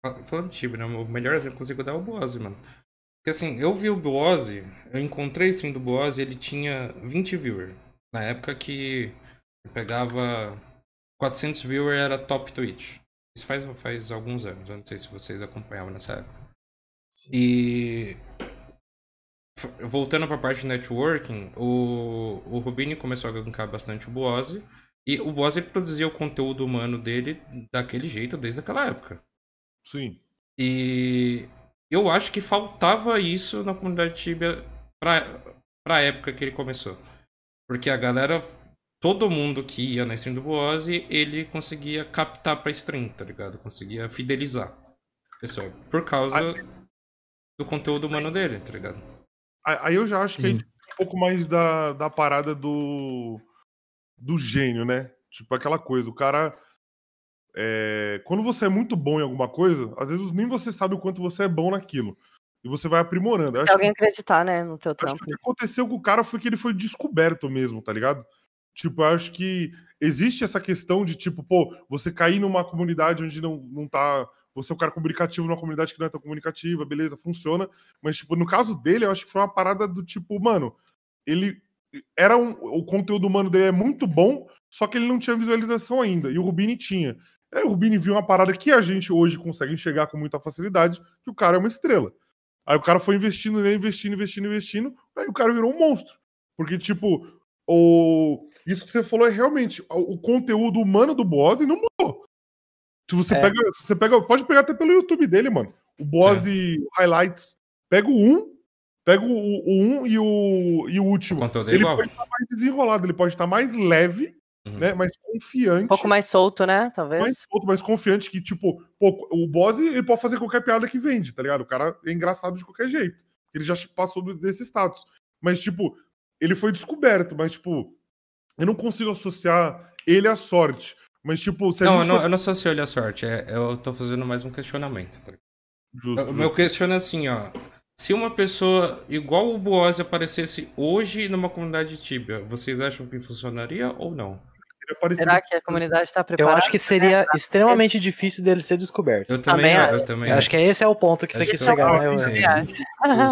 fa- Falando de time, né? O melhor exemplo que eu consigo dar é o Boazzi, mano. Porque assim, eu vi o Boazzi, eu encontrei o stream do Boazzi, ele tinha 20 viewers. Na época que eu pegava 400 viewers era top Twitch. Isso faz, faz alguns anos, eu não sei se vocês acompanhavam nessa época. E f- voltando pra parte de networking, o, o Rubini começou a gankar bastante o Boazzi. E o Boazzi produzia o conteúdo humano dele daquele jeito desde aquela época. Sim. E eu acho que faltava isso na comunidade Tibia pra, pra época que ele começou. Porque a galera, todo mundo que ia na stream do Boazzi, ele conseguia captar pra stream, tá ligado? Conseguia fidelizar a pessoa. Por causa do conteúdo humano dele, tá ligado? Aí aí eu já acho que aí tem um pouco mais da, da parada do, do gênio, né? Tipo, aquela coisa, o cara. é, quando você é muito bom em alguma coisa, às vezes nem você sabe o quanto você é bom naquilo. E você vai aprimorando. Se acho alguém que, acreditar, né, no teu acho que trampo. o que aconteceu com o cara foi que ele foi descoberto mesmo, tá ligado? Tipo, acho que existe essa questão de, tipo, pô, você cair numa comunidade onde não, não tá. Você é um cara comunicativo numa comunidade que não é tão comunicativa, beleza, funciona. Mas, tipo, no caso dele, eu acho que foi uma parada do tipo, mano, ele era um, o conteúdo humano dele é muito bom, só que ele não tinha visualização ainda, e o Rubini tinha. Aí o Rubini viu uma parada que a gente hoje consegue enxergar com muita facilidade, que o cara é uma estrela. Aí o cara foi investindo investindo, investindo, investindo, aí o cara virou um monstro. Porque, tipo, o... isso que você falou é realmente, o o conteúdo humano do Boaz não mudou. Se você É. pega, se você pega, pode pegar até pelo YouTube dele, mano. O Boaz Highlights, pega o 1, pega o, o 1 e o, e o último. conteúdo é ele igual. pode estar mais desenrolado, ele pode estar mais leve, Uhum. né, mais confiante. Um pouco mais solto, né? Talvez. mais solto, mais confiante que, tipo, pô, o boss ele pode fazer qualquer piada que vende, tá ligado? O cara é engraçado de qualquer jeito. Ele já passou desse status. Mas, tipo, ele foi descoberto, mas, tipo, eu não consigo associar ele à sorte. Mas, tipo, se Não, eu não, for- eu não sou se olha a sorte, é, eu tô fazendo mais um questionamento. Tá? Justo, o meu justo. questiono é assim, ó. Se uma pessoa igual o Boaz aparecesse hoje numa comunidade Tibia, vocês acham que funcionaria ou não? Seria parecido Será que a comunidade está Eu preparada? acho que seria extremamente difícil dele ser descoberto. Eu também, Também eu acho. também Eu acho que esse é o ponto que você Acho quis que chegar, eu- né?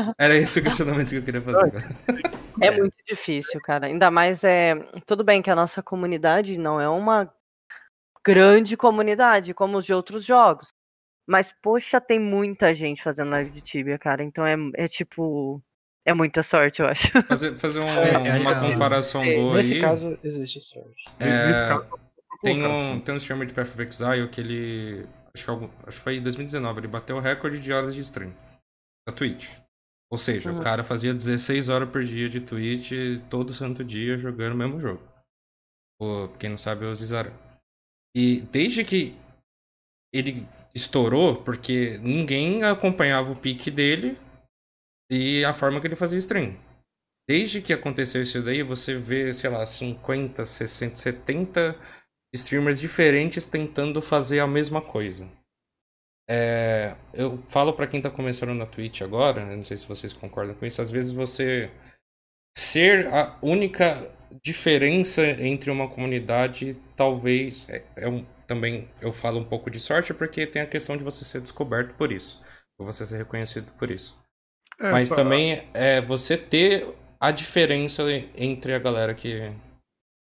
eu-? Era esse o questionamento que eu queria fazer. É muito difícil, cara. Ainda mais é. Tudo bem que a nossa comunidade não é uma grande comunidade como os de outros jogos. Mas, poxa, tem muita gente fazendo live de Tibia, cara. Então é, é tipo. É muita sorte, eu acho. Fazer, fazer um- É, uma sim. comparação É, boa Nesse aí. caso, existe sorte. É, Nesse caso, tem, um, assim. tem um streamer de Path of Exile que ele. Acho que, algum- acho que foi em 2019, ele bateu o recorde de horas de stream na Twitch. Ou seja, Uhum. o cara fazia 16 horas por dia de Twitch todo santo dia jogando o mesmo jogo. O, quem não sabe é o Zizaran. E desde que ele estourou, porque ninguém acompanhava o pique dele e a forma que ele fazia stream. Desde que aconteceu isso daí, você vê, sei lá, 50, 60, 70 streamers diferentes tentando fazer a mesma coisa. É, eu falo pra quem tá começando na Twitch agora, não sei se vocês concordam com isso, às vezes você ser a única diferença entre uma comunidade, talvez é, é um, também eu falo um pouco de sorte porque tem a questão de você ser descoberto por isso, ou você ser reconhecido por isso. É, Mas tá- também é você ter a diferença entre a galera que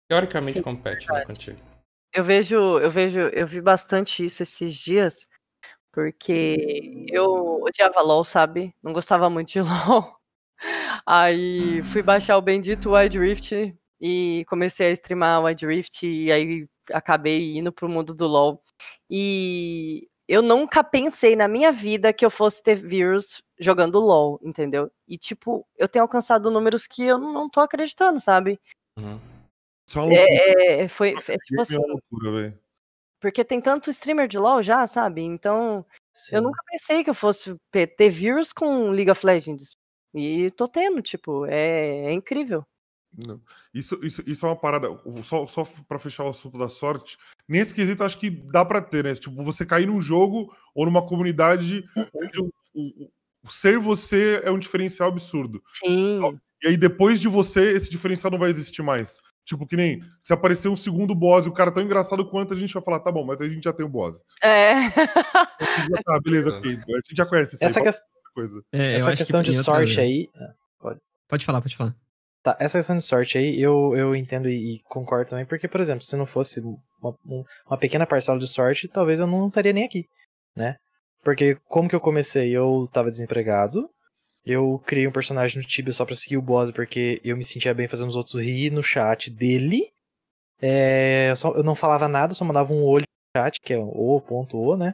teoricamente Sim, compete né, contigo. Eu vejo, eu vejo, eu vi bastante isso esses dias, porque eu odiava LOL, sabe? Não gostava muito de LOL. Aí fui baixar o bendito Wild Rift e comecei a streamar Wild Rift e aí acabei indo pro mundo do LOL. E eu nunca pensei na minha vida que eu fosse ter views jogando LOL, entendeu? E tipo, eu tenho alcançado números que eu não tô acreditando, sabe? Isso é uma loucura. É, é, foi, é, tipo assim, é uma loucura, velho. porque tem tanto streamer de LoL já, sabe? Então, eu nunca pensei que eu fosse ter views com League of Legends. E tô tendo, tipo, é, é incrível. Não. Isso, isso, isso é uma parada. Só, só pra fechar o assunto da sorte. Nesse quesito, acho que dá pra ter, né? Tipo, você cair num jogo ou numa comunidade onde o, o- o ser você é um diferencial absurdo. Sim. E aí, depois de você, esse diferencial não vai existir mais. Tipo, que nem se aparecer um segundo boss e o cara tão engraçado quanto, a gente vai falar, tá bom, mas aí a gente já tem o boss. É. Ah, beleza, ok. A gente já conhece isso Essa, aí. outra coisa. É, eu essa acho que questão de outra- sorte aí. Pode. Pode falar, pode falar. Tá, essa questão de sorte aí, eu, eu entendo e, e concordo também, porque, por exemplo, se não fosse uma, um- uma pequena parcela de sorte, talvez eu não estaria nem aqui, né? Porque como que eu comecei? Eu tava desempregado, eu criei um personagem no Tibia só pra seguir o boss, porque eu me sentia bem fazendo os outros rir no chat dele. É, eu, só- eu não falava nada, só mandava um olho no chat, que é o ponto o, né?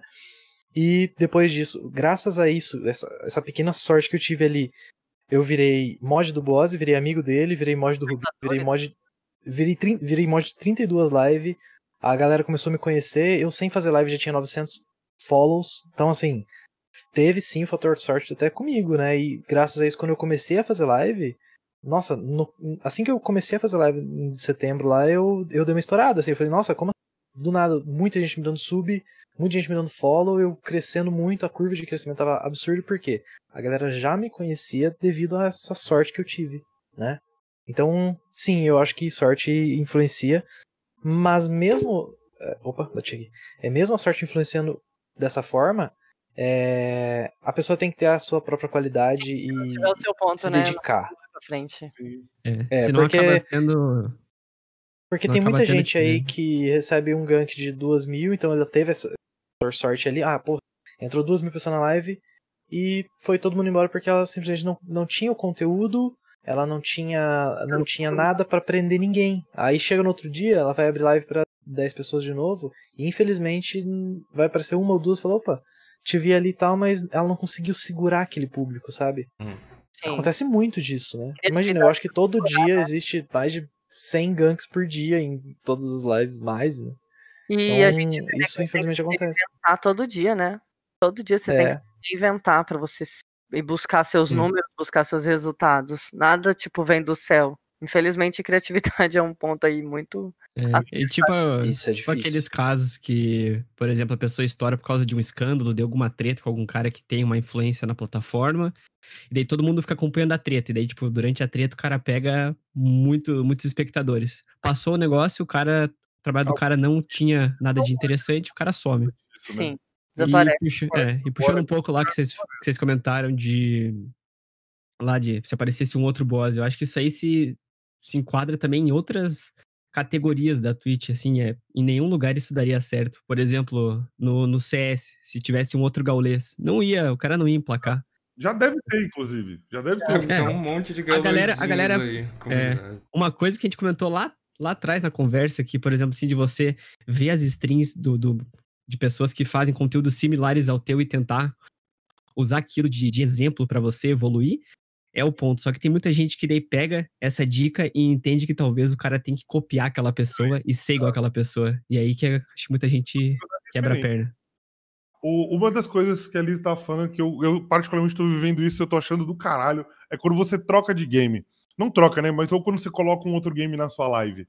E depois disso, graças a isso, essa, essa pequena sorte que eu tive ali, eu virei mod do boss, virei amigo dele, virei mod do Rubi, virei mod. Virei, virei mod de 32 live. A galera começou a me conhecer. Eu sem fazer live já tinha 900 follows. Então, assim, teve sim o fator de sorte até comigo, né? E graças a isso, quando eu comecei a fazer live. Nossa, no- assim que eu comecei a fazer live em setembro lá, eu, eu dei uma estourada. Assim, eu falei, nossa, como assim? do nada, muita gente me dando sub, muita gente me dando follow, eu crescendo muito, a curva de crescimento tava absurdo, porque a galera já me conhecia devido a essa sorte que eu tive, né? Então, sim, eu acho que sorte influencia, mas mesmo. é, Opa, bati aqui. É mesmo a sorte influenciando dessa forma, é, a pessoa tem que ter a sua própria qualidade e o seu ponto, se né, dedicar. Pra frente. É, É, senão porque- acaba sendo. Porque Não tem muita gente que- aí que recebe um gank de duas mil, então ela teve essa sorte ali. Ah, pô, entrou duas mil pessoas na live e foi todo mundo embora porque ela simplesmente não, não tinha o conteúdo, ela não tinha, não tinha nada pra prender ninguém. Aí chega no outro dia, ela vai abrir live pra 10 pessoas de novo e infelizmente hum, vai aparecer uma ou duas e fala, opa, te vi ali e tal, mas ela não conseguiu segurar aquele público, sabe? Sim. Acontece muito disso, né? Imagina, eu acho que todo dia existe mais de 100 ganks por dia em todas as lives, mais, né? E Então, a gente isso infelizmente acontece. inventar todo dia, né? Todo dia você É. tem que inventar pra você se- e buscar seus Sim. números, buscar seus resultados. Nada, tipo, vem do céu. Infelizmente, a criatividade é um ponto aí muito. É, e tipo, Isso é tipo aqueles casos que, por exemplo, a pessoa estoura por causa de um escândalo, de alguma treta com algum cara que tem uma influência na plataforma, e daí todo mundo fica acompanhando a treta, e daí, tipo, durante a treta o cara pega muito, muitos espectadores. Passou o negócio, o cara, o trabalho do cara não tinha nada de interessante, o cara some. Isso, Sim. E, Desaparece. puxa- é, e puxando um pouco lá que vocês, que vocês comentaram de. Lá de se aparecesse um outro boss, eu acho que isso aí se, se enquadra também em outras categorias da Twitch, assim, é, em nenhum lugar isso daria certo. Por exemplo, no, no CS, se tivesse um outro gaulês, não ia, o cara não ia emplacar. Já deve ter, inclusive. Já deve ter. Deve ter É. um monte de A galera, a galera aí. é, comunidade. uma coisa que a gente comentou lá, lá atrás na conversa, que, por exemplo, assim, de você ver as streams do, do- de pessoas que fazem conteúdos similares ao teu e tentar usar aquilo de, de exemplo pra você evoluir, é o ponto. Só que tem muita gente que daí pega essa dica e entende que talvez o cara tem que copiar aquela pessoa e ser igual aquela pessoa. E aí que acho que muita gente quebra a perna. O- uma das coisas que a Liz tava falando, que eu, eu particularmente tô vivendo isso, eu tô achando do caralho, é quando você troca de game. Não troca, né? Mas ou quando você coloca um outro game na sua live.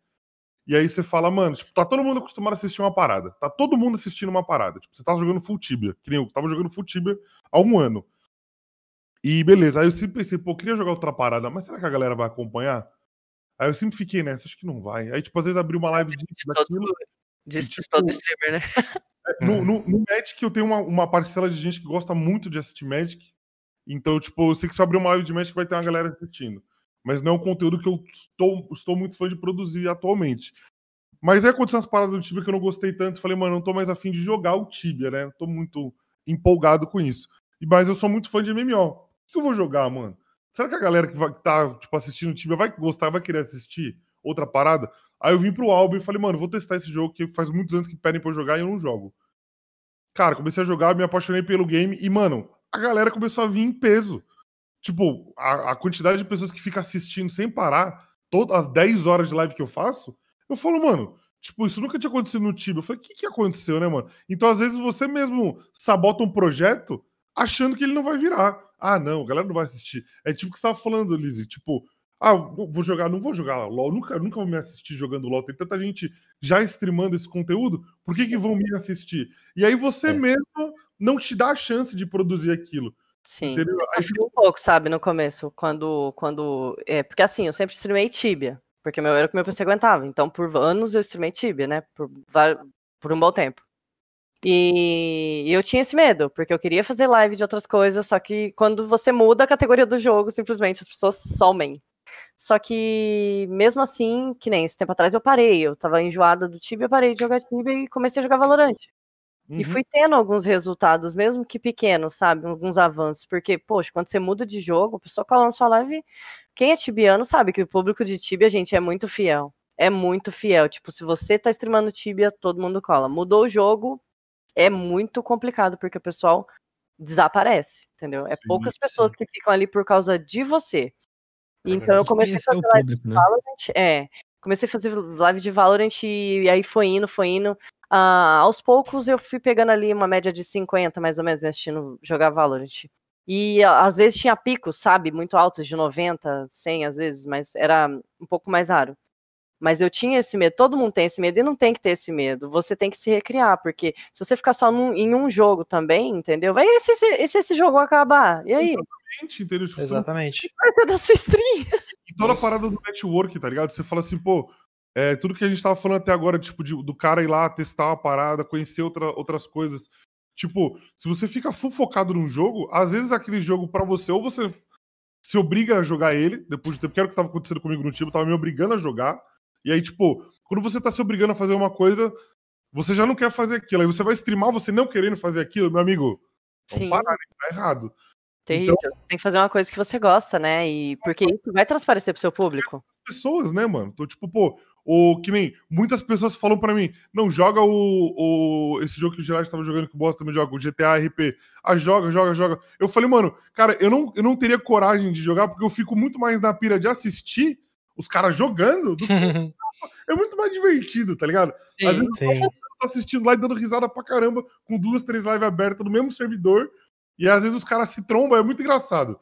E aí você fala, mano, tipo, tá todo mundo acostumado a assistir uma parada. Tá todo mundo assistindo uma parada. Tipo, você tava jogando Full Tibia, que nem eu tava jogando Full Tibia há um ano. E beleza, aí eu sempre pensei, pô, eu queria jogar outra parada, mas será que a galera vai acompanhar? Aí eu sempre fiquei nessa, acho que não vai. Aí, tipo, às vezes abri uma live disso, daquilo. Disso tipo, de todo streamer, né? É, No, no, no Magic eu tenho uma, uma parcela de gente que gosta muito de assistir Magic. Então, tipo, eu sei que se eu abrir uma live de Magic vai ter uma galera assistindo. Mas não é um conteúdo que eu estou, estou muito fã de produzir atualmente. Mas aí aconteceu umas paradas do Tibia que eu não gostei tanto. Falei, mano, não tô mais afim de jogar o Tibia, né? Tô muito empolgado com isso. Mas eu sou muito fã de MMO. O que eu vou jogar, mano? Será que a galera que, vai, tá, tipo, assistindo o Tibia vai gostar, vai querer assistir outra parada? Aí eu vim pro álbum e falei, mano, vou testar esse jogo que faz muitos anos que pedem pra eu jogar e eu não jogo. Cara, comecei a jogar, me apaixonei pelo game e, mano, a galera começou a vir em peso. Tipo, a, a quantidade de pessoas que fica assistindo sem parar, todas as 10 horas de live que eu faço, eu falo, mano, tipo, isso nunca tinha acontecido no Tibia. Eu falei, o que, que aconteceu, né, mano? Então, às vezes, você mesmo sabota um projeto achando que ele não vai virar. Ah, não, a galera não vai assistir. É tipo o que você tava falando, Lizzie, tipo, ah, vou jogar, não vou jogar LOL, nunca, nunca vou me assistir jogando LOL. Tem tanta gente já streamando esse conteúdo, por que, que vão me assistir? E aí você mesmo não te dá a chance de produzir aquilo. Sim. Entendeu? Eu Aí um pouco, sabe, no começo, quando, quando, é, porque assim, eu sempre streamei Tibia, porque meu, era o que meu PC aguentava, então por anos eu streamei Tibia, né, por, por um bom tempo. E eu tinha esse medo, porque eu queria fazer live de outras coisas, só que quando você muda a categoria do jogo, simplesmente as pessoas somem. Só que, mesmo assim, que nem esse tempo atrás eu parei, eu tava enjoada do Tibia, parei de jogar Tibia e comecei a jogar Valorant. E fui tendo alguns resultados, mesmo que pequenos, sabe? Alguns avanços. Porque, poxa, quando você muda de jogo, a pessoa cola na sua live. Quem é tibiano sabe que o público de Tibia, gente, é muito fiel. É muito fiel. Tipo, se você tá streamando Tibia, todo mundo cola. Mudou o jogo, é muito complicado, porque o pessoal desaparece, entendeu? É poucas pessoas que ficam ali por causa de você. Então eu comecei a o fazer live né? Valorant. É. Comecei a fazer live de Valorant e aí foi indo, foi indo. Ah, aos poucos eu fui pegando ali uma média de 50, mais ou menos, me assistindo jogar Valorant. E a- às vezes tinha picos, sabe? Muito altos, de 90, 100 às vezes, mas era um pouco mais raro. Mas eu tinha esse medo, todo mundo tem esse medo e não tem que ter esse medo. Você tem que se recriar, porque se você ficar só num- em um jogo também, entendeu? Vai e se, se, e se esse jogo acabar? E aí? Exatamente, entendeu? Tipo, Exatamente. Vai da sua stream. Toda a parada do network, tá ligado? Você fala assim, pô, é, tudo que a gente tava falando até agora, tipo, de- do cara ir lá testar uma parada, conhecer outra, outras coisas. Tipo, se você fica full focado num jogo, às vezes aquele jogo pra você, ou você se obriga a jogar ele, depois de tempo, que era o que tava acontecendo comigo no time, tava me obrigando a jogar. E aí, tipo, quando você tá se obrigando a fazer uma coisa, você já não quer fazer aquilo. Aí você vai streamar você não querendo fazer aquilo, meu amigo. Sim. Parar, né? Tá errado. Terrível. Então- Tem que fazer uma coisa que você gosta, né? E porque isso vai transparecer pro seu público. pessoas, né, mano? Então, tipo, pô, o que nem muitas pessoas falam pra mim, não joga o, o esse jogo que o Gerard tava jogando que o Boss também joga, o GTA RP. Ah, joga, joga, joga. Eu falei, mano, cara, eu não, eu não teria coragem de jogar porque eu fico muito mais na pira de assistir os caras jogando do que é muito mais divertido, tá ligado? Às vezes Sim. eu tô assistindo lá e dando risada pra caramba, com duas, três lives abertas no mesmo servidor, e às vezes os caras se trombam, é muito engraçado.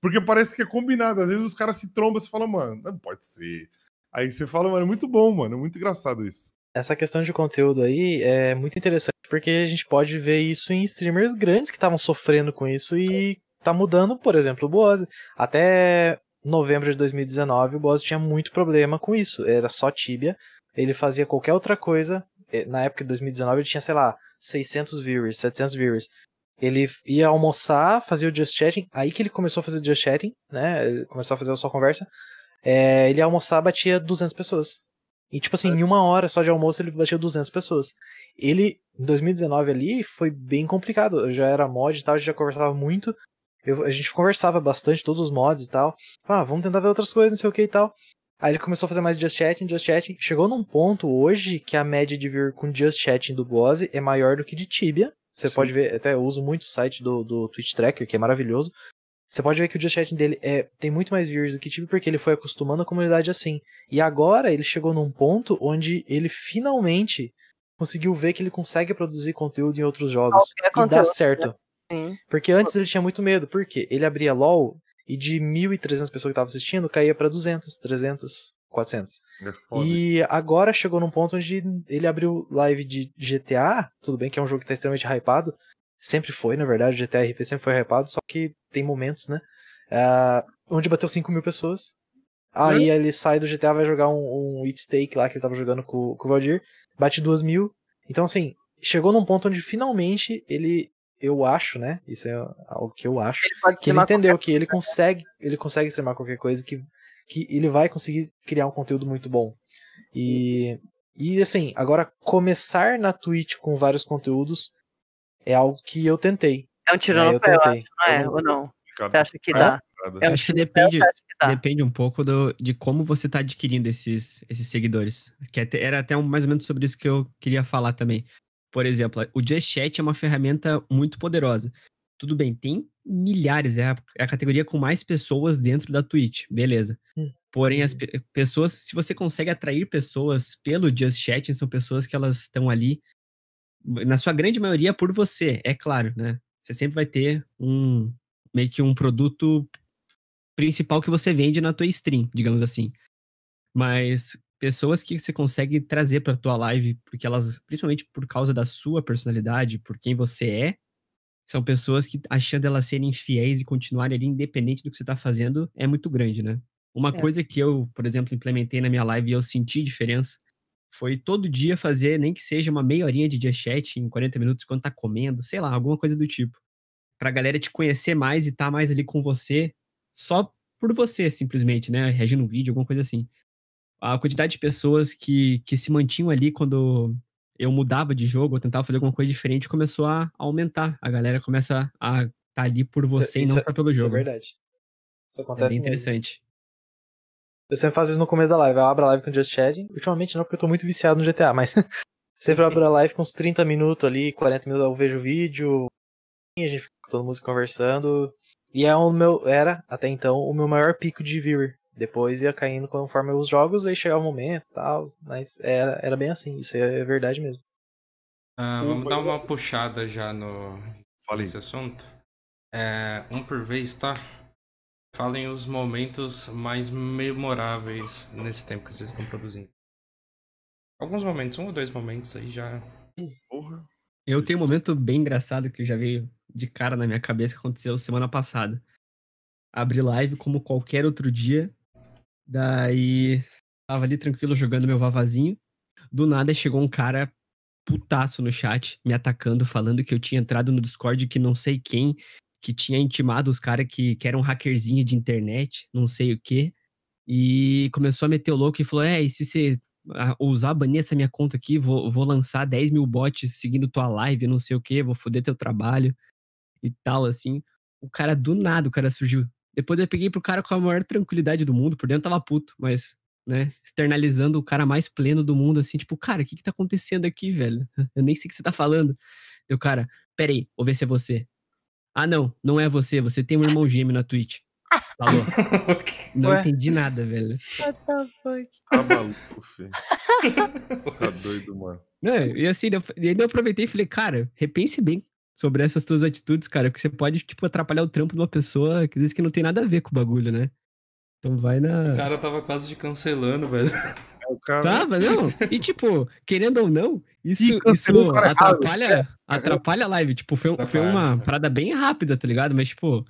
Porque parece que é combinado. Às vezes os caras se trombam e você fala, mano, não pode ser. Aí você fala, mano, é muito bom, mano. É muito engraçado isso. Essa questão de conteúdo aí é muito interessante porque a gente pode ver isso em streamers grandes que estavam sofrendo com isso e tá mudando, por exemplo, o Boaz. Até novembro de 2019, o Boaz tinha muito problema com isso. Era só Tibia. Ele fazia qualquer outra coisa. Eh, Na época de 2019, ele tinha, sei lá, 600 viewers, 700 viewers. Ele ia almoçar, fazia o Just Chatting. Aí que ele começou a fazer Just Chatting, né? Ele começou a fazer a sua conversa. É, ele ia almoçar, batia 200 pessoas. E, tipo assim, em uma hora só de almoço ele bateu 200 pessoas. Ele, em 2019 ali, foi bem complicado. Eu já era mod e tal, a gente já conversava muito. Eu- a gente conversava bastante, todos os mods e tal. Ah, vamos tentar ver outras coisas, não sei o que e tal. Aí ele começou a fazer mais Just Chatting, Just Chatting. Chegou num ponto hoje que a média de vir com Just Chatting do Boze é maior do que de Tibia. Você pode ver, até eu uso muito o site do, do Twitch Tracker, que é maravilhoso. Você pode ver que o Just Chatting dele é, tem muito mais views do que Tibia, porque ele foi acostumando a comunidade assim. E agora ele chegou num ponto onde ele finalmente conseguiu ver que ele consegue produzir conteúdo em outros jogos. Qualquer e dá conteúdo, certo. né? Sim. Porque antes ele tinha muito medo. Por quê? Ele abria LOL e de 1.300 pessoas que estavam assistindo, caía para 200, 300, 400. É. E agora chegou num ponto onde ele abriu live de GTA, tudo bem que é um jogo que tá extremamente hypado, sempre foi, na verdade, o GTA RP sempre foi hypado, só que tem momentos, né? Ah, onde bateu 5 mil pessoas. Aí ele sai do GTA, vai jogar um, um It Stake lá que ele tava jogando com, com o Valdir, bate 2 mil. Então, assim, chegou num ponto onde finalmente ele, eu acho, né? Isso é algo que eu acho. pode que ele entendeu que ele consegue, ele consegue streamar qualquer coisa, que, que ele vai conseguir criar um conteúdo muito bom. E, e assim, agora começar na Twitch com vários conteúdos é algo que eu tentei. É um tiro né? no eu pé, não é? Ou não? Você acha que É dá? É um acho que depende, depende um pouco do, de como você tá adquirindo esses, esses seguidores. Que até- era até um- mais ou menos sobre isso que eu queria falar também. Por exemplo, o Just Chat é uma ferramenta muito poderosa. Tudo bem, tem milhares, é a, é a categoria com mais pessoas dentro da Twitch, beleza. Hum. Porém, as pe- pessoas, se você consegue atrair pessoas pelo Just Chatting, são pessoas que elas estão ali, na sua grande maioria, por você, é claro, né? Você sempre vai ter um, meio que um produto principal que você vende na tua stream, digamos assim. Mas pessoas que você consegue trazer para tua live, porque elas, principalmente por causa da sua personalidade, por quem você é, são pessoas que a chance delas serem fiéis e continuarem ali independente do que você tá fazendo é muito grande, né? Uma É. coisa que eu, por exemplo, implementei na minha live e eu senti diferença foi todo dia fazer, nem que seja uma meia horinha de just chat em 40 minutos quando tá comendo, sei lá, alguma coisa do tipo. Pra galera te conhecer mais e tá mais ali com você, só por você, simplesmente, né? Reagindo um vídeo, alguma coisa assim. A quantidade de pessoas que, que se mantinham ali quando eu mudava de jogo, ou tentava fazer alguma coisa diferente, começou a aumentar. A galera começa a estar tá ali por você Isso- e não isso- só pelo isso jogo. é verdade. Isso É acontece bem mesmo. interessante. Eu sempre faço isso no começo da live. Eu abro a live com Just Chatting. Ultimamente não, porque eu tô muito viciado no GTA, mas sempre abro a live com uns 30 minutos ali, 40 minutos eu vejo o vídeo, e a gente fica todo mundo conversando. E é o meu, era, até então, o meu maior pico de viewer. Depois ia caindo conforme os jogos, aí chegava o momento e tal. Mas era, era bem assim, isso é verdade mesmo. Ah, vamos dar uma puxada já no Falei. nesse assunto. É, um por vez, tá? Falem os momentos mais memoráveis nesse tempo que vocês estão produzindo. Alguns momentos, um ou dois momentos aí já. Porra. Eu tenho um momento bem engraçado que já veio de cara na minha cabeça que aconteceu semana passada. Abri live como qualquer outro dia. Daí tava ali tranquilo jogando meu vavazinho. Do nada chegou um cara putaço no chat, me atacando, falando que eu tinha entrado no Discord que não sei quem, que tinha intimado os caras que, que eram hackerzinho de internet, não sei o quê. E começou a meter o louco e falou: É, e se você ah, usar, banir essa minha conta aqui, vou, vou lançar 10 mil bots seguindo tua live, não sei o que, vou foder teu trabalho e tal, assim. O cara, do nada, o cara surgiu. Depois eu peguei pro cara com a maior tranquilidade do mundo, por dentro tava puto, mas, né, externalizando o cara mais pleno do mundo, assim, tipo, cara, o que que tá acontecendo aqui, velho? Eu nem sei o que você tá falando. Deu, cara, peraí, vou ver se é você. Ah, não, não é você, você tem um irmão gêmeo na Twitch. Falou. Não Ué. entendi nada, velho. What the fuck? Tá maluco, filho. Tá doido, mano. Não, e assim, eu, e ainda eu aproveitei e falei, cara, repense bem sobre essas tuas atitudes, cara, porque você pode, tipo, atrapalhar o trampo de uma pessoa que às vezes que não tem nada a ver com o bagulho, né? Então vai na. O cara tava quase te cancelando, velho. O cara. Tava, não. E tipo, querendo ou não, isso, Ih, isso o cara errado. atrapalha, atrapalha a live. Tipo, foi, foi Atrapalha, uma atrapalha. parada bem rápida, tá ligado? Mas, tipo,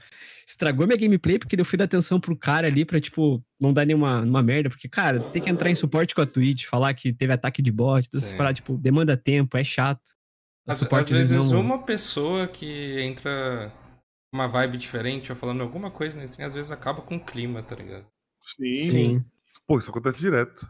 estragou minha gameplay porque eu fui dar atenção pro cara ali pra, tipo, não dar nenhuma, nenhuma merda. Porque, cara, tem que entrar em suporte com a Twitch, falar que teve ataque de bot, todas essas paradas, tipo, demanda tempo, é chato. Às, às vezes não- uma pessoa que entra uma vibe diferente ou falando alguma coisa na stream, às vezes acaba com o clima, tá ligado? Sim. Sim. Pô, isso acontece direto.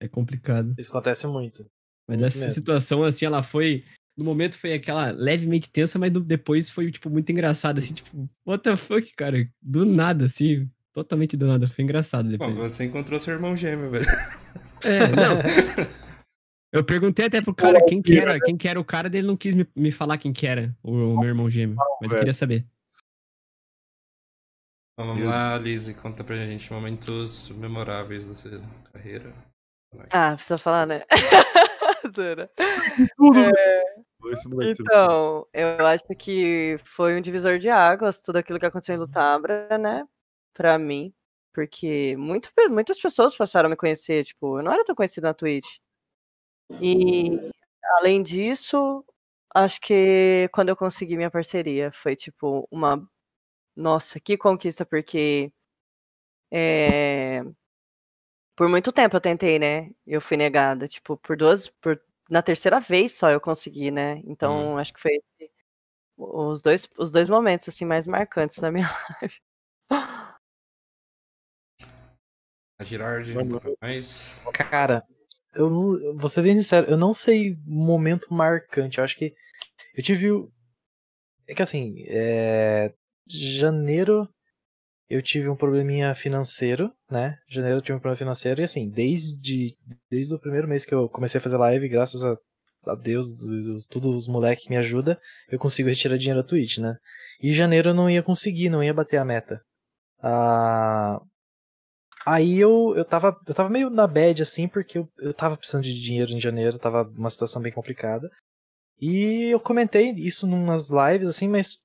É complicado. Isso acontece muito. Mas Muito essa mesmo. situação, assim, ela foi. No momento foi aquela levemente tensa, mas depois foi, tipo, muito engraçado, assim, tipo, what the fuck, cara? Do nada, assim, totalmente do nada. Foi engraçado Bom, depois. você encontrou seu irmão gêmeo, velho. É, não. Eu perguntei até pro cara quem que era, quem que era o cara, dele não quis me, me falar quem que era o, o meu irmão gêmeo. Mas eu queria saber. Então, vamos lá, Lizzie, conta pra gente momentos memoráveis da sua carreira. Ah, precisa falar, né? Tudo, É, Então, eu acho que foi um divisor de águas tudo aquilo que aconteceu em Lutabra, né? Pra mim. Porque muito, muitas pessoas passaram a me conhecer, tipo, eu não era tão conhecida na Twitch. E, além disso, acho que quando eu consegui minha parceria, foi, tipo, uma. Nossa, que conquista, porque. É... Por muito tempo eu tentei, né? Eu fui negada, tipo, por duas. Por... Na terceira vez só eu consegui, né? Então, acho que foi esse- os, dois, os dois momentos, assim, mais marcantes na minha live. A Girard, nós. Cara, eu não, vou ser bem sincero, eu não sei momento marcante. Eu acho que eu tive. É que assim, é... janeiro eu tive um probleminha financeiro, né? Janeiro eu tive um problema financeiro e assim, desde, desde o primeiro mês que eu comecei a fazer live, graças a, a Deus, dos- todos os moleques que me ajudam, eu consigo retirar dinheiro da Twitch, né? E janeiro eu não ia conseguir, não ia bater a meta. Ah, Aí eu, eu, tava, eu tava meio na bad, assim, porque eu, eu tava precisando de dinheiro em janeiro, tava uma situação bem complicada. E eu comentei isso numas lives, assim, mas,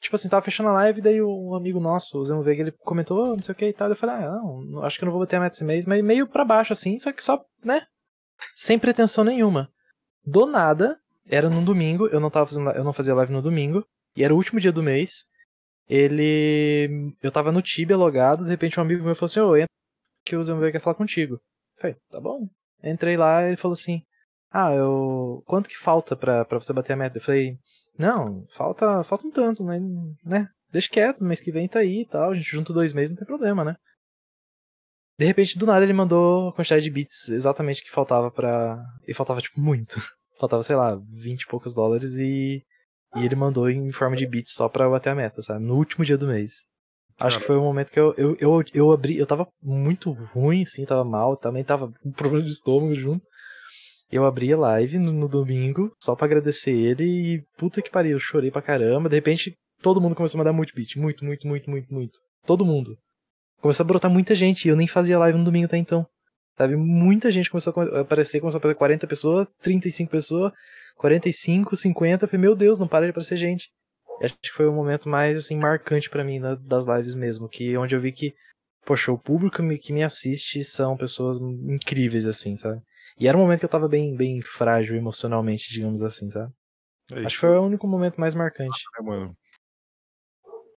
tipo assim, tava fechando a live, daí um amigo nosso, o Zemo Veiga, ele comentou, "Oh, não sei o que e tal. Eu falei, ah, não, acho que eu não vou bater a meta esse mês, mas meio pra baixo, assim, só que só, né, sem pretensão nenhuma. Do nada, era num domingo, eu não tava fazendo, eu não fazia live no domingo, e era o último dia do mês. Ele. Eu tava no Tibia logado, de repente um amigo meu falou assim: Ô, entra que o Zemo quer falar contigo. Eu falei, tá bom. Entrei lá ele falou assim: Ah, eu. Quanto que falta pra, pra você bater a meta? Eu falei, não, falta, falta um tanto, mas, né? Deixa quieto, mês que vem tá aí e tal. A gente junta dois meses, não tem problema, né? De repente, do nada, ele mandou a quantidade de bits exatamente que faltava pra. E faltava, tipo, muito. Faltava, sei lá, 20 e poucos dólares e. E ele mandou em forma de bits só pra bater a meta, sabe? No último dia do mês. Acho que foi o momento que eu, eu, eu, eu abri. Eu tava muito ruim, assim, tava mal. Também tava com problema de estômago junto. Eu abri a live no, no domingo só pra agradecer ele e puta que pariu, eu chorei pra caramba. De repente, todo mundo começou a mandar muito beat. Muito, muito, muito, muito, muito. Todo mundo. Começou a brotar muita gente e eu nem fazia live no domingo até então. Sabe? Muita gente começou a aparecer, começou a aparecer 40 pessoas, 35 pessoas, 45, 50. Eu falei, meu Deus, não para de aparecer gente. Acho que foi o momento mais assim marcante pra mim na- das lives mesmo, que onde eu vi que, poxa, o público me- que me assiste são pessoas incríveis assim, sabe? E era um momento que eu tava bem, bem frágil emocionalmente, digamos assim, sabe? É Acho que foi o único momento mais marcante. É, mano.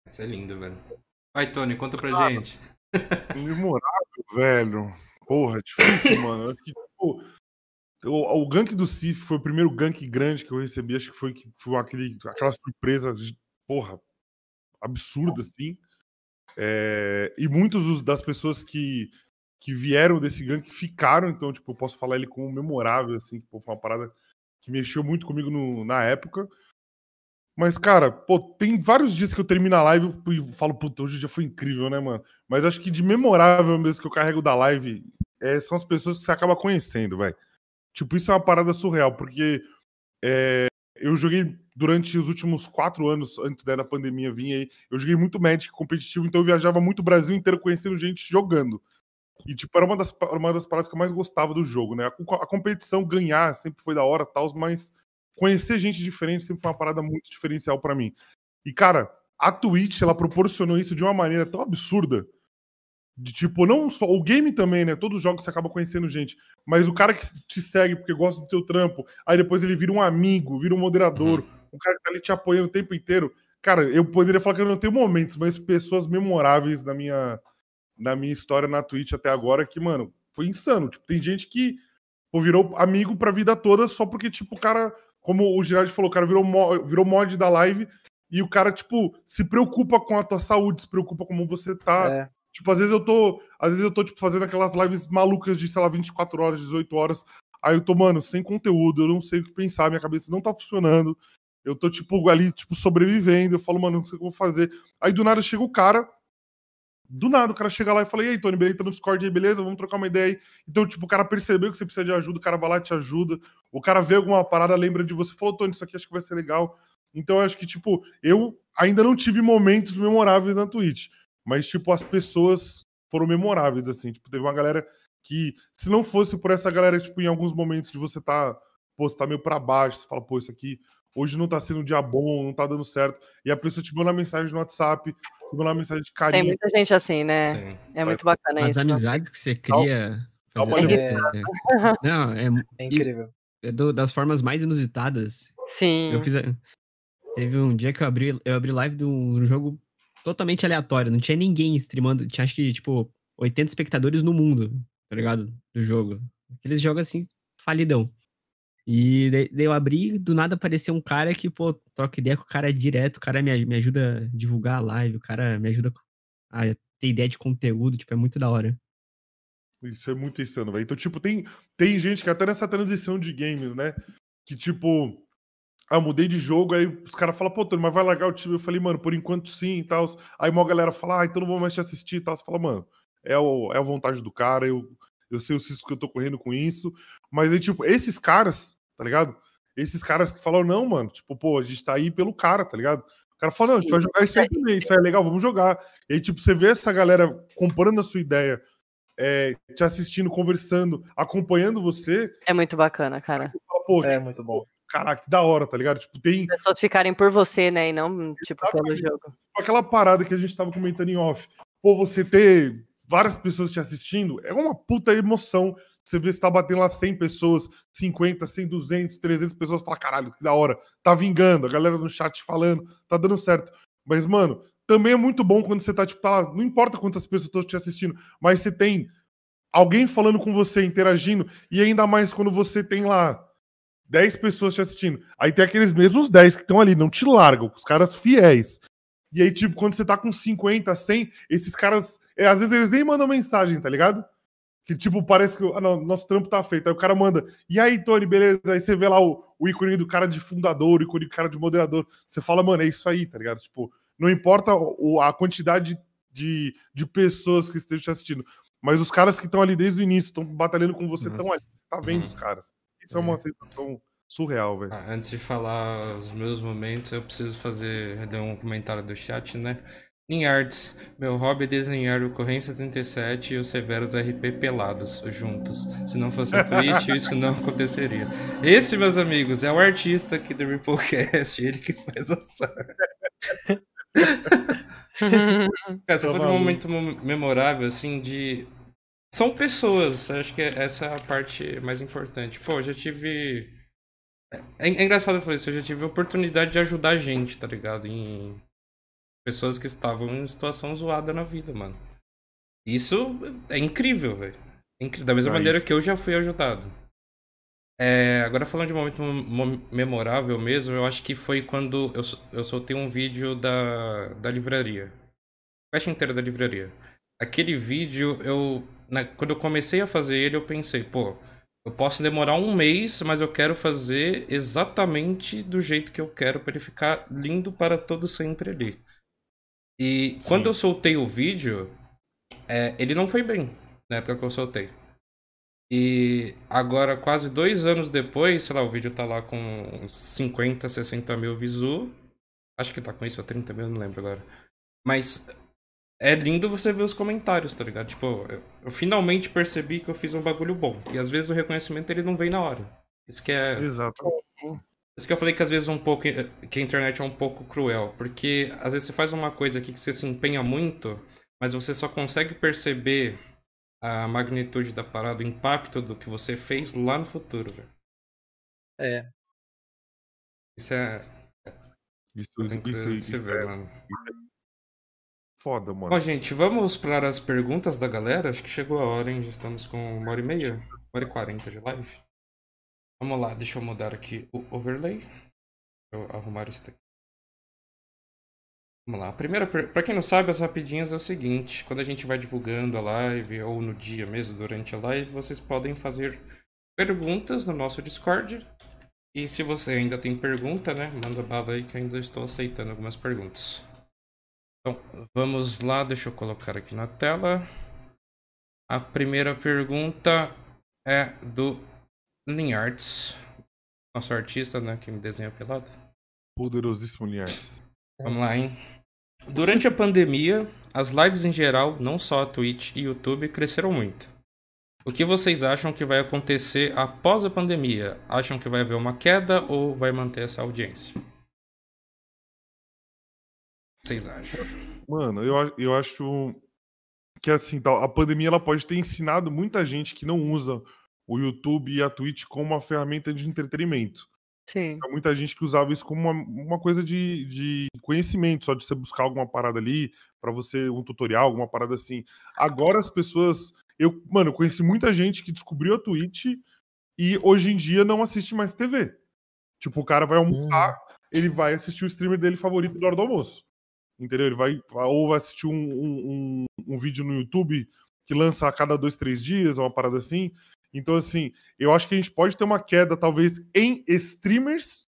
Isso é lindo, velho. Vai, Tony, conta pra Ah, gente. Memorável, velho. Porra, difícil, mano. Acho que, tipo, o, o gank do Sif foi o primeiro gank grande que eu recebi. Acho que foi, que foi aquele, aquela surpresa, porra, absurda, assim. É, e muitos dos- das pessoas que, que vieram desse gank ficaram, então, tipo, eu posso falar ele como memorável, assim, que foi uma parada que mexeu muito comigo no- na época. Mas, cara, pô, tem vários dias que eu termino a live e falo, puta, hoje o dia foi incrível, né, mano? Mas acho que de memorável mesmo que eu carrego da live é, são as pessoas que você acaba conhecendo, velho. Tipo, isso é uma parada surreal, porque é, eu joguei durante os últimos quatro anos, antes da pandemia vir aí, eu joguei muito Magic competitivo, então eu viajava muito o Brasil inteiro conhecendo gente jogando. E, tipo, era uma das, uma das paradas que eu mais gostava do jogo, né? A, a competição, ganhar, sempre foi da hora, tal, mas conhecer gente diferente sempre foi uma parada muito diferencial pra mim. E, cara, a Twitch, ela proporcionou isso de uma maneira tão absurda. De tipo, não só. O game também, né? Todos os jogos você acaba conhecendo gente. Mas o cara que te segue porque gosta do teu trampo, aí depois ele vira um amigo, vira um moderador, um cara que tá ali te apoiando o tempo inteiro. Cara, eu poderia falar que eu não tenho momentos, mas pessoas memoráveis na minha, na minha história na Twitch até agora que, mano, foi insano. Tipo, tem gente que pô, virou amigo pra vida toda só porque, tipo, o cara, como o Girardi falou, o cara virou, mo- virou mod da live e o cara, tipo, se preocupa com a tua saúde, se preocupa como você tá. É. Tipo, às vezes eu tô. Às vezes eu tô, tipo, fazendo aquelas lives malucas de, sei lá, 24 horas, 18 horas. Aí eu tô, mano, sem conteúdo, eu não sei o que pensar, minha cabeça não tá funcionando. Eu tô, tipo, ali, tipo, sobrevivendo. Eu falo, mano, não sei o que eu vou fazer. Aí do nada chega o cara. Do nada, o cara chega lá e fala: E aí, Tony, beleza? Tá no Discord aí, beleza? Vamos trocar uma ideia aí. Então, tipo, o cara percebeu que você precisa de ajuda, o cara vai lá e te ajuda. O cara vê alguma parada, lembra de você, falou, Tony, isso aqui acho que vai ser legal. Então, eu acho que, tipo, eu ainda não tive momentos memoráveis na Twitch. Mas, tipo, as pessoas foram memoráveis, assim. Tipo, teve uma galera que, se não fosse por essa galera, tipo, em alguns momentos de você tá, pô, você tá meio pra baixo, você fala, pô, isso aqui hoje não tá sendo um dia bom, não tá dando certo. E a pessoa te manda uma mensagem no WhatsApp, te manda uma mensagem de Tem carinho. muita gente assim, né? Sim. É muito bacana As isso. amizades que você cria. Fazendo- olhada. é- Não, é, É e- incrível. é do- das formas mais inusitadas. Sim. Eu fiz. a- Teve um dia que eu abri, eu abri live de um jogo totalmente aleatório. Não tinha ninguém streamando. Tinha acho que, tipo, 80 espectadores no mundo, tá ligado? Do jogo. Aqueles jogos assim, falidão. E daí eu abri, do nada apareceu um cara que, pô, troca ideia com o cara direto, o cara me, me ajuda a divulgar a live, o cara me ajuda a ter ideia de conteúdo, tipo, é muito da hora. Isso é muito insano, velho. Então, tipo, tem, tem gente que até nessa transição de games, né? Que, tipo, ah, mudei de jogo, aí os caras falam, pô, Tony, mas vai largar o time? Eu falei, mano, por enquanto sim e tal. Aí uma galera fala, ah, então não vou mais te assistir e tal. Você fala, mano, é, o, é a vontade do cara, eu, eu sei o risco que eu tô correndo com isso. Mas aí, tipo, esses caras, tá ligado? Esses caras que falam, não, mano, tipo, pô, a gente tá aí pelo cara, tá ligado? O cara fala, não, a gente vai jogar isso aí também, isso aí é legal, vamos jogar. E aí, tipo, você vê essa galera comprando a sua ideia, é, te assistindo, conversando, acompanhando você, É muito bacana, cara. fala, pô, É tipo, muito bom. Caraca, que da hora, tá ligado? Tipo, tem As pessoas ficarem por você, né? E não, tipo, pelo jogo. aquela parada que a gente tava comentando em off. Pô, você ter várias pessoas te assistindo é uma puta emoção. Você vê se tá batendo lá 100 pessoas, 50, 100, 200, 300 pessoas, fala, caralho, que da hora. Tá vingando, a galera no chat falando, tá dando certo. Mas, mano, também é muito bom quando você tá, tipo, tá lá, não importa quantas pessoas estão te assistindo, mas você tem alguém falando com você, interagindo, e ainda mais quando você tem lá 10 pessoas te assistindo. Aí tem aqueles mesmos 10 que estão ali, não te largam, os caras fiéis. E aí, tipo, quando você tá com 50, 100, esses caras, é, às vezes eles nem mandam mensagem, tá ligado? Que, tipo, parece que ah, não, nosso trampo tá feito. Aí o cara manda, e aí, Tony, beleza? Aí você vê lá o, o ícone do cara de fundador, o ícone do cara de moderador. Você fala, mano, é isso aí, tá ligado? Tipo, não importa o- a quantidade de, de pessoas que estejam te assistindo, mas os caras que estão ali desde o início, estão batalhando com você, estão ali. Você tá vendo Uhum. os caras. Isso é uma sensação surreal, velho. Ah, antes de falar os meus momentos, eu preciso fazer ler um comentário do chat, né? Em artes, meu hobby é desenhar o Correio 77 e os Severos RP pelados, juntos. Se não fosse a Twitch, isso não aconteceria. Esse, meus amigos, é o artista aqui do Ripplecast, ele que faz essa. Cara, se for de um momento mo- memorável, assim, de. São pessoas, acho que essa é a parte mais importante. Pô, eu já tive. É, é engraçado eu falar isso, eu já tive a oportunidade de ajudar gente, tá ligado? Em pessoas que estavam em situação zoada na vida, mano. Isso é incrível, velho. É incrível. Da mesma maneira que eu já fui ajudado. É, agora falando de um momento mo- memorável mesmo, eu acho que foi quando eu, eu soltei um vídeo da, da livraria. A festa inteira da livraria. Aquele vídeo, eu. Na- quando eu comecei a fazer ele, eu pensei, pô, eu posso demorar um mês, mas eu quero fazer exatamente do jeito que eu quero para ele ficar lindo para todo sempre ali. E quando eu soltei o vídeo, é, ele não foi bem na época que eu soltei. E agora, quase dois anos depois, sei lá, o vídeo tá lá com uns 50, 60 mil visu. Acho que tá com isso, ou 30 mil, não lembro agora. Mas é lindo você ver os comentários, tá ligado? Tipo, eu, eu finalmente percebi que eu fiz um bagulho bom. E às vezes o reconhecimento ele não vem na hora. Isso que é. Exato. Isso que eu falei que às vezes um pouco que a internet é um pouco cruel, porque às vezes você faz uma coisa aqui que você se empenha muito, mas você só consegue perceber a magnitude da parada, o impacto do que você fez lá no futuro, velho. É. Isso é Isso, isso, isso, isso ver, é mano. Foda, mano. Bom, gente, vamos para as perguntas da galera? Acho que chegou a hora, hein? Já estamos com uma hora e meia, uma hora e quarenta de live. Vamos lá, deixa eu mudar aqui o overlay. Deixa eu arrumar isso aqui. Vamos lá. A primeira, pra quem não sabe, as rapidinhas é o seguinte: quando a gente vai divulgando a live ou no dia mesmo, durante a live, vocês podem fazer perguntas no nosso Discord. E se você ainda tem pergunta, né, manda bala aí que ainda estou aceitando algumas perguntas. Então, vamos lá, deixa eu colocar aqui na tela. A primeira pergunta é do Linhards, nosso artista, né, que me desenha pelado. Poderosíssimo Linhares. Vamos lá, hein? Durante a pandemia, as lives em geral, não só a Twitch e YouTube, cresceram muito. O que vocês acham que vai acontecer após a pandemia? Acham que vai haver uma queda ou vai manter essa audiência? Vocês acham? Mano, eu, eu acho que assim, tal, a pandemia ela pode ter ensinado muita gente que não usa o YouTube e a Twitch como uma ferramenta de entretenimento. Sim. Muita gente que usava isso como uma, uma coisa de, de conhecimento, só de você buscar alguma parada ali, pra você, um tutorial, alguma parada assim. Agora as pessoas. Eu, mano, eu conheci muita gente que descobriu a Twitch e hoje em dia não assiste mais TV. Tipo, o cara vai almoçar, ele vai assistir o streamer dele favorito na hora do almoço. Entendeu? Ele vai. Ou vai assistir um, um, um- um vídeo no YouTube que lança a cada dois, três dias, uma parada assim. Então, assim, eu acho que a gente pode ter uma queda, talvez, em streamers.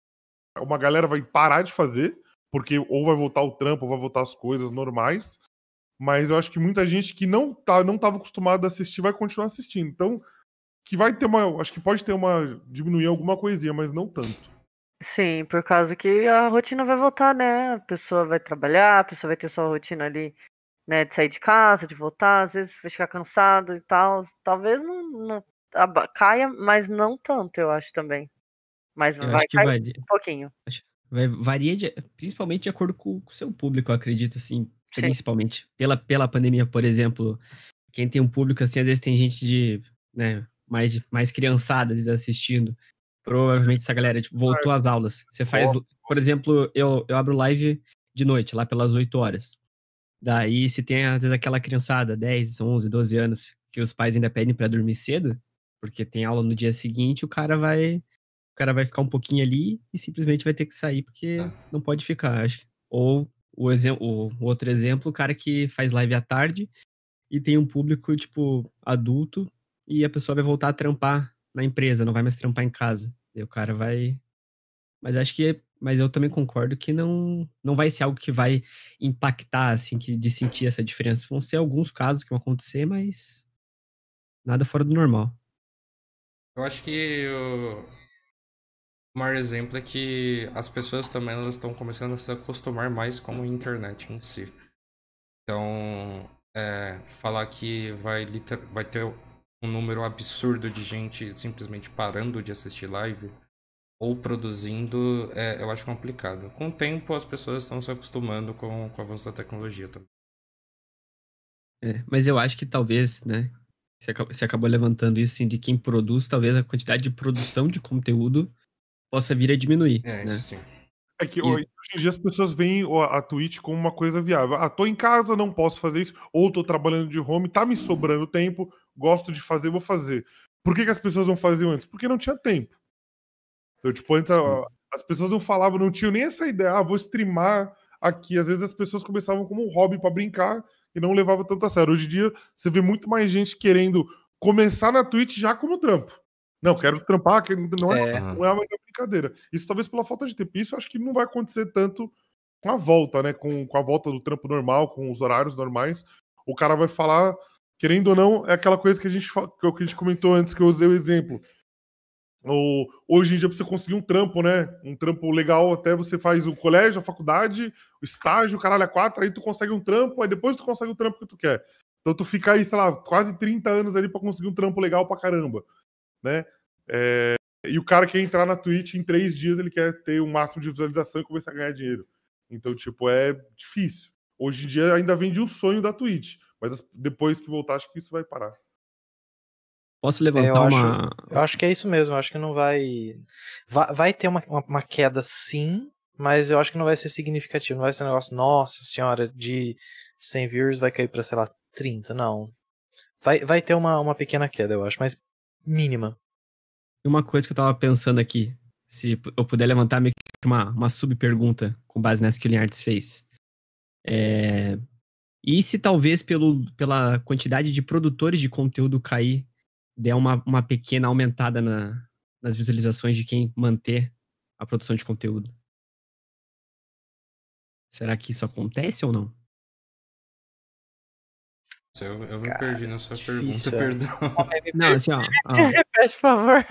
Uma galera vai parar de fazer, porque ou vai voltar o trampo, ou vai voltar as coisas normais. Mas eu acho que muita gente que não tá, não estava acostumada a assistir vai continuar assistindo. Então, que vai ter uma. Acho que pode ter uma. diminuir alguma coisinha, mas não tanto. Sim, por causa que a rotina vai voltar, né? A pessoa vai trabalhar, a pessoa vai ter sua rotina ali, né? De sair de casa, de voltar, às vezes vai ficar cansado e tal. Talvez não, não caia, mas não tanto, eu acho também. Mas Eu vai cair varia. um pouquinho. Vai, varia de- principalmente de acordo com o seu público, eu acredito, assim. Sim. Principalmente. Pela, pela pandemia, por exemplo. Quem tem um público, assim, às vezes tem gente de, né, mais, mais criançada, às vezes, assistindo. Provavelmente essa galera, tipo, voltou às aulas. Você faz, por exemplo, eu, eu abro live de noite, lá pelas 8 horas. Daí, se tem, às vezes, aquela criançada, 10, 11, 12 anos, que os pais ainda pedem pra dormir cedo, porque tem aula no dia seguinte, o cara vai o cara vai ficar um pouquinho ali e simplesmente vai ter que sair porque não pode ficar, acho. Ou o o outro exemplo, o cara que faz live à tarde e tem um público, tipo, adulto e a pessoa vai voltar a trampar na empresa, não vai mais trampar em casa. E o cara vai. Mas acho que. Mas eu também concordo que não, não vai ser algo que vai impactar, assim, que, de sentir essa diferença. Vão ser alguns casos que vão acontecer, mas nada fora do normal. Eu acho que o maior exemplo é que as pessoas também estão começando a se acostumar mais com a internet em si. Então, é, falar que vai, vai ter um número absurdo de gente simplesmente parando de assistir live ou produzindo, é, eu acho complicado. Com o tempo, as pessoas estão se acostumando com, com o avanço da tecnologia também. É, mas eu acho que talvez, né? Você acabou, você acabou levantando isso, assim, de quem produz, talvez a quantidade de produção de conteúdo possa vir a diminuir. É, né? isso sim. É que hoje em dia as pessoas veem a Twitch como uma coisa viável. Ah, tô em casa, não posso fazer isso, ou tô trabalhando de home, tá me sobrando tempo, gosto de fazer, vou fazer. Por que, que as pessoas não faziam antes? Porque não tinha tempo. Então, tipo, antes a- as pessoas não falavam, não tinham nem essa ideia, ah, vou streamar aqui. Às vezes as pessoas começavam como um hobby pra brincar e não levavam tanto a sério. Hoje em dia, você vê muito mais gente querendo começar na Twitch já como trampo. Não, quero trampar, que não é, É. não é uma brincadeira. Isso talvez pela falta de tempo. Isso eu acho que não vai acontecer tanto com a volta, né? Com, com a volta do trampo normal, com os horários normais. O cara vai falar, querendo ou não, é aquela coisa que a gente, fa- que a gente comentou antes, que eu usei o exemplo. O, hoje em dia, você conseguir um trampo, né? Um trampo legal, até você faz o colégio, a faculdade, o estágio, o caralho, a quatro, aí tu consegue um trampo, aí depois tu consegue o trampo que tu quer. Então tu fica aí, sei lá, quase 30 anos ali pra conseguir um trampo legal pra caramba, né? É, e o cara quer entrar na Twitch em três dias, ele quer ter o máximo de visualização e começar a ganhar dinheiro. Então, tipo, é difícil. Hoje em dia ainda vem de um sonho da Twitch, mas as- depois que voltar, acho que isso vai parar. Posso É, levantar eu, uma. acho, eu acho que é isso mesmo. Eu acho que não vai. Vai, vai ter uma, uma, uma queda sim, mas eu acho que não vai ser significativo. Não vai ser um negócio, nossa senhora, de 100 viewers vai cair pra, sei lá, 30. Não. Vai, vai ter uma, uma pequena queda, eu acho, mas mínima. E uma coisa que eu tava pensando aqui, se eu puder levantar meio que uma, uma sub-pergunta com base nessa que o Linhards fez. É, E se talvez pelo, pela quantidade de produtores de conteúdo cair, der uma, uma pequena aumentada na, nas visualizações de quem manter a produção de conteúdo? Será que isso acontece ou não? Eu, eu me perdi na sua pergunta, difícil, é. perdão. Não, assim, ó. ó. Repete, por favor.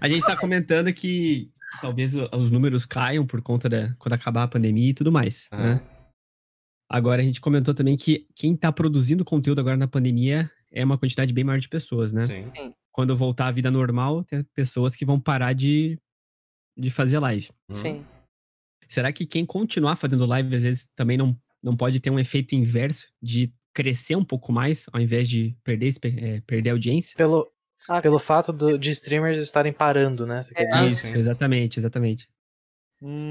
A gente tá comentando que talvez os números caiam por conta da quando acabar a pandemia e tudo mais, né? Agora a gente comentou também que quem tá produzindo conteúdo agora na pandemia é uma quantidade bem maior de pessoas, né? Sim. Quando voltar à vida normal, tem pessoas que vão parar de, de fazer live. Sim. Será que quem continuar fazendo live, às vezes, também não, não pode ter um efeito inverso de crescer um pouco mais, ao invés de perder, é, perder audiência? Pelo, pelo fato do- de streamers estarem parando, né? Você quer dizer? Isso, exatamente, exatamente.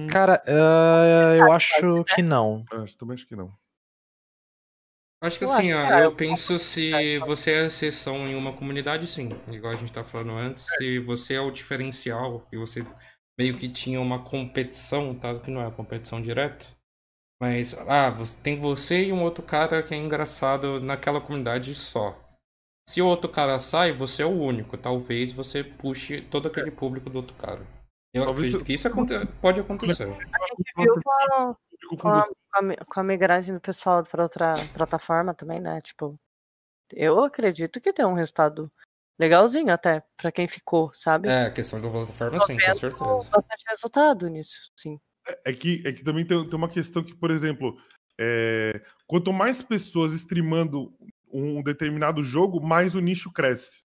Cara, ah, eu acho que não. Acho, também acho que não. Acho que Eu assim, acho ó, é, eu eu penso se você é exceção em uma comunidade, sim. Igual a gente tá falando antes, se você é o diferencial e você meio que tinha uma competição, tá? Que não é competição direta. Mas, ah, você, tem você e um outro cara que é engraçado naquela comunidade só. Se o outro cara sai, você é o único. Talvez você puxe todo aquele público do outro cara. Eu Talvez acredito eu- que isso aconte- pode acontecer. A gente viu com a, com a, com a mi- com a migragem do pessoal para outra plataforma também, né? Tipo, eu acredito que deu um resultado legalzinho até pra quem ficou, sabe? É, a questão da plataforma, sim, com certeza. bastante resultado nisso, sim. É que, é que também tem, tem uma questão que, por exemplo, é, quanto mais pessoas streamando um determinado jogo, mais o nicho cresce.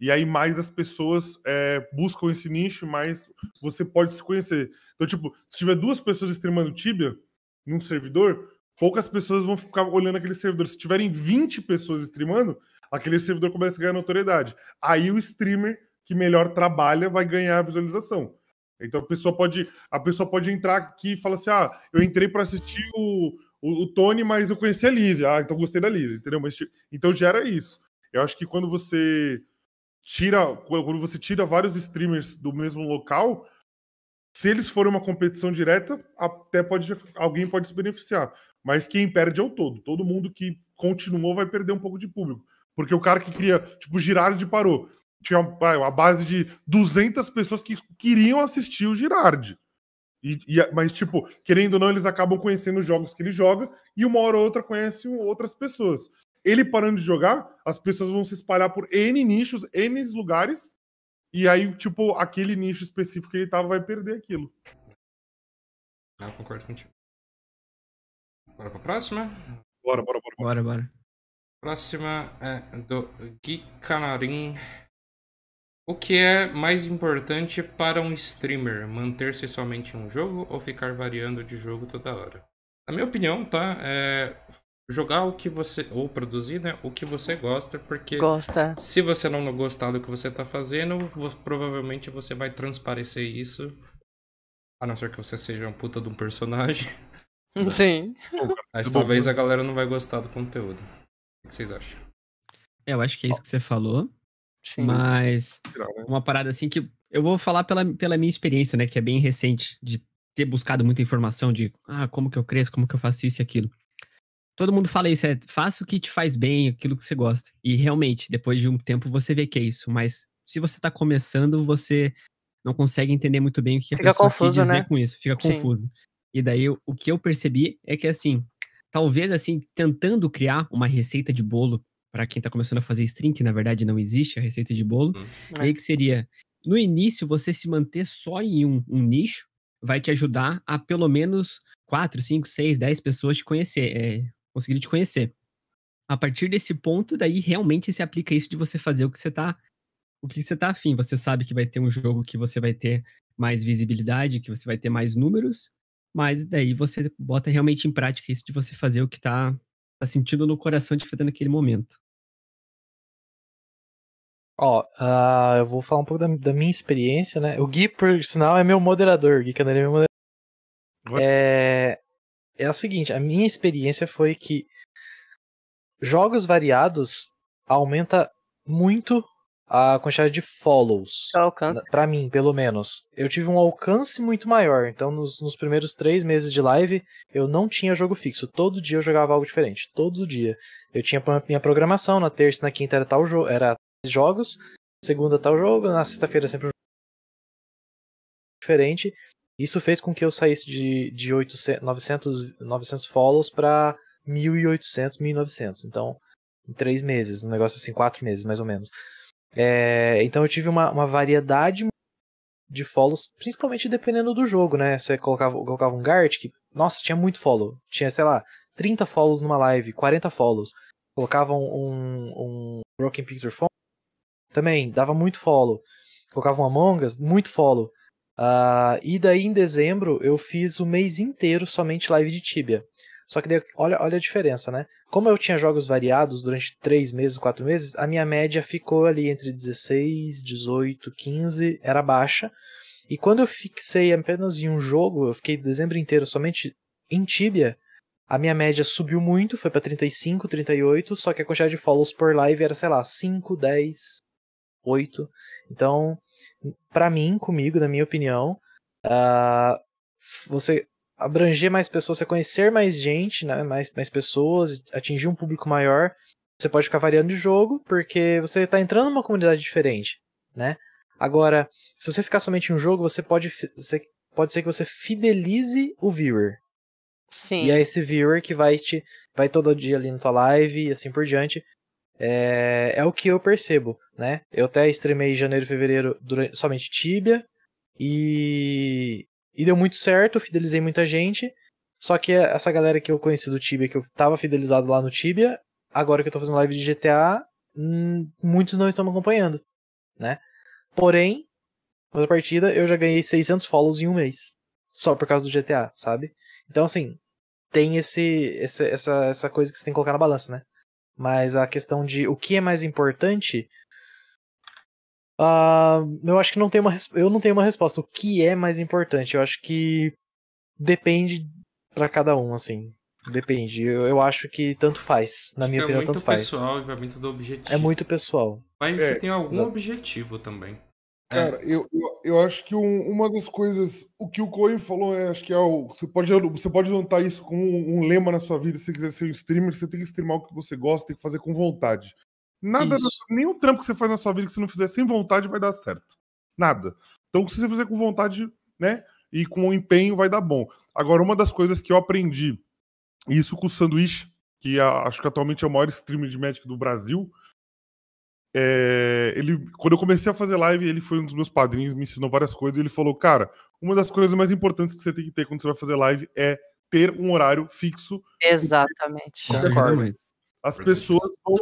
E aí mais as pessoas é, buscam esse nicho, mais você pode se conhecer. Então, tipo, se tiver duas pessoas streamando Tibia num servidor, poucas pessoas vão ficar olhando aquele servidor. Se tiverem 20 pessoas streamando, aquele servidor começa a ganhar notoriedade. Aí o streamer que melhor trabalha vai ganhar a visualização. Então a pessoa pode, a pessoa pode entrar aqui e falar assim: ah, eu entrei para assistir o, o, o Tony, mas eu conheci a Lizzie. Ah, então gostei da Lizzie, entendeu? Mas, ti- então gera isso. Eu acho que quando você tira, quando você tira vários streamers do mesmo local, se eles forem uma competição direta, até pode alguém pode se beneficiar. Mas quem perde é o todo. Todo mundo que continuou vai perder um pouco de público. Porque o cara que cria, tipo, Girardi parou. Tinha uma base de 200 pessoas que queriam assistir o Girardi. E, e- mas, tipo, querendo ou não, eles acabam conhecendo os jogos que ele joga e uma hora ou outra conhecem outras pessoas. Ele parando de jogar, as pessoas vão se espalhar por N nichos, N lugares, e aí, tipo, aquele nicho específico que ele tava vai perder aquilo. Eu concordo contigo. Bora pra próxima? Bora, bora, bora. Bora, bora. Próxima é do Gui Canarim. O que é mais importante para um streamer? Manter-se somente em um jogo ou ficar variando de jogo toda hora? Na minha opinião, tá? É jogar o que você. Ou produzir, né? O que você gosta, porque. Gosta. Se você não gostar do que você tá fazendo, provavelmente você vai transparecer isso. A não ser que você seja um puta de um personagem. Sim. Mas talvez a galera não vai gostar do conteúdo. O que vocês acham? É, eu acho que é isso que você falou. Sim. Mas uma parada assim que eu vou falar pela, pela minha experiência, né? Que é bem recente, de ter buscado muita informação de ah, como que eu cresço, como que eu faço isso e aquilo. Todo mundo fala isso, é faça o que te faz bem, aquilo que você gosta. E realmente, depois de um tempo, você vê que é isso. Mas se você tá começando, você não consegue entender muito bem o que a Fica pessoa confuso, quer dizer né? com isso. Fica Sim. confuso. E daí, o que eu percebi é que, assim, talvez, assim, tentando criar uma receita de bolo para quem tá começando a fazer stream, que na verdade não existe a receita de bolo, meio que seria, no início, você se manter só em um, um nicho, vai te ajudar a pelo menos 4, 5, 6, 10 pessoas te conhecer, é, conseguir te conhecer. A partir desse ponto, daí realmente se aplica isso de você fazer o que você tá o que você tá afim. Você sabe que vai ter um jogo que você vai ter mais visibilidade, que você vai ter mais números, mas daí você bota realmente em prática isso de você fazer o que tá, tá sentindo no coração de fazer naquele momento. Ó, ah, eu vou falar um pouco da, da minha experiência, né? O Gui, por sinal, é meu moderador. O Gui Canarinho é meu moderador. É, é a seguinte, a minha experiência foi que jogos variados aumenta muito a quantidade de follows. Alcance. Pra mim, pelo menos. Eu tive um alcance muito maior. Então, nos, nos primeiros três meses de live, eu não tinha jogo fixo. Todo dia eu jogava algo diferente. Todo dia. Eu tinha minha programação. Na terça e na quinta era tal jogo. Era jogos. Segunda tal jogo. Na sexta-feira sempre um jogo diferente. Isso fez com que eu saísse de, de 800, 900, 900 follows pra 1.800, 1.900. Então, em três meses. Um negócio assim, quatro meses, mais ou menos. É, então eu tive uma, uma variedade de follows, principalmente dependendo do jogo, né? Você colocava, colocava um Gart que, nossa, tinha muito follow. Tinha, sei lá, 30 follows numa live, 40 follows. Colocava um, um Broken Picture Phone, também dava muito follow. Colocava um Among Us, muito follow. Ah, e daí em dezembro eu fiz o mês inteiro somente live de Tibia. Só que daí, olha, olha a diferença, né? Como eu tinha jogos variados durante 3 meses, 4 meses, a minha média ficou ali entre 16, 18, 15, era baixa. E quando eu fixei apenas em um jogo, eu fiquei dezembro inteiro somente em Tibia, a minha média subiu muito, foi pra 35, 38, só que a quantidade de follows por live era, sei lá, 5, 10, 8. Então, pra mim, comigo, na minha opinião, ah, você abranger mais pessoas, você conhecer mais gente, né, mais, mais pessoas, atingir um público maior, você pode ficar variando de jogo, porque você está entrando numa comunidade diferente, né? Agora, se você ficar somente em um jogo, você pode, você, pode ser que você fidelize o viewer. Sim. E é esse viewer que vai te vai todo dia ali na tua live e assim por diante. É, é o que eu percebo, né? Eu até streamei janeiro e fevereiro durante, somente Tibia e, e deu muito certo, fidelizei muita gente. Só que essa galera que eu conheci do Tibia, que eu tava fidelizado lá no Tibia, agora que eu tô fazendo live de GTA, hum, muitos não estão me acompanhando, né? Porém, na partida eu já ganhei 600 follows em um mês, só por causa do GTA, sabe? Então assim, tem esse, esse essa essa coisa que você tem que colocar na balança, né? Mas a questão de o que é mais importante, ah, eu acho que não tem uma eu não tenho uma resposta. O que é mais importante? Eu acho que depende pra cada um, assim. Depende. Eu, eu acho que tanto faz. Na Acho minha opinião, é muito tanto faz. pessoal e vai muito do objetivo. É muito pessoal. Mas É, você tem algum exato. objetivo também. Cara, eu, eu, eu acho que um- uma das coisas. O que o Cohen falou é. Acho que é o. Você pode, você pode anotar isso como um, um lema na sua vida. Se você quiser ser um streamer, você tem que streamar o que você gosta, tem que fazer com vontade. Nada, Isso. nenhum trampo que você faz na sua vida que você não fizer sem vontade vai dar certo. Nada. Então, se você fizer com vontade, né? E com empenho, vai dar bom. Agora, uma das coisas que eu aprendi, e isso com o Sanduíche, que a- acho que atualmente é o maior streamer de Magic do Brasil. é, ele, quando eu comecei a fazer live, ele foi um dos meus padrinhos, me ensinou várias coisas. e Ele falou, cara, uma das coisas mais importantes que você tem que ter quando você vai fazer live é ter um horário fixo. Exatamente. Concordo. As pessoas vão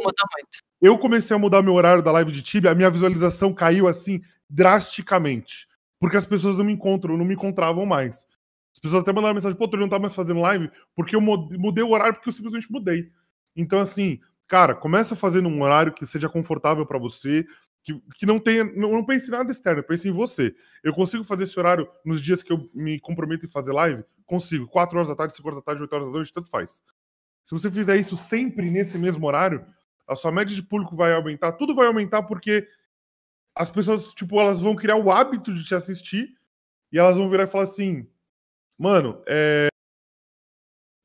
eu comecei a mudar meu horário da live de Tibia, a minha visualização caiu assim drasticamente. Porque as pessoas não me encontram, não me encontravam mais. As pessoas até mandaram mensagem, pô, tu não tá mais fazendo live porque eu mu- mudei o horário porque eu simplesmente mudei. Então, assim, cara, começa fazendo um horário que seja confortável pra você, que, que não tenha. Não, não pense em nada externo, pense em você. Eu consigo fazer esse horário nos dias que eu me comprometo em fazer live? Consigo. 4 horas da tarde, 5 horas da tarde, 8 horas da noite, tanto faz. Se você fizer isso sempre nesse mesmo horário, a sua média de público vai aumentar, tudo vai aumentar porque as pessoas, tipo, elas vão criar o hábito de te assistir e elas vão virar e falar assim, mano, é...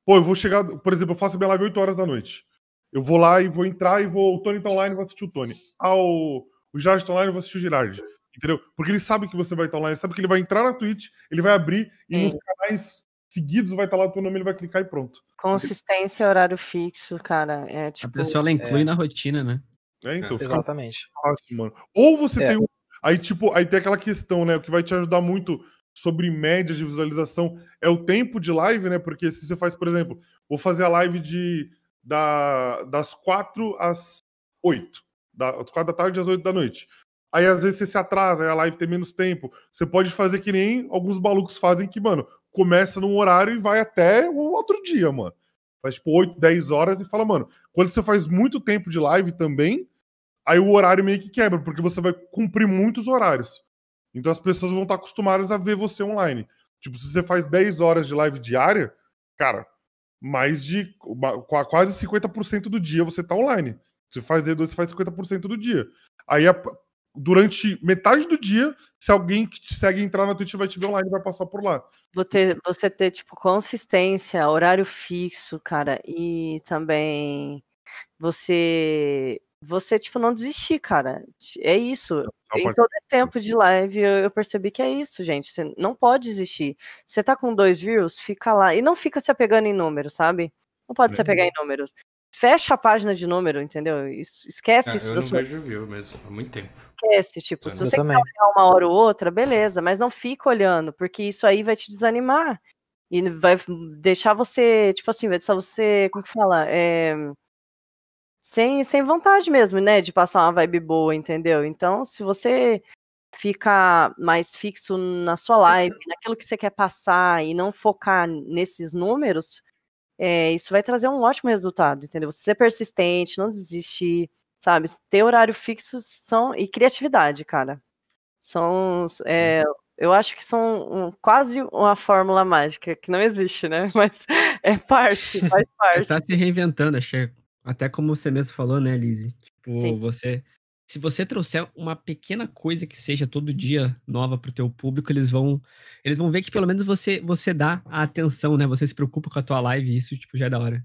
Pô, eu vou chegar, por exemplo, eu faço minha live 8 horas da noite. Eu vou lá e vou entrar e vou, o Tony tá online, vou assistir o Tony. Ah, o, o Girard tá online, eu vou assistir o Girard. Entendeu? Porque ele sabe que você vai estar online, ele sabe que ele vai entrar na Twitch, ele vai abrir e nos canais seguidos vai estar lá o teu nome, ele vai clicar e pronto. Consistência, horário fixo, cara. É A tipo. pessoa ela inclui é. na rotina, né? É, então, fica Exatamente. fácil, mano. Ou você É. tem um. Aí, tipo, aí tem aquela questão, né? O que vai te ajudar muito sobre médias de visualização é o tempo de live, né? Porque se você faz, por exemplo, vou fazer a live de da, das 4 às 8. Da, das 4 da tarde às 8 da noite. Aí às vezes você se atrasa, aí a live tem menos tempo. Você pode fazer que nem alguns malucos fazem que, mano, começa num horário e vai até o outro dia, mano. Faz tipo 8, 10 horas e fala, mano, quando você faz muito tempo de live também, aí o horário meio que quebra, porque você vai cumprir muitos horários. Então as pessoas vão estar acostumadas a ver você online. Tipo, se você faz 10 horas de live diária, cara, mais de quase 50% do dia você tá online. Você faz D2, você faz 50% do dia. Aí durante metade do dia, se alguém que te segue entrar na Twitch vai te ver online, vai passar por lá. Você ter, você ter, tipo, consistência, horário fixo, cara, e também você, você, tipo, não desistir, cara. É isso. Só Em todo esse tempo de live, eu, eu percebi que é isso, gente. Você não pode desistir. Você tá com dois views, fica lá. E não fica se apegando em números, sabe? Não pode se É. apegar em números. Fecha a página de número, entendeu? Isso- esquece Ah, isso eu da não sua vejo view mesmo, há muito tempo. esquece, tipo, se você quer olhar uma hora ou outra, beleza, mas não fica olhando, porque isso aí vai te desanimar. E vai deixar você, tipo assim, vai deixar você, como que fala? É, sem, sem vontade mesmo, né? De passar uma vibe boa, entendeu? Então, se você ficar mais fixo na sua live, naquilo que você quer passar e não focar nesses números, é, isso vai trazer um ótimo resultado, entendeu? Você ser persistente, não desistir, sabe? Ter horário fixo são, e criatividade, cara. São. é, eu acho que são um- quase uma fórmula mágica, que não existe, né? Mas é parte, faz É, parte. tá se reinventando, que é até como você mesmo falou, né, Lizzie? Tipo, Sim. você. Se você trouxer uma pequena coisa que seja todo dia nova pro teu público, eles vão. Eles vão ver que pelo menos você, você dá a atenção, né? Você se preocupa com a tua live, isso, tipo, já é da hora.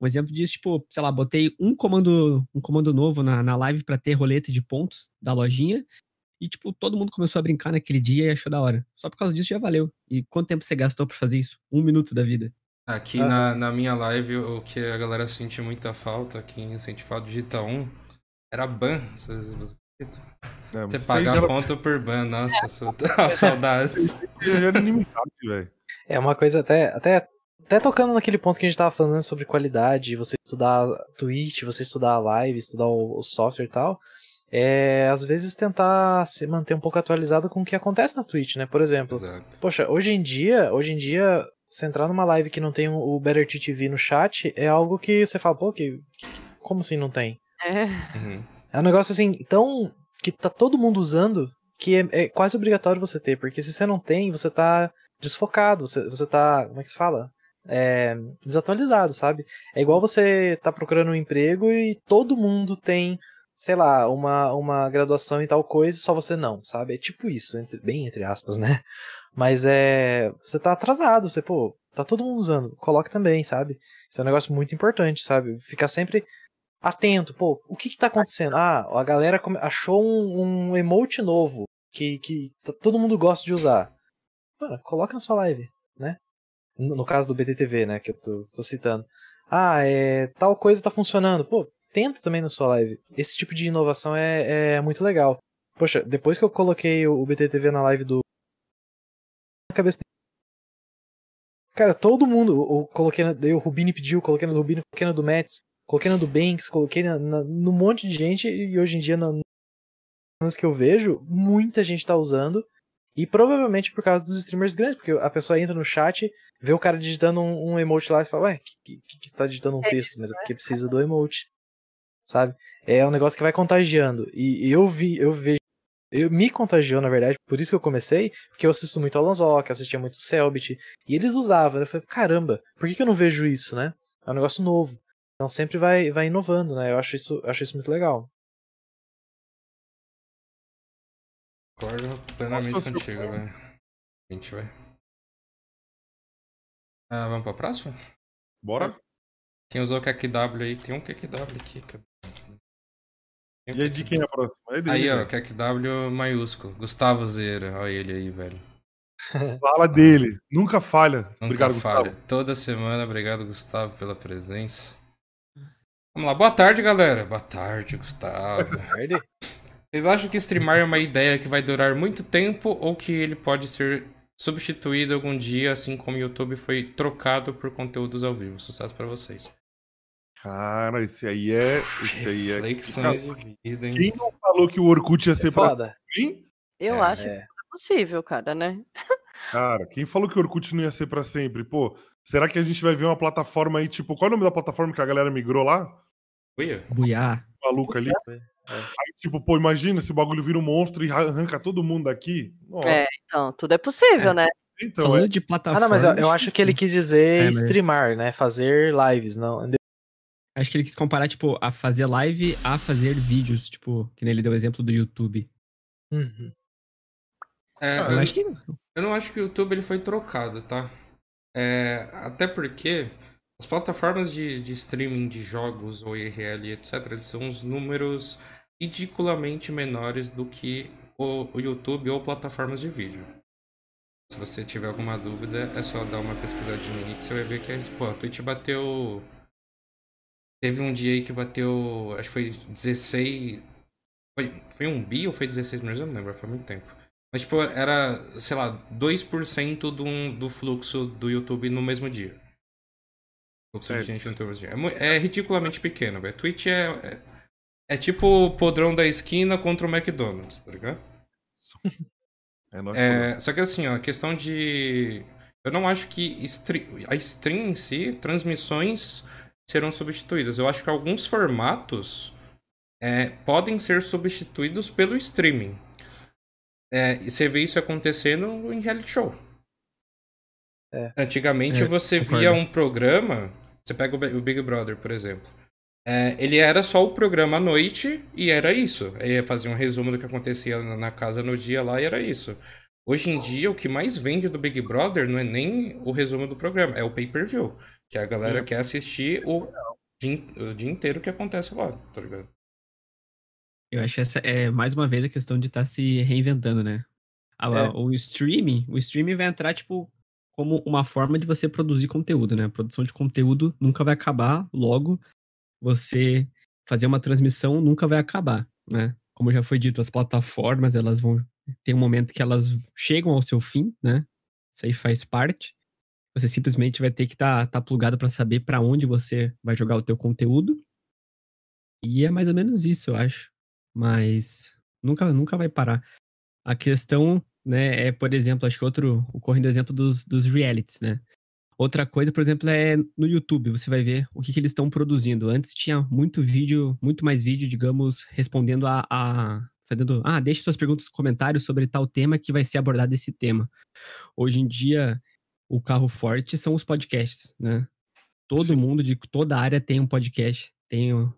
Um exemplo disso, tipo, sei lá, botei um comando, um comando novo na, na live pra ter roleta de pontos da lojinha. E, tipo, todo mundo começou a brincar naquele dia e achou da hora. Só por causa disso já valeu. E quanto tempo você gastou pra fazer isso? Um minuto da vida. Aqui Ah. na, na minha live, o que a galera sente muita falta, quem sente falta digita 1, era ban. É, Você pagar já- ponto por ban, nossa, sou... saudades. É uma coisa até, até, até tocando naquele ponto que a gente tava falando sobre qualidade, você estudar a Twitch, você estudar a live, estudar o, o software e tal, é às vezes tentar se manter um pouco atualizado com o que acontece na Twitch, né? Por exemplo, Exato. poxa, hoje em dia, hoje em dia, você entrar numa live que não tem o o Better TV no chat é algo que você fala, pô, que, que- como assim não tem? É. Uhum. É um negócio assim, tão. que tá todo mundo usando que é, é quase obrigatório você ter, porque se você não tem, você tá desfocado, você, você tá. Como é que se fala? É, desatualizado, sabe? É igual você tá procurando um emprego e todo mundo tem, sei lá, uma, uma graduação em tal coisa e só você não, sabe? É tipo isso, entre- bem entre aspas, né? Mas é. Você tá atrasado, você, pô, tá todo mundo usando, coloque também, sabe? Isso é um negócio muito importante, sabe? Ficar sempre atento, pô, o que que tá acontecendo? Ah, a galera achou um, um emote novo que, que todo mundo gosta de usar. Mano, coloca na sua live, né? No, no caso do BTTV, né, que eu tô, tô citando. Ah, é, tal coisa tá funcionando. Pô, tenta também na sua live. Esse tipo de inovação é, é muito legal. Poxa, depois que eu coloquei o, BTTV na live do... Cara, todo mundo, eu, coloquei na, o Rubini pediu, coloquei na do Rubini, coloquei na do Mets, coloquei na do Banks, coloquei na, na, num monte de gente e hoje em dia na, nas que eu vejo, muita gente tá usando e provavelmente por causa dos streamers grandes, porque a pessoa entra no chat, vê o cara digitando um, um emote lá e fala, ué, que, que, que você tá digitando um texto? Mas é porque precisa do emote, sabe? É um negócio que vai contagiando e, e eu vi, eu vejo eu me contagiou, na verdade, por isso que eu comecei, porque eu assisto muito Alan Zoc, assistia muito Selbit, e eles usavam, eu falei, caramba, por que, que eu não vejo isso, né? É um negócio novo. Então sempre vai, vai inovando, né? Eu acho isso, eu acho isso muito legal. Concordo plenamente Nossa, contigo, velho. A gente vai. Ah, vamos pra próxima? Bora? Quem usou o QQW aí? Tem um QQW aqui. cara. Um E aí, de quem é a próxima? É dele, Aí, ó, velho. QQW maiúsculo. Gustavo Zera. Olha ele aí, velho. Fala dele. Nunca falha. Nunca Obrigado, falha. Gustavo. Toda semana, obrigado, Gustavo, pela presença. Vamos lá, boa tarde, galera. Boa tarde, Gustavo. Tarde. Vocês acham que streamar é uma ideia que vai durar muito tempo ou que ele pode ser substituído algum dia, assim como o YouTube foi trocado por conteúdos ao vivo? Sucesso pra vocês. Cara, esse aí é. Esse aí é. Reflexões Cara, de vida, hein? Quem não falou que o Orkut ia ser pra Foda. Eu É. acho que é possível, cara, né? Cara, quem falou que o Orkut não ia ser pra sempre? Pô, será que a gente vai ver uma plataforma aí, tipo, qual é o nome da plataforma que a galera migrou lá? Uia? Buiá. Maluca ali. Aí, tipo, pô, imagina se o bagulho vira um monstro e arranca todo mundo daqui. Nossa. É, então, tudo é possível, né? Então, Falando é. de Ah, plataforma. não, mas eu, eu acho que ele quis dizer É, streamar, né? Fazer lives, não. Acho que ele quis comparar, tipo, a fazer live a fazer vídeos, tipo, que nem ele deu o exemplo do YouTube. Uhum. É, Ah, eu, eu acho que- eu não acho que o YouTube ele foi trocado, tá? É, até porque as plataformas de, de streaming de jogos ou IRL, etc., são os números ridiculamente menores do que o, o YouTube ou plataformas de vídeo. Se você tiver alguma dúvida, é só dar uma pesquisadinha aí que você vai ver que é, tipo, a Twitch bateu. Teve um dia aí que bateu. Acho que foi 16. Foi, foi um bi ou foi 16 milhões? Eu não lembro, foi muito tempo. Mas, tipo, era, sei lá, 2% do, do fluxo do YouTube no mesmo dia. Fluxo de gente no YouTube no mesmo dia. É, é ridiculamente pequeno, velho. Twitch é, é. é tipo o podrão da esquina contra o McDonald's, tá ligado? É É, só que assim, ó, a questão de. Eu não acho que stre- a stream em si, transmissões serão substituídas. Eu acho que alguns formatos é, podem ser substituídos pelo streaming. É, e você vê isso acontecendo em reality show. É. Antigamente É, você via um programa. Você pega o Bi- o Big Brother, por exemplo. É, ele era só o programa à noite e era isso. Ele fazia um resumo do que acontecia na casa no dia lá e era isso. Hoje em dia, o que mais vende do Big Brother não é nem o resumo do programa, é o pay-per-view. Que a galera quer assistir o dia, o dia inteiro que acontece lá, tá ligado? Eu acho essa é mais uma vez a questão de estar se reinventando, né? A- É. O streaming, o streaming vai entrar tipo como uma forma de você produzir conteúdo, né? A produção de conteúdo nunca vai acabar, logo você fazer uma transmissão nunca vai acabar, né? Como já foi dito, as plataformas, elas vão ter um momento que elas chegam ao seu fim, né? Isso aí faz parte. Você simplesmente vai ter que estar tá, plugado para saber para onde você vai jogar o teu conteúdo. E é mais ou menos isso, eu acho. Mas nunca, nunca vai parar. A questão, né, é, por exemplo, acho que outro, ocorrendo exemplo dos, dos realities, né? Outra coisa, por exemplo, é no YouTube, você vai ver o que, que eles estão produzindo. Antes tinha muito vídeo, muito mais vídeo, digamos, respondendo a. a fazendo, ah, deixe suas perguntas nos comentários sobre tal tema que vai ser abordado esse tema. Hoje em dia, o carro forte são os podcasts, né? Todo mundo de toda área tem um podcast,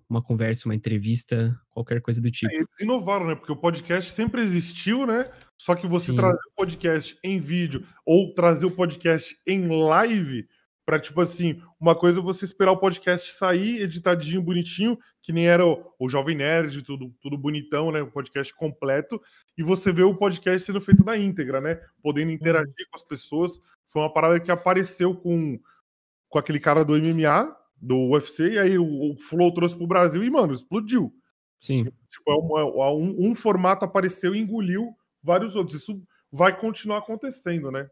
uma conversa, uma entrevista, qualquer coisa do tipo. Eles inovaram, né? Porque o podcast sempre existiu, né? Só que você Sim. trazer o podcast em vídeo ou trazer o podcast em live, pra, tipo assim, uma coisa é você esperar o podcast sair editadinho, bonitinho, que nem era o, o Jovem Nerd, tudo, tudo bonitão, né? O podcast completo, e você vê o podcast sendo feito na íntegra, né? Podendo interagir com as pessoas. Foi uma parada que apareceu com, com aquele cara do MMA, do UFC, e aí o, o Flow trouxe pro Brasil e, mano, explodiu. Sim. Tipo, é uma- é um, um formato apareceu e engoliu vários outros. Isso vai continuar acontecendo, né?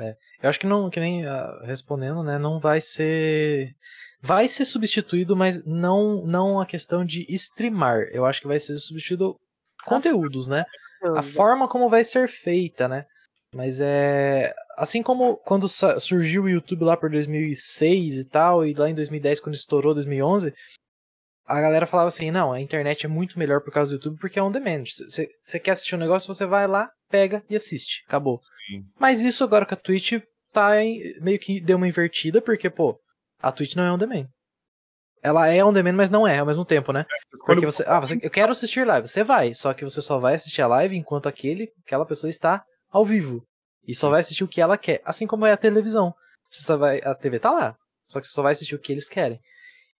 É, eu acho que não, que nem ah, respondendo, né, não vai ser vai ser substituído, mas não não a questão de streamar. Eu acho que vai ser substituído conteúdos, né? A forma como vai ser feita, né? Mas é assim como quando surgiu o YouTube lá por 2006 e tal, e lá em 2010 quando estourou 2011, a galera falava assim: "Não, a internet é muito melhor por causa do YouTube porque é on demand. Você quer assistir um negócio, você vai lá, pega e assiste. Acabou". Mas isso agora com a Twitch tá em- meio que deu uma invertida, porque, pô, a Twitch não é on demand. Ela é on demand, mas não é ao mesmo tempo, né? Porque você, ah, você, eu quero assistir live, você vai, só que você só vai assistir a live enquanto aquele, aquela pessoa está ao vivo. E só vai assistir o que ela quer, assim como é a televisão. Você só vai, a TV tá lá, só que você só vai assistir o que eles querem.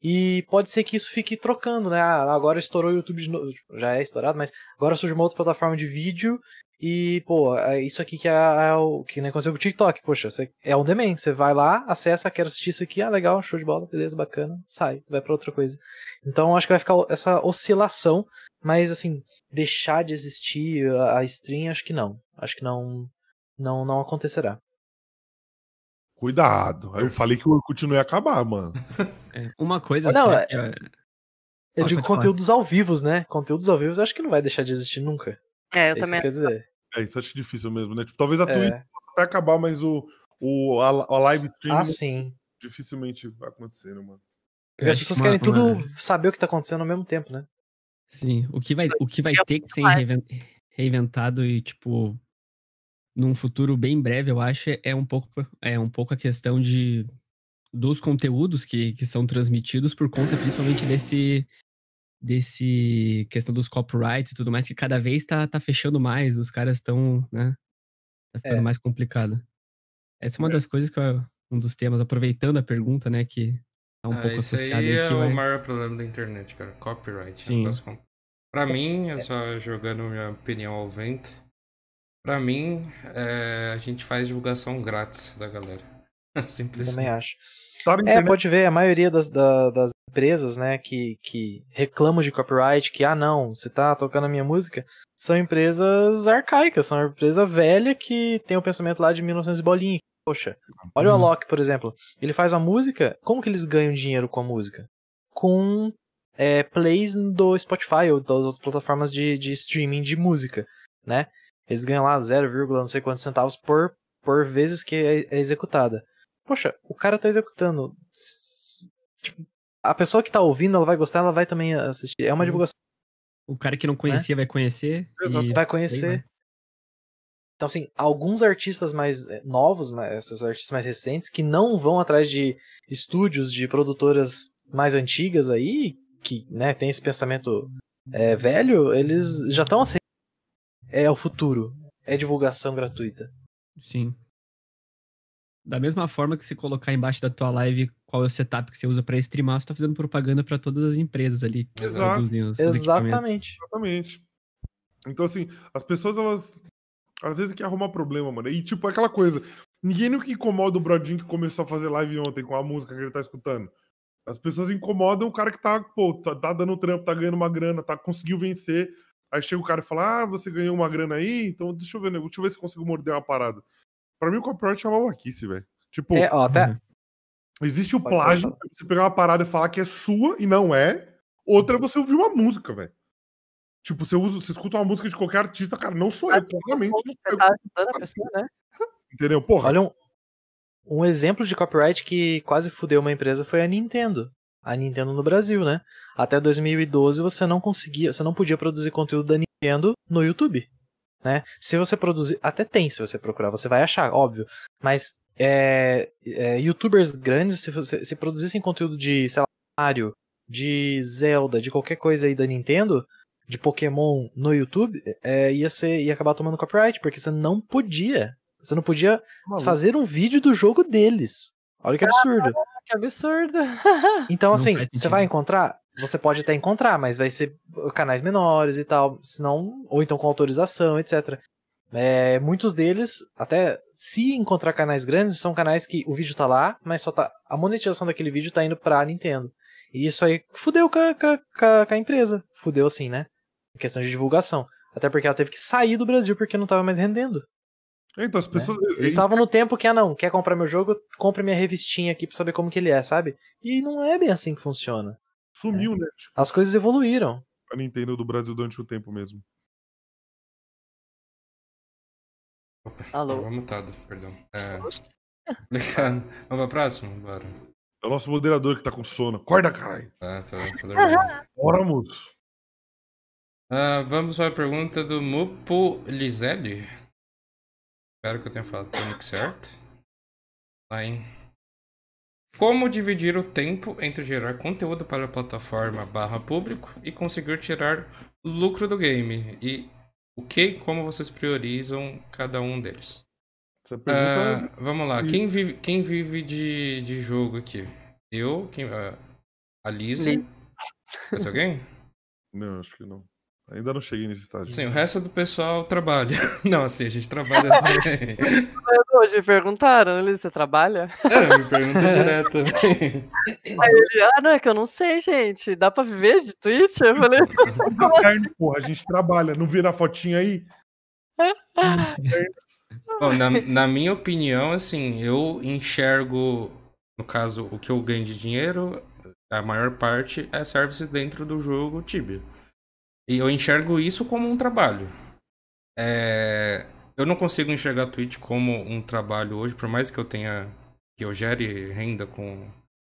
E pode ser que isso fique trocando, né? Ah, agora estourou o YouTube de novo, tipo, já é estourado, mas agora surge uma outra plataforma de vídeo e, pô, é isso aqui que é, é o que nem aconteceu com o TikTok. Poxa, você, é on demand. Você vai lá, acessa, quero assistir isso aqui. Ah, legal, show de bola, beleza, bacana. Sai, vai pra outra coisa. Então, acho que vai ficar essa oscilação. Mas, assim, deixar de existir a stream, acho que não. Acho que não, não, não acontecerá. Cuidado. Aí eu falei que o Orkut não ia acabar, mano. Uma coisa Não, assim, é- eu- digo conteúdos ao vivo, né? Conteúdos ao vivo, eu acho que não vai deixar de existir nunca. É, eu isso também que quer dizer. É, isso eu acho difícil mesmo, né? Tipo, talvez a É. Twitch possa até acabar, mas o, o, a, a live stream Ah, sim. dificilmente vai acontecer, né, mano? Porque as acho pessoas que querem uma- tudo uma- saber o que tá acontecendo ao mesmo tempo, né? Sim, o que vai, o que vai ter que ser reinven- reinventado e, tipo, num futuro bem breve, eu acho, é um pouco, é um pouco a questão de dos conteúdos que, que são transmitidos por conta principalmente desse desse questão dos copyrights e tudo mais, que cada vez tá, tá fechando mais, os caras estão, né? Tá ficando É. mais complicado. Essa é uma das coisas que eu, um dos temas, aproveitando a pergunta, né, que tá um Ah, pouco associado aí é que o maior problema da internet, cara. Copyright. é um Sim. com- Pra mim, eu só jogando minha opinião ao vento. Pra mim, é, a gente faz divulgação grátis da galera. Simples. Também acho. Tá na É, pode ver, a maioria das, da- das empresas, né, que, que reclamam de copyright, que, ah, não, você tá tocando a minha música, são empresas arcaicas, são empresa velha que tem o pensamento lá de 1900 e bolinha. Poxa, olha o Justo. Alok, por exemplo. Ele faz a música, como que eles ganham dinheiro com a música? Com é, plays do Spotify ou das outras plataformas de, de streaming de música, né? Eles ganham lá 0, não sei quantos centavos por, por vezes que é, é executada. Poxa, o cara tá executando. Tipo, a pessoa que tá ouvindo, ela vai gostar, ela vai também assistir. É uma Uhum. divulgação. O cara que não conhecia vai conhecer. E Vai aí conhecer. Então, assim, alguns artistas mais eh, novos, esses artistas mais recentes, que não vão atrás de estúdios, de produtoras mais antigas aí, que né, tem esse pensamento eh, velho, eles já estão. É o futuro. É divulgação gratuita. Sim. Da mesma forma que se colocar embaixo da tua live qual é o setup que você usa pra streamar, você tá fazendo propaganda pra todas as empresas ali. Exato. Exatamente. Exatamente. Então, assim, as pessoas, elas. Às vezes querem arrumar problema, mano. E, tipo, é aquela coisa. Ninguém nunca incomoda o Brodinho que começou a fazer live ontem com a música que ele tá escutando. As pessoas incomodam o cara que tá, pô, tá, tá dando trampo, tá ganhando uma grana, tá conseguiu vencer. Aí chega o cara e fala: Ah, você ganhou uma grana aí? Então deixa eu ver, né? Deixa eu ver se eu consigo morder uma parada. Pra mim, o copyright é uma babaquice, velho. Tipo, É, ó, até. Uhum. existe o Pode plágio, falar. você pegar uma parada e falar que é sua e não é. Outra é você ouvir uma música, velho. Tipo, você, usa, você escuta uma música de qualquer artista, cara, não sou eu, claramente. Você tá ajudando a pessoa, né? Entendeu? Porra. Olha um, um exemplo de copyright que quase fudeu uma empresa foi a Nintendo. A Nintendo no Brasil, né? Até 2012 você não conseguia, você não podia produzir conteúdo da Nintendo no YouTube, né? Se você produzir, até tem, se você procurar, você vai achar, óbvio. Mas é, é, YouTubers grandes, se, você, se produzissem conteúdo de, sei lá, Mario, de Zelda, de qualquer coisa aí da Nintendo, de Pokémon no YouTube, é, ia ser, ia acabar tomando copyright, porque você não podia, você não podia Maluco. fazer um vídeo do jogo deles. Olha que absurdo. Que absurdo. Então, Não assim, você vai encontrar? Você pode até encontrar, mas vai ser canais menores e tal, senão, ou então com autorização, etc. É, muitos deles, até se encontrar canais grandes, são canais que o vídeo tá lá, mas só tá. A monetização daquele vídeo tá indo pra Nintendo. E isso aí fudeu com a, com a- com a- com a empresa. Fudeu assim, né? Em questão de divulgação. Até porque ela teve que sair do Brasil porque não tava mais rendendo. Então, as pessoas. Eles estavam no tempo que, ah não, quer comprar meu jogo, compre minha revistinha aqui pra saber como que ele é, sabe? E não é bem assim que funciona. Sumiu, né? Tipo, As coisas evoluíram. a Nintendo do Brasil durante o tempo mesmo. Opa, Alô? tava mutado, perdão. É, complicado. Vamos pra próxima? Bora. É o nosso moderador que tá com sono. Acorda, caralho. Ah, tá, tá dormindo. Bora, moço. Ah, vamos para a pergunta do Mupo Lizelli. Espero que eu tenha falado o certo. Lá, hein? Como dividir o tempo entre gerar conteúdo para a plataforma barra público e conseguir tirar lucro do game? E o que e como vocês priorizam cada um deles? Essa pergunta. Ah, vamos lá, quem vive, quem vive de, de jogo aqui? Eu, quem, ah, a Lizzie. Li- Mais alguém? Não, acho que não. Ainda não cheguei nesse estágio. Sim, o resto do pessoal trabalha. Não, assim, a gente trabalha também. Hoje me perguntaram, Liz, você trabalha? É, me pergunta direto. Aí ele, ah, não, é que eu não sei, gente. Dá pra viver de Twitch? Eu falei, Carne, porra, a gente trabalha. Não vira a fotinha aí? Bom, na, na minha opinião, assim, eu enxergo, no caso, o que eu ganho de dinheiro, a maior parte é service dentro do jogo Tibia. E eu enxergo isso como um trabalho. É, eu não consigo enxergar a Twitch como um trabalho hoje, por mais que eu tenha. que eu gere renda com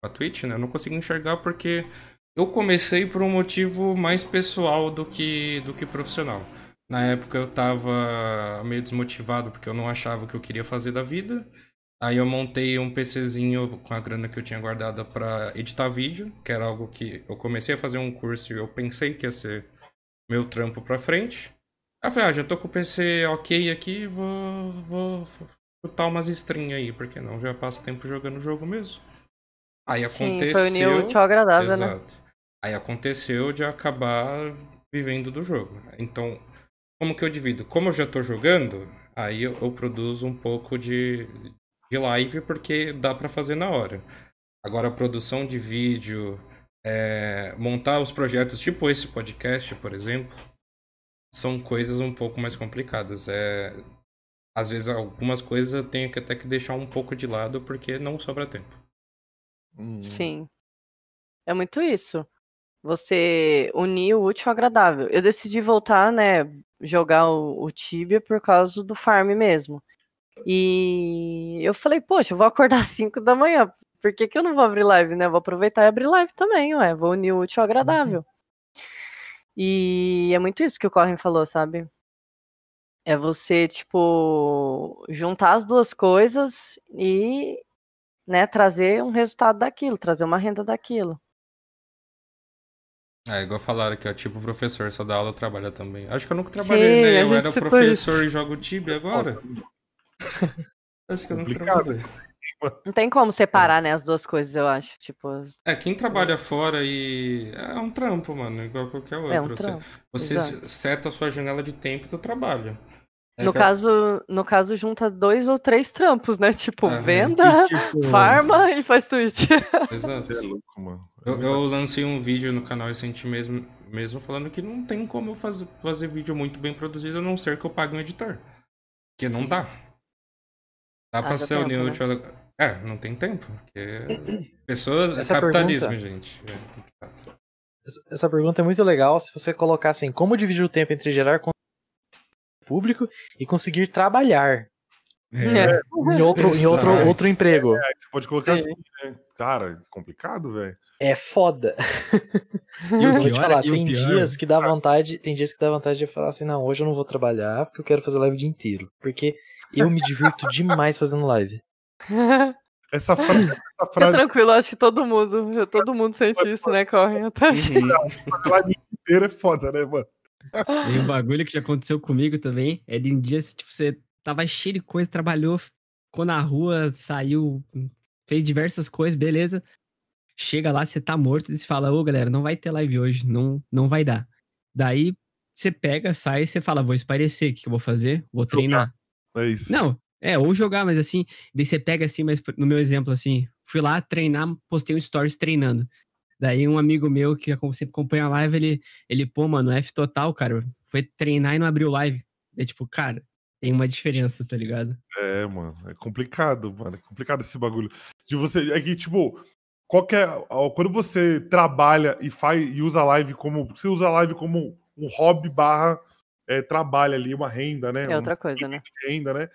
a Twitch, né? Eu não consigo enxergar porque eu comecei por um motivo mais pessoal do que, do que profissional. Na época eu tava meio desmotivado porque eu não achava o que eu queria fazer da vida. Aí eu montei um PCzinho com a grana que eu tinha guardada pra editar vídeo, que era algo que eu comecei a fazer um curso e eu pensei que ia ser meu trampo pra frente. Aí eu falei, ah, já tô com o PC ok aqui, vou, vou chutar umas stream aí, porque não? Já passo tempo jogando o jogo mesmo. Aí Sim, aconteceu. foi unir o útil agradável, né? Exato. Aí aconteceu de acabar vivendo do jogo. Então, como que eu divido? Como eu já tô jogando, aí eu, eu produzo um pouco de, de live, porque dá pra fazer na hora. Agora, a produção de vídeo, é, montar os projetos, tipo esse podcast, por exemplo, são coisas um pouco mais complicadas. É, às vezes, algumas coisas eu tenho que até que deixar um pouco de lado, porque não sobra tempo. Sim. É muito isso. Você unir o útil ao agradável. Eu decidi voltar, né, jogar o, o Tibia por causa do farm mesmo. E eu falei, poxa, eu vou acordar às 5 da manhã. Por que, que eu não vou abrir live, né? Vou aproveitar e abrir live também, ué. Vou unir o útil ao agradável. E é muito isso que o Corrin falou, sabe? É você, tipo, juntar as duas coisas e, né, trazer um resultado daquilo, trazer uma renda daquilo. É, igual falaram que é tipo professor, só dá aula trabalha também. Acho que eu nunca trabalhei, Sim, a né? Eu era professor e jogo Tibia agora. Acho que eu nunca Complicado. Trabalhei. Não tem como separar, né, as duas coisas, eu acho. Tipo, É, quem trabalha fora e. É um trampo, mano, igual qualquer outro. É um Você- trampo, Você, exato. seta a sua janela de tempo e tu trabalha. É no que- caso, no caso, junta dois ou três trampos, né? Tipo, Aham. venda, E, tipo- farma e faz Twitch. Exato. É louco, mano. Eu, eu lancei um vídeo no canal recente mesmo, mesmo falando que não tem como eu fazer, fazer vídeo muito bem produzido a não ser que eu pague um editor. Porque não dá. Dá pra Haja ser o tempo, né? É, não tem tempo. Porque pessoas. Essa capitalismo, pergunta- gente. É complicado. Essa- pergunta é muito legal se você colocar assim, como dividir o tempo entre gerar conteúdo público e conseguir trabalhar É. em outro, em outro, outro emprego. É, você pode colocar assim, né? Cara, é complicado, velho. É foda. E o Eu vou te pior, falar, e o tem pior- dias que dá vontade, tem dias que dá vontade de falar assim, não, hoje eu não vou trabalhar porque eu quero fazer live o dia inteiro. Porque eu me divirto demais fazendo live. Essa, fra- essa Fica frase tranquilo, acho que todo mundo, todo mundo sente isso, né, Corre? Até live inteira é foda, né, mano? E um bagulho que já aconteceu comigo também é de um dia, tipo, você tava cheio de coisa, trabalhou, ficou na rua, saiu, fez diversas coisas, beleza. Chega lá, você tá morto e você fala, ô galera, não vai ter live hoje, não, não vai dar. Daí você pega, sai e você fala, vou espairecer, o que, que eu vou fazer? Vou treinar. É isso. Não, é, ou jogar, mas assim, daí você pega assim, mas no meu exemplo, assim, fui lá treinar, postei um stories treinando. Daí um amigo meu que sempre acompanha a live, ele, ele, pô, mano, F total, cara, foi treinar e não abriu live. É tipo, cara, tem uma diferença, tá ligado? É, mano, é complicado, mano. É complicado esse bagulho. De você. É que, tipo, qualquer. ó, Quando você trabalha e faz e usa a live como. Você usa a live como um hobby barra é, trabalho ali, uma renda, né? É um outra coisa, né? de renda, né?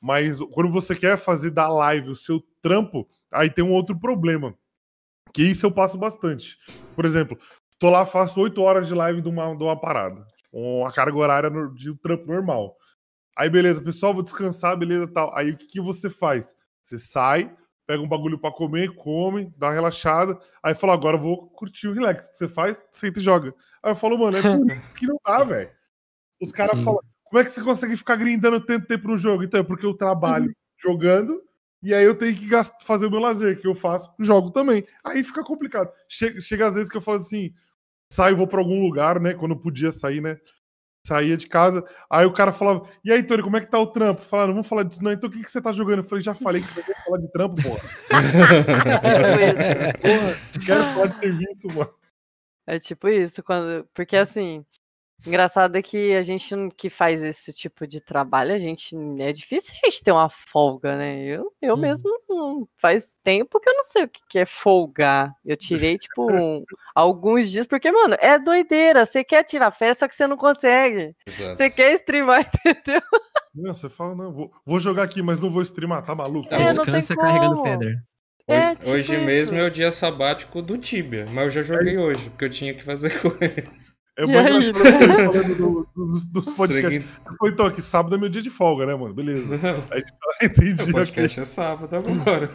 Mas quando você quer fazer da live o seu trampo, aí tem um outro problema. Que isso eu passo bastante. Por exemplo, tô lá, faço 8 horas de live de uma, de uma parada. Com a carga horária de um trampo normal. Aí, beleza, pessoal, vou descansar, beleza tal. Aí o que, que você faz? Você sai, pega um bagulho pra comer, come, dá uma relaxada. Aí fala, agora eu vou curtir o relax. Você faz? Senta e joga. Aí eu falo, mano, é que não dá, velho. Os caras falam, como é que você consegue ficar grindando tanto tempo no jogo? Então, é porque eu trabalho jogando e aí eu tenho que fazer o meu lazer, que eu faço, jogo também. Aí fica complicado. Chega, chega às vezes que eu falo assim, saio, vou pra algum lugar, né? Quando eu podia sair, né? Saía de casa. Aí o cara falava, e aí, Tony, como é que tá o trampo? Falaram, não vamos falar disso, não. Então o que, que você tá jogando? Eu falei, já falei que eu vou falar de trampo, porra. porra, quero falar de serviço, mano. É tipo isso, quando, porque assim, engraçado é que a gente que faz esse tipo de trabalho, a gente é difícil a gente ter uma folga, né? Eu, eu mesmo não, faz tempo que eu não sei o que, que é folgar. Eu tirei tipo um- alguns dias porque, mano, é doideira. Você quer tirar férias, só que você não consegue. Exato. Você quer streamar, entendeu? Não, você fala, não, vou, vou jogar aqui, mas não vou streamar, tá maluco? É, Descansa carregando pedra. Hoje, É, tipo hoje mesmo é o dia sabático do Tibia, mas eu já joguei hoje, porque eu tinha que fazer coisa. É muito aí, ele falando do- dos, dos podcasts. Foi, então, aqui sábado é meu dia de folga, né, mano? Beleza. Aí tipo, entendi. O podcast ok. é sábado agora.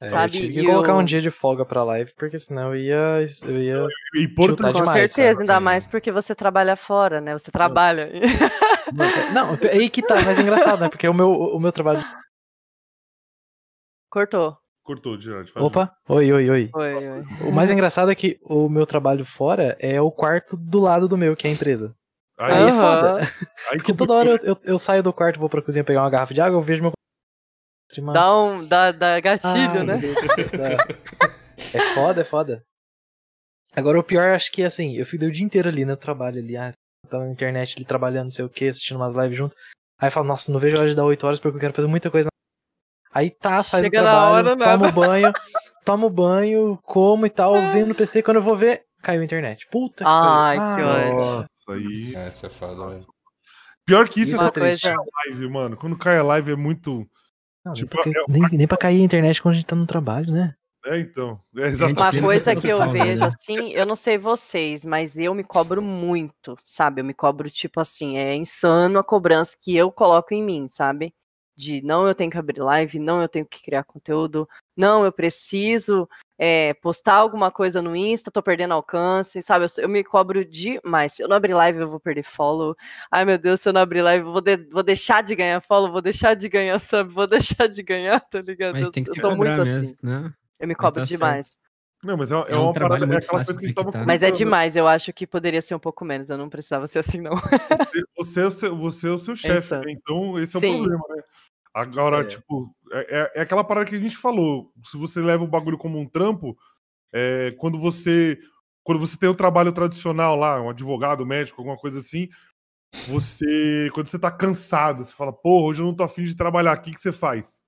É, Sabe, eu tive e que colocar o- um dia de folga pra live, porque senão eu ia. Eu ia E por Com demais. certeza, sabe? ainda mais porque você trabalha fora, né? Você trabalha. Não, é aí que tá, mas é engraçado, né? Porque o meu, o meu trabalho. Cortou. Cortou, Gerard. faz Opa, oi, oi, oi. Oi, oi. O mais engraçado é que o meu trabalho fora é o quarto do lado do meu, que é a empresa. Aí, Aí é foda. aí Porque toda hora eu, eu, eu saio do quarto, vou pra cozinha pegar uma garrafa de água, eu vejo meu. Dá um. Dá, dá gatilho, Ai, né? É foda, é foda. Agora o pior, acho que assim, eu fiquei o dia inteiro ali no trabalho ali, ah, tava na internet ali trabalhando, não sei o que, assistindo umas lives junto. Aí eu falo, nossa, não vejo a hora de dar 8 horas porque eu quero fazer muita coisa. Aí tá, saio do Chega na trabalho, hora, nada. tomo banho, tomo banho, como e tal, vendo no PC, quando eu vou ver, caiu a internet. Puta que Ai, pariu. que Ah, ódio. Nossa, aí. Essa é foda, velho. Pior que isso, Isso é é só triste. cair a live, mano. Quando cai a live é muito. Não, nem, Tipo, porque- é- nem, nem pra cair a internet quando a gente tá no trabalho, né? É, então. É exatamente. Uma coisa que eu total, vejo assim, eu não sei vocês, mas eu me cobro muito, sabe? Eu me cobro tipo assim, é insano a cobrança que eu coloco em mim, sabe? De não eu tenho que abrir live, não eu tenho que criar conteúdo, não eu preciso é, postar alguma coisa no Insta, tô perdendo alcance, sabe? Eu, eu me cobro demais. Se eu não abrir live, eu vou perder follow. Ai meu Deus, se eu não abrir live, eu vou, de- vou deixar de ganhar follow, vou deixar de ganhar sub, vou deixar de ganhar, tá ligado? Mas eu tem que eu se muito cobrar assim. mesmo, né? Eu me cobro tá certo. demais. Não, mas é, é É um uma trabalho parada, é muito aquela fácil coisa que a gente tava. Mas é comentando. demais, eu acho que poderia ser um pouco menos, eu não precisava ser assim, não. Você é o seu, você é o seu chefe, né? então esse é o Sim. problema, né? Agora, É. tipo, é, é- é aquela parada que a gente falou. Se você leva o bagulho como um trampo, é, quando você quando você tem o trabalho tradicional lá, um advogado, um médico, alguma coisa assim, você quando você tá cansado, você fala, pô, hoje eu não tô afim de trabalhar, o que, que você faz?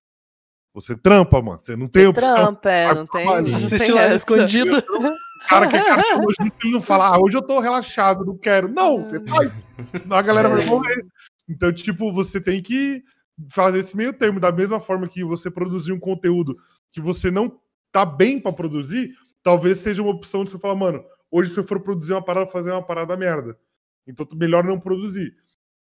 Você trampa, mano. Você não tem opção. Trampa, é, não tem, trabalho. não tem essa. escondido. O cara que é cardiologista, ele não fala, ah, hoje eu tô relaxado, não quero. Não, você vai. Senão a galera vai É. morrer. Então, tipo, você tem que fazer esse meio termo. Da mesma forma que você produzir um conteúdo que você não tá bem pra produzir, talvez seja uma opção de você falar, mano, hoje se eu for produzir uma parada, fazer uma parada merda. Então, melhor não produzir.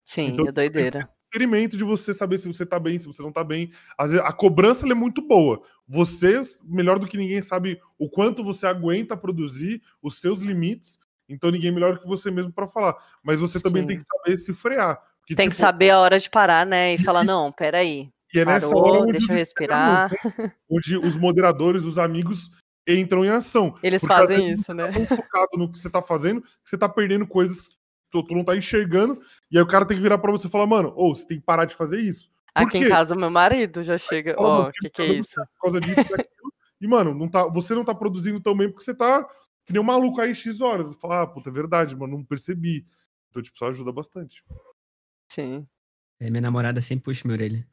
Sim, Então, é doideira. experimento de você saber se você tá bem, se você não tá bem. Às vezes, a cobrança é muito boa. Você, melhor do que ninguém, sabe o quanto você aguenta produzir, os seus limites. Então ninguém melhor que você mesmo pra falar. Mas você também Sim. tem que saber se frear. Porque, Tem que tipo, saber a hora de parar, né? E falar, não, peraí. E é nessa hora Parou, onde deixa eu respirar. onde os moderadores, os amigos entram em ação. Eles fazem isso, você né? Tá tão focado no que você tá fazendo, que você tá perdendo coisas que tu não tá enxergando. E aí o cara tem que virar pra você e falar, mano, ou você tem que parar de fazer isso. Por Aqui em quê? casa, meu marido já chega. Ó, mano, o que, tá que é dando isso? Por causa disso, daquilo. E, mano, não tá, você não tá produzindo tão bem porque você tá que nem um maluco aí X horas. Fala, ah, puta, é verdade, mano, não percebi. Então, tipo, isso ajuda bastante. Sim. É, minha namorada sempre puxa minha orelha.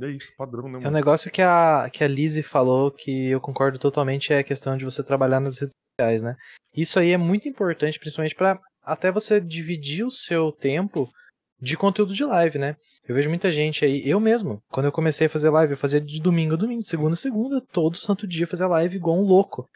É isso, padrão, né, É um mano? negócio que a, que a Lizzie falou que eu concordo totalmente é a questão de você trabalhar nas redes sociais, né? Isso aí é muito importante, principalmente para até você dividir o seu tempo de conteúdo de live, né? Eu vejo muita gente aí, eu mesmo, quando eu comecei a fazer live, eu fazia de domingo a domingo, de segunda a segunda, todo santo dia fazer live igual um louco.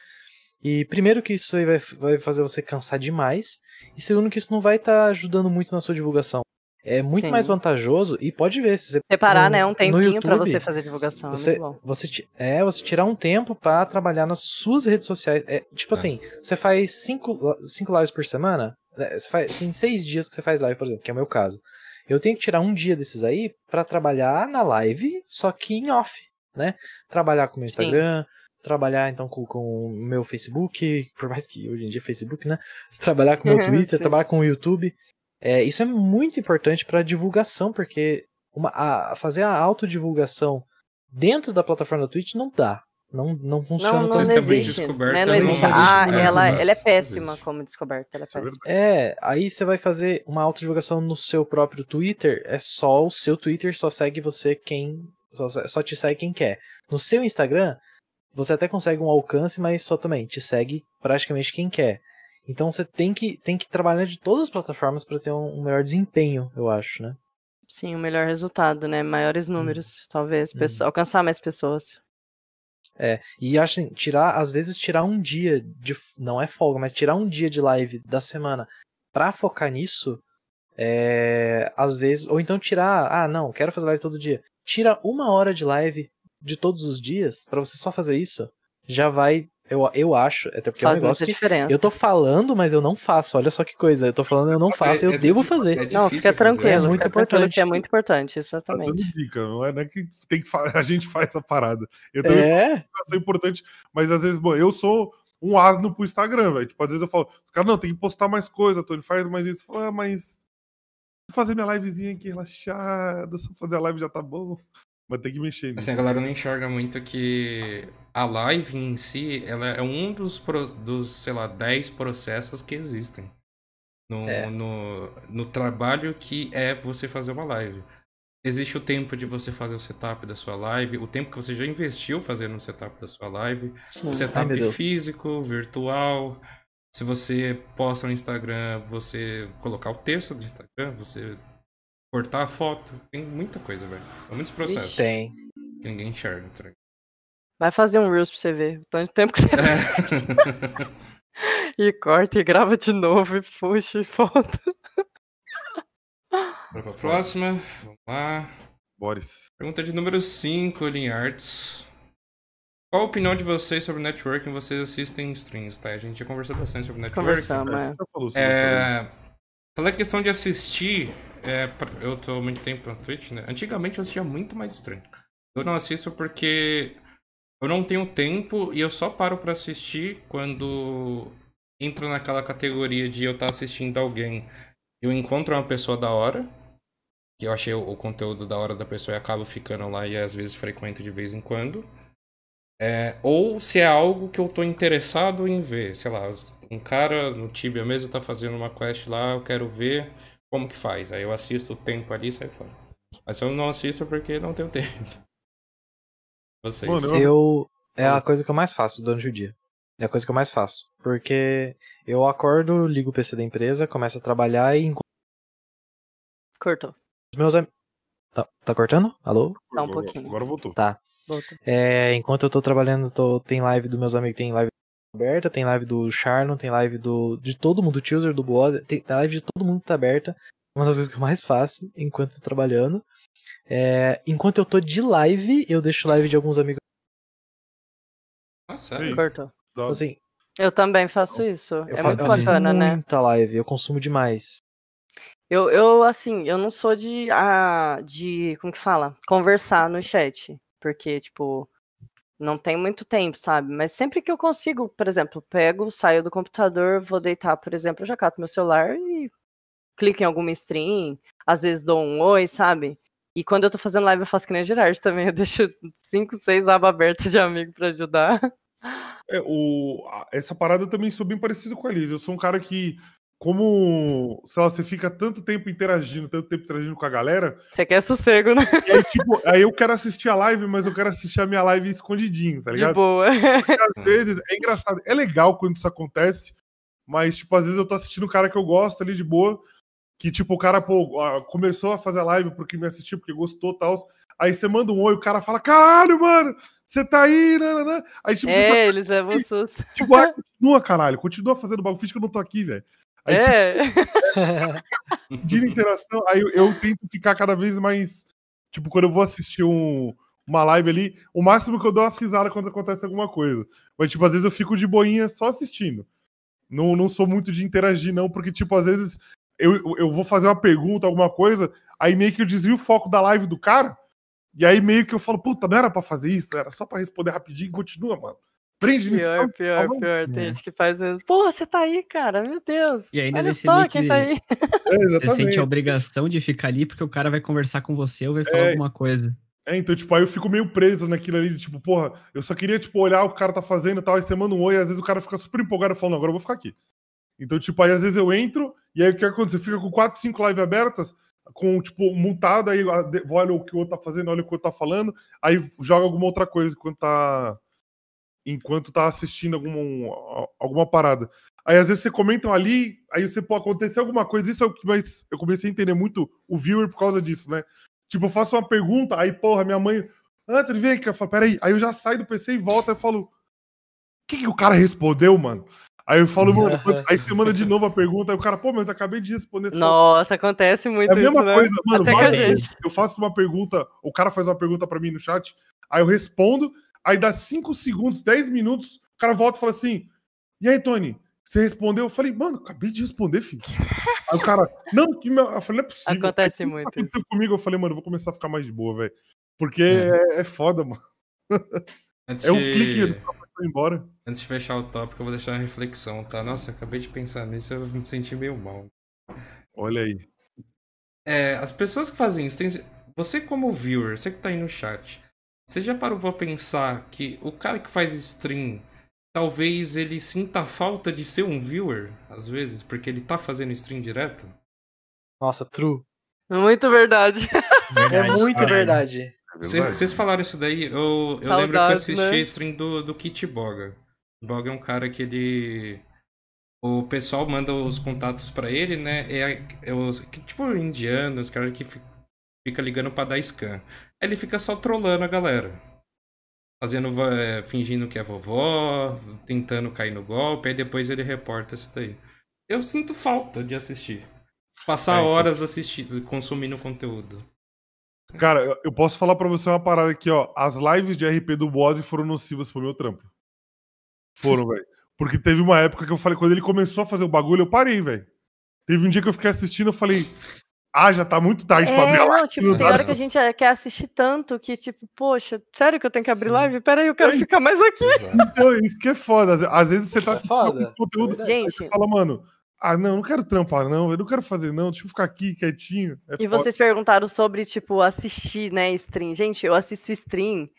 E primeiro que isso aí vai, vai fazer você cansar demais, e segundo que isso não vai estar ajudando muito na sua divulgação. É muito Sim. mais vantajoso, e pode ver, se você Separar, né? Um tempinho pra YouTube, você fazer divulgação. você, É muito bom. você, é, você tirar um tempo pra trabalhar nas suas redes sociais. É, tipo assim, você faz cinco, cinco lives por semana, né, você faz, tem seis dias que você faz live, por exemplo, que é o meu caso. Eu tenho que tirar um dia desses aí pra trabalhar na live, só que em off, né? Trabalhar com o meu Sim. Instagram, trabalhar então com, com o meu Facebook, por mais que hoje em dia é Facebook, né? Trabalhar com o meu Twitter, Sim. trabalhar com o YouTube. É, isso é muito importante para divulgação, porque uma, a, fazer a autodivulgação dentro da plataforma da Twitch não dá. Não, não funciona. Não, não, Vocês bem. também existe. descoberta Né? Não não existe. Ah, né? ela, Exato. ela é péssima Existe. como descoberta. Ela é péssima. É, aí você vai fazer uma autodivulgação no seu próprio Twitter, é só o seu Twitter, só segue você quem. Só, só te segue quem quer. No seu Instagram, você até consegue um alcance, mas só também te segue praticamente quem quer. Então você tem que, tem que trabalhar de todas as plataformas para ter um, um melhor desempenho, eu acho, né? Sim, o melhor resultado, né? Maiores números, talvez. pesso- Alcançar mais pessoas. É, e assim, tirar, às vezes tirar um dia de. Não é folga, mas tirar um dia de live da semana pra focar nisso, é, às vezes. Ou então tirar. Ah, não, quero fazer live todo dia. Tira uma hora de live de todos os dias pra você só fazer isso. Já vai. Eu, eu acho, até porque é um Faz negócio diferença. eu tô falando, mas eu não faço. Olha só que coisa. Eu tô falando, eu não faço, eu é devo fazer. é Não, fica fazer. tranquilo. É muito importante. que é muito importante, Tá exatamente. dando dica, não é, não é que tem que a gente faz essa parada. Eu também É, é importante, mas às vezes, bom, eu sou um asno pro Instagram, velho. Tipo, às vezes eu falo, os caras, não, tem que postar mais coisa, Tony, faz mais isso. Falo, ah, mas vou fazer minha livezinha aqui relaxada, só fazer a live já tá bom. Mas tem que mexer nisso. Assim, a galera não enxerga muito que a live em si, ela é um dos, dos sei lá, 10 processos que existem no, É. no, no trabalho que é você fazer uma live. Existe o tempo de você fazer o setup da sua live, o tempo que você já investiu fazendo o setup da sua live, Sim. o Ai, setup Deus. físico, virtual. Se você posta no Instagram, você colocar o texto do Instagram, você cortar a foto, tem muita coisa, velho. É muitos processos tem. que ninguém enxerga. tá? Vai fazer um Reels pra você ver. o Tanto tempo que você É. E corta e grava de novo e puxa e volta. Bora pra próxima. Vamos lá. Boris. Pergunta de número 5, Linhards. Qual a opinião de vocês sobre networking? Vocês assistem streams, tá? A gente já conversou bastante sobre networking. Conversamos, é. Né? É, pela questão de assistir, é, eu tô muito tempo na Twitch, né? Antigamente eu assistia muito mais stream. Eu não assisto porque eu não tenho tempo e eu só paro pra assistir quando entra naquela categoria de eu estar assistindo alguém. Eu encontro uma pessoa da hora, que eu achei o conteúdo da hora da pessoa e acabo ficando lá e às vezes frequento de vez em quando. É, ou se é algo que eu tô interessado em ver, sei lá, um cara no Tibia mesmo tá fazendo uma quest lá, eu quero ver como que faz. Aí eu assisto o tempo ali e saio fora. Mas eu não assisto porque não tenho tempo. Vocês. Mano, Eu. É a coisa que eu mais faço durante o dia. É a coisa que eu mais faço. Porque eu acordo, ligo o PC da empresa, começo a trabalhar e enquanto Cortou. os meus amigos. Tá, tá cortando? Alô? Tá um pouquinho. Agora voltou. Tá. Voltou. É, enquanto eu tô trabalhando, tô, tem live dos meus amigos, tem live aberta, tem live do Charlon, tem live do de todo mundo, do Teaser, do Boaz, tem, tem live de todo mundo que tá aberta. Uma das coisas que eu mais faço enquanto tô trabalhando. É, enquanto eu tô de live, eu deixo live de alguns amigos. Ah, sério? Cortou. Dá- Assim, Eu também faço isso. eu é muito eu assisto bacana, né? muita live, eu consumo demais. Eu, eu, assim, eu não sou de, ah, de, como que fala? Conversar no chat. Porque, tipo, não tem muito tempo, sabe? Mas sempre que eu consigo, por exemplo, pego, saio do computador, vou deitar, por exemplo, já cato meu celular e clico em alguma stream. Às vezes dou um oi, sabe? E quando eu tô fazendo live, eu faço que nem Gerard também. Eu deixo cinco, seis abas abertas de amigo pra ajudar. É, o, essa parada também sou bem parecido com a Liz. Eu sou um cara que, como, sei lá, você fica tanto tempo interagindo, tanto tempo interagindo com a galera, Você quer sossego, né? e aí, tipo, aí eu quero assistir a live, mas eu quero assistir a minha live escondidinho, tá De ligado? boa. Porque às vezes é engraçado, é legal quando isso acontece, mas, tipo, às vezes eu tô assistindo um cara que eu gosto ali de boa, que, tipo, o cara, pô, começou a fazer a live porque me assistiu, porque gostou e tal. Aí você manda um oi, o cara fala, caralho, mano, você tá aí, nananã. Aí, tipo, você É, eles levam susto. Tipo, ah, continua, caralho. Continua fazendo bagulho. Finge que eu não tô aqui, velho. Aí, tipo, É. pedindo interação. Aí eu, eu tento ficar cada vez mais. Tipo, quando eu vou assistir um, uma live ali, o máximo que eu dou é uma risada quando acontece alguma coisa. Mas, tipo, às vezes eu fico de boinha só assistindo. Não, não sou muito de interagir, não, porque, tipo, às vezes eu, eu vou fazer uma pergunta, alguma coisa, aí meio que eu desvio o foco da live do cara, e aí meio que eu falo, puta, não era pra fazer isso, era só pra responder rapidinho, continua, mano. Prende nisso. Pior, pior, não. pior. Tem É. gente que faz. isso. Pô, você tá aí, cara. Meu Deus. E ainda Olha você só quem que- tá aí. É, Você sente a obrigação de ficar ali porque o cara vai conversar com você ou vai falar É. alguma coisa. É, então, tipo, aí eu fico meio preso naquilo ali, de, tipo, porra, eu só queria, tipo, olhar o que o cara tá fazendo e tal, aí você manda um oi, e às vezes o cara fica super empolgado falando, agora eu vou ficar aqui. Então, tipo, aí às vezes eu entro, e aí o que acontece? Você fica com 4, 5 lives abertas, com, tipo, mutado, aí olha o que o outro tá fazendo, olha o que o outro tá falando, aí joga alguma outra coisa enquanto tá, enquanto tá assistindo alguma, alguma parada. Aí às vezes você comentam ali, aí você pode acontecer alguma coisa, isso é o que mais. Eu comecei a entender muito o viewer por causa disso, né? Tipo, eu faço uma pergunta, aí, porra, minha mãe. Anthony, vem aqui. Eu falo, peraí. Aí eu já saio do PC e volto. Aí eu falo, o que, que o cara respondeu, mano? Aí eu falo, mano, aí você manda de novo a pergunta, aí o cara, pô, mas acabei de responder. essa- Nossa, acontece muito é a mesma isso, né? coisa, mano. Até a várias gente. vezes Eu faço uma pergunta, o cara faz uma pergunta pra mim no chat, aí eu respondo, aí dá 5 segundos, 10 minutos, o cara volta e fala assim: E aí, Tony, você respondeu? Eu falei, mano, acabei de responder, filho. aí o cara, não, que meu... eu falei, não é possível. Acontece Aí, muito Aconteceu comigo, eu falei, mano, eu vou começar a ficar mais de boa, velho. Porque é. é foda, mano. Antes é um de- clique ir embora. Antes de fechar o tópico, eu vou deixar uma reflexão, tá? Nossa, acabei de pensar nisso eu me senti meio mal. Olha aí. É, as pessoas que fazem isso, tem... você como viewer, você que tá aí no chat, você já parou pra pensar que o cara que faz stream, talvez ele sinta falta de ser um viewer, às vezes, porque ele tá fazendo stream direto? Nossa, true. Muito verdade. é muito verdade. Vocês, falaram isso daí, eu, eu lembro que eu assisti né? a stream do, do Kit Boga. O Boga é um cara que ele. O pessoal manda os contatos pra ele, né? É, é os, tipo indianos, cara que fica ligando pra dar scan. Aí ele fica só trollando a galera. Fazendo, é, fingindo que é vovó, tentando cair no golpe, aí depois ele reporta isso daí. Eu sinto falta de assistir. Passar É, então- horas assistindo, consumindo conteúdo. Cara, eu- posso falar pra você uma parada aqui, ó. As lives de RP do Bose foram nocivas pro meu trampo. Foram, velho. Porque teve uma época que eu falei, quando ele começou a fazer o bagulho, eu parei, velho. Teve um dia que eu fiquei assistindo, eu falei, ah, já tá muito tarde pra abrir a É, live. não, tipo, tem hora que a gente é- quer assistir tanto que, tipo, poxa, sério que eu tenho que abrir live? Peraí, eu quero ficar mais aqui. Então, isso que é foda. Às- vezes você tá assistindo foda. conteúdo, Gente. aí você fala, mano, ah, não, não quero trampar, não, eu não quero fazer, não, deixa eu ficar aqui quietinho. É E foda. vocês perguntaram sobre, tipo, assistir, né, stream. Gente, eu assisto stream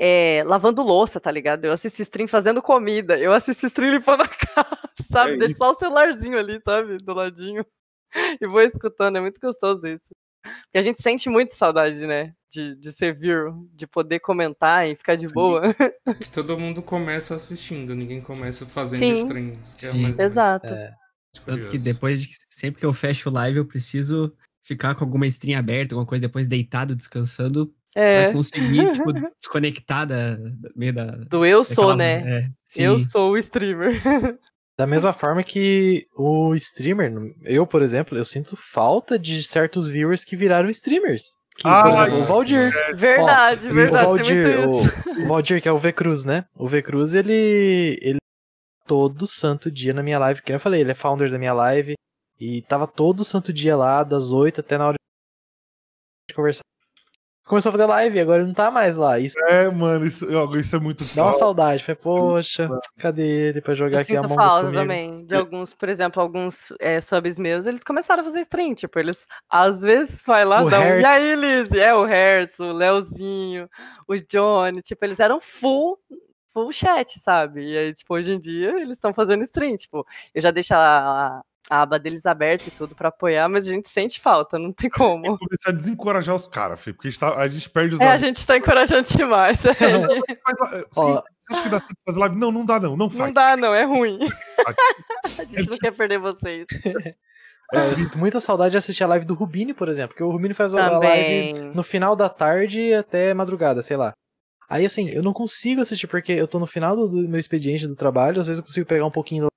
é, lavando louça, tá ligado? Eu assisto stream fazendo comida. Eu assisto stream limpando a casa, sabe? É Deixo isso. só o celularzinho ali, sabe? Do ladinho. E vou escutando. É muito gostoso isso. E a gente sente muito saudade, né? De, de ser view, de poder comentar e ficar de boa. Que todo mundo começa assistindo, ninguém começa fazendo Sim. stream. Isso que é Sim. mais- Exato. É. Tanto que depois, de, sempre que eu fecho o live, eu preciso ficar com alguma stream aberta, alguma coisa depois deitado, descansando, É. pra conseguir, tipo, desconectar da, meio da... Do eu sou, né? é, eu sim. sou o streamer. Da mesma forma que o streamer, eu, por exemplo, eu sinto falta de certos viewers que viraram streamers. Que, Ah, por exemplo, o é, Valdir. Verdade, Ó, verdade. O Valdir, o, o Valdir, que é o V Cruz, né? O V Cruz, ele, ele todo santo dia na minha live, que eu falei, ele é founder da minha live e tava todo santo dia lá, das 8 até na hora de conversar. Começou a fazer live, agora ele não tá mais lá. Isso É, mano, isso, isso é muito dá uma saudade. Falei, poxa, cadê ele pra jogar Eu aqui a Us falta comigo? também de alguns, por exemplo, alguns é, subs meus, eles começaram a fazer stream, tipo, eles às vezes vai lá, O dá um, e aí, Lizzy? É, o Hertz, o Leozinho, o Johnny, tipo, eles eram full, full chat, sabe? E aí, tipo, hoje em dia eles estão fazendo stream, tipo, eu já deixo a, a aba deles aberta e tudo pra apoiar, mas a gente sente falta, não tem como. Começar a desencorajar os caras, porque a gente, tá- a gente perde os É, a gente tá encorajando demais. Ó. Você acha que dá certo fazer live? Não, não dá, não. Não faz. Não dá, não, é ruim. A gente não quer perder vocês. É, eu sinto muita saudade de assistir a live do Rubini, por exemplo, porque o Rubini faz a live Também. no final da tarde até madrugada, sei lá. Aí assim, eu não consigo assistir porque eu tô no final do, do meu expediente do trabalho, às vezes eu consigo pegar um pouquinho.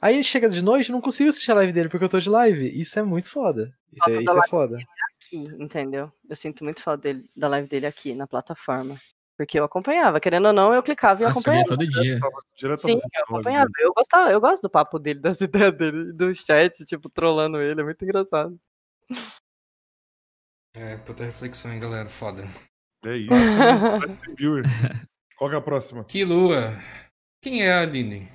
Aí chega de noite, não consigo assistir a live dele porque eu tô de live. Isso é muito foda. Isso, é, isso é foda. aqui, entendeu? Eu sinto muito falta dele, da live dele aqui na plataforma. Porque eu acompanhava, querendo ou não, eu clicava e eu acompanhava. todo dia. Sim, eu acompanhava. Eu gostava, eu gosto do papo dele, das ideias dele, do chat, tipo, trollando ele, é muito engraçado. É, puta reflexão, hein, galera. Foda. É isso. Qual que é a próxima? Que lua. Quem é a Aline?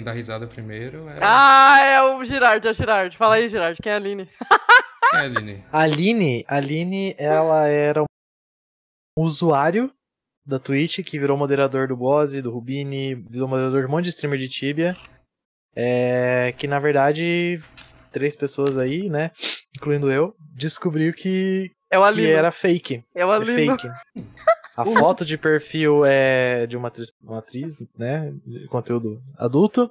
Quem dá risada primeiro é. Ah, é o Girard, é o Girard. Fala aí, Girard, quem é a Aline? Quem é a Aline? A Aline, a Aline, ela era um usuário da Twitch que virou moderador do Bose, do Rubini, virou moderador de um monte de streamer de Tibia. É, que na verdade, três pessoas aí, né, incluindo eu, descobriu que, É o que era fake. É o Alino. fake. A foto de perfil é de uma atriz, uma atriz, né? De conteúdo adulto.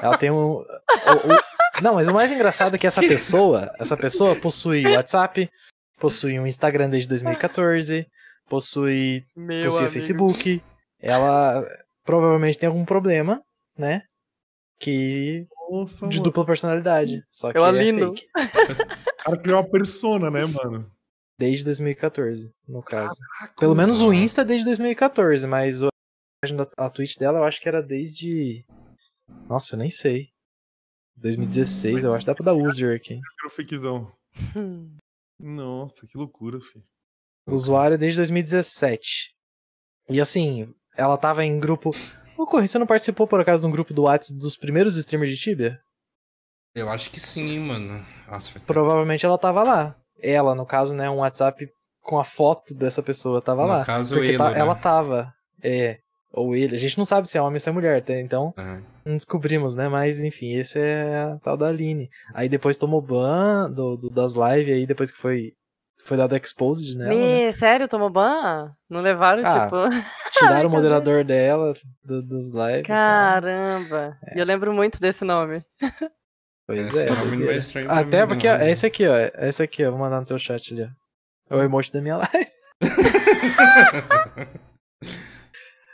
Ela tem um. o- o- não, mas o mais engraçado é que essa pessoa, essa pessoa possui WhatsApp, possui um Instagram desde 2014, possui, Meu possui amigo. Facebook. Ela provavelmente tem algum problema, né? Que Nossa, de mano. dupla personalidade. Só que Eu é alino. fake. O cara criou uma persona, né, mano? Desde 2014, no caso. Caraca, Pelo menos o Insta é desde 2014, mas a página da- a Twitch dela eu acho que era desde. Nossa, eu nem sei. 2016, eu acho. Dá pra dar user aqui. Fakezão. Nossa, que loucura, filho. Usuário desde 2017. E assim, ela tava em grupo. Ô, Corre, você não participou por acaso de um grupo do WhatsApp dos primeiros streamers de Tibia? Eu acho que sim, mano. Nossa, Provavelmente ela tava lá. Ela, no caso, né, um WhatsApp com a foto dessa pessoa tava No lá. caso, porque ele, tá- né? ela tava. É. Ou ele. A gente não sabe se é homem ou se é mulher, até então. Aham. Não descobrimos, né? Mas enfim, esse é a tal da Aline. Aí depois tomou ban do, do- das lives aí, depois que foi, foi dado exposed nela. né? Me, sério, tomou ban? Não levaram, Ah, tipo. Tiraram o moderador dela do- dos lives. Caramba! E eu lembro muito desse nome. Pois Esse é. nome não é doideira. estranho Até mim, porque, não. ó, é esse aqui, ó. É esse aqui, ó. Vou mandar no teu chat ali, ó. É o emoji da minha live.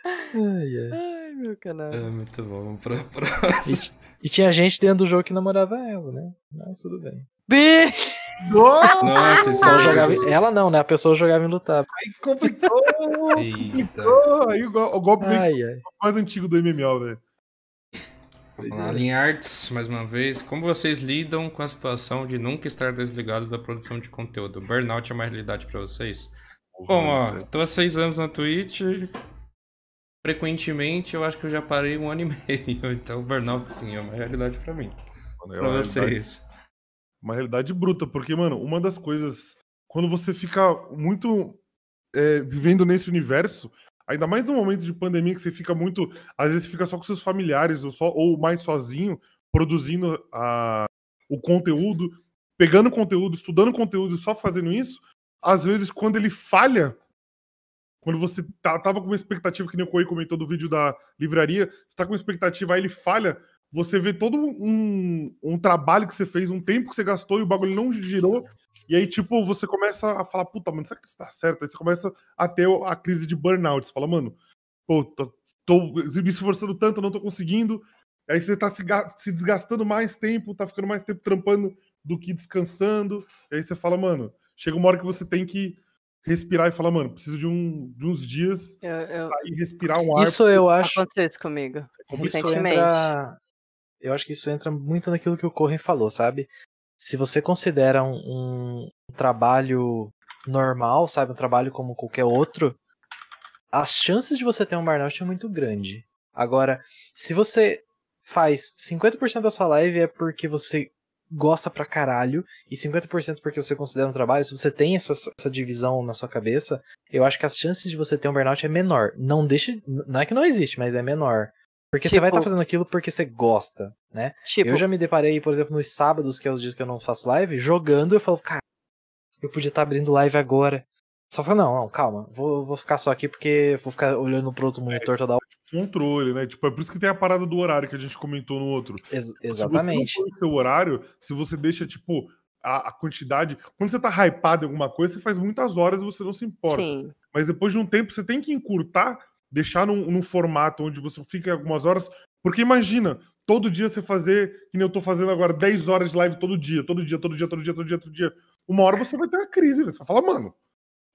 ai, ai. Ai, meu canal. É muito bom. Vamos pra E, próxima. e tinha gente dentro do jogo que namorava ela, né? Mas tudo bem. Nossa, esse Ela, jogava, ela não, né? A pessoa jogava em lutar. Aí complicou. Eita. complicou. Aí o, go- o golpe Ai, ai. mais antigo do MMO, velho. Vamos lá, Linhards, mais uma vez. Como vocês lidam com a situação de nunca estar desligados da produção de conteúdo? Burnout é uma realidade pra vocês? Bom, ó, tô há seis anos na Twitch. Frequentemente, eu acho que eu já parei um ano e meio. Então, burnout sim é uma realidade pra mim. Mano, é Pra vocês. Uma realidade bruta, porque, mano, uma das coisas. Quando você fica muito é, vivendo nesse universo, ainda mais no momento de pandemia, que você fica muito. Às vezes fica só com seus familiares, ou, só, ou mais sozinho, produzindo a, o conteúdo, pegando conteúdo, estudando conteúdo, só fazendo isso. Às vezes, quando ele falha, quando você tá, tava com uma expectativa, que nem o Koi comentou do vídeo da livraria, você tá com uma expectativa, aí ele falha, você vê todo um, um trabalho que você fez, um tempo que você gastou e o bagulho não girou. E aí, tipo, você começa a falar, puta, mano, será que isso tá certo? Aí você começa a ter a crise de burnout. Você fala, mano, pô, tô, tô me esforçando tanto, não tô conseguindo. Aí você tá se, se desgastando mais tempo, tá ficando mais tempo trampando do que descansando. E aí você fala, mano, chega uma hora que você tem que respirar e falar, mano, preciso de, um, de uns dias Eu, eu... sair, respirar um ar. Isso eu acho. Aconteceu isso comigo. Isso Recentemente. entra. Eu acho que isso entra muito naquilo que o Corren falou, sabe? Se você considera um, um trabalho normal, sabe? Um trabalho como qualquer outro, as chances de você ter um burnout é muito grande. Agora, se você faz 50% da sua live é porque você gosta pra caralho e 50% porque você considera um trabalho, se você tem essa, essa divisão na sua cabeça, eu acho que as chances de você ter um burnout é menor. Não deixa. Não é que não existe, mas é menor. Porque você vai estar Tipo- fazendo aquilo porque você gosta, né? Tipo- Eu já me deparei, por exemplo, nos sábados, que é os dias que eu não faço live, jogando, eu falo, cara, eu podia estar abrindo live agora. Só falo, não, não, calma, vou, vou ficar só aqui porque vou ficar olhando pro outro monitor toda hora. controle, né? Tipo, é por isso que tem a parada do horário que a gente comentou no outro. Ex- Se exatamente. você não seu horário, se você deixa, tipo, a, a quantidade. Quando você tá hypado em alguma coisa, você faz muitas horas e você não se importa. Sim. Mas depois de um tempo, você tem que encurtar, deixar num, num formato onde você fica algumas horas. Porque imagina, todo dia você fazer, que nem eu tô fazendo agora, 10 horas de live todo dia, todo dia, todo dia, todo dia, todo dia, todo dia. Uma hora você vai ter uma crise, você vai falar, mano.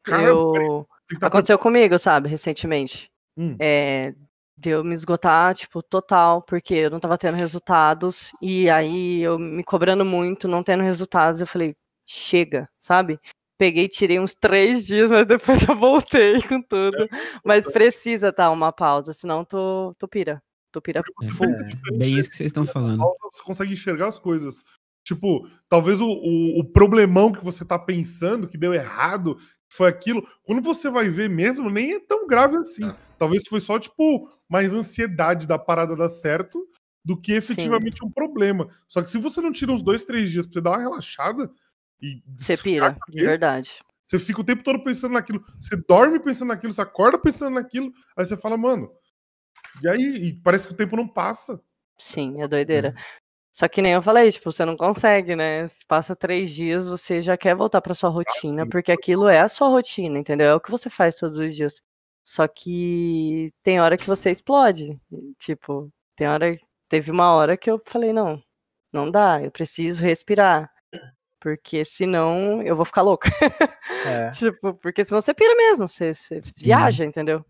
Cara, eu... tá Aconteceu comigo, sabe, recentemente. Hum. É, de eu me esgotar, tipo, total, porque eu não tava tendo resultados, e aí eu me cobrando muito, não tendo resultados, eu falei, chega, sabe? Peguei, tirei uns três dias, mas depois eu voltei com tudo. Mas precisa dar uma pausa, senão tu, tu pira. Tu pira full. É bem isso que vocês estão falando. Você consegue enxergar as coisas. Tipo, talvez o, o, o problemão que você tá pensando, que deu errado, foi aquilo. Quando você vai ver mesmo, nem é tão grave assim. Talvez foi só, tipo, mais ansiedade da parada dar certo do que efetivamente um problema. Só que se você não tira uns dois, três dias pra você dar uma relaxada e. Você pira, de verdade. Você fica o tempo todo pensando naquilo. Você dorme pensando naquilo, você acorda pensando naquilo. Aí você fala, mano. E aí, e parece que o tempo não passa. Sim, é doideira. Só que nem eu falei, tipo, você não consegue, né? Passa três dias, você já quer voltar pra sua rotina, porque aquilo é a sua rotina, entendeu? É o que você faz todos os dias. Só que tem hora que você explode. Tipo, tem hora. Teve uma hora que eu falei, não, não dá, eu preciso respirar. Porque senão eu vou ficar louca. É. tipo, porque senão você pira mesmo, você, você viaja, entendeu?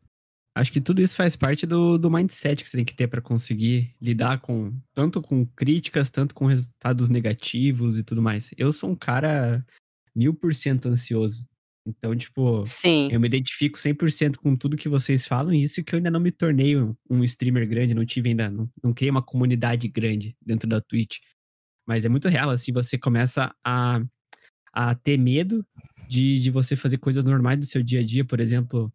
Acho que tudo isso faz parte do, do mindset que você tem que ter para conseguir lidar com tanto com críticas, tanto com resultados negativos e tudo mais. Eu sou um cara mil por cento ansioso. Então, tipo, Sim. eu me identifico 100% com tudo que vocês falam, e isso que eu ainda não me tornei um, um streamer grande, não tive ainda, não, não criei uma comunidade grande dentro da Twitch. Mas é muito real, assim, você começa a, a ter medo de, de você fazer coisas normais do seu dia a dia, por exemplo,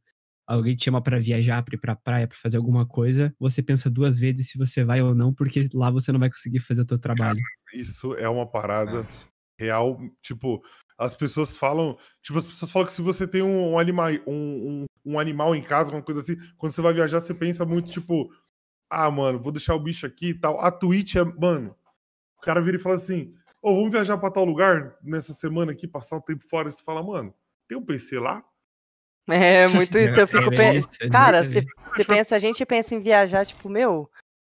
alguém te chama pra viajar, pra ir pra praia, pra fazer alguma coisa, você pensa duas vezes se você vai ou não, porque lá você não vai conseguir fazer o teu trabalho. Isso é uma parada real. Tipo, as pessoas falam. Tipo, as pessoas falam que se você tem um, um, anima, um, um, um animal em casa, uma coisa assim, quando você vai viajar, você pensa muito, tipo, ah, mano, vou deixar o bicho aqui e tal. A Twitch é, mano, o cara vira e fala assim: Ô, vamos viajar pra tal lugar nessa semana aqui, passar um tempo fora. E você fala, mano, tem um PC lá? É muito isso que eu fico É pensando. é Cara, muito você pensa, a gente pensa em viajar, tipo, meu,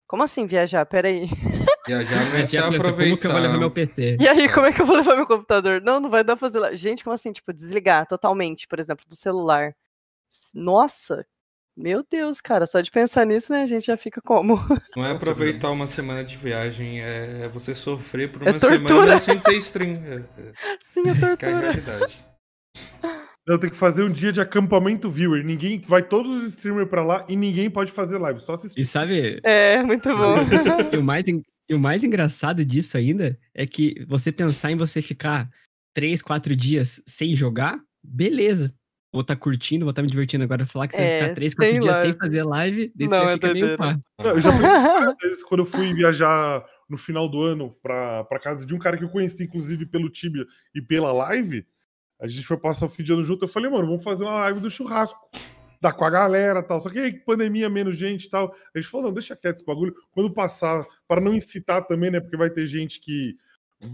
como assim viajar? Peraí. Viajar não é se aproveitar. Como que eu vou levar meu PC? E aí, como é que eu vou levar meu computador? Não, não vai dar pra fazer lá. Gente, como assim? Tipo, desligar totalmente, por exemplo, do celular. Nossa, meu Deus, cara, só de pensar nisso, né, a gente já fica como? Não é aproveitar uma semana de viagem, é você sofrer por É uma tortura. semana sem ter stream. É, é, Sim, é que é a tortura. realidade. Eu tenho que fazer um dia de acampamento viewer. Ninguém vai todos os streamers pra lá e ninguém pode fazer live, só assistir. E sabe, É, muito bom. e, o mais, e o mais engraçado disso ainda é que você pensar em você ficar três, quatro dias sem jogar, beleza. Vou estar curtindo, vou estar me divertindo. Agora falar que você vai É, ficar três, quatro dias sem fazer live, você Não, é fica meio pá. Não, eu já pensei várias vezes quando eu fui viajar no final do ano pra, pra casa de um cara que eu conheci, inclusive, pelo Tibia e pela live. A gente foi passar o fim de ano junto. Eu falei, mano, vamos fazer uma live do churrasco. Dá com a galera e tal. Só que aí, pandemia, menos gente e tal. A gente falou, não, deixa quieto esse bagulho. Quando passar, para não incitar também, né? Porque vai ter gente que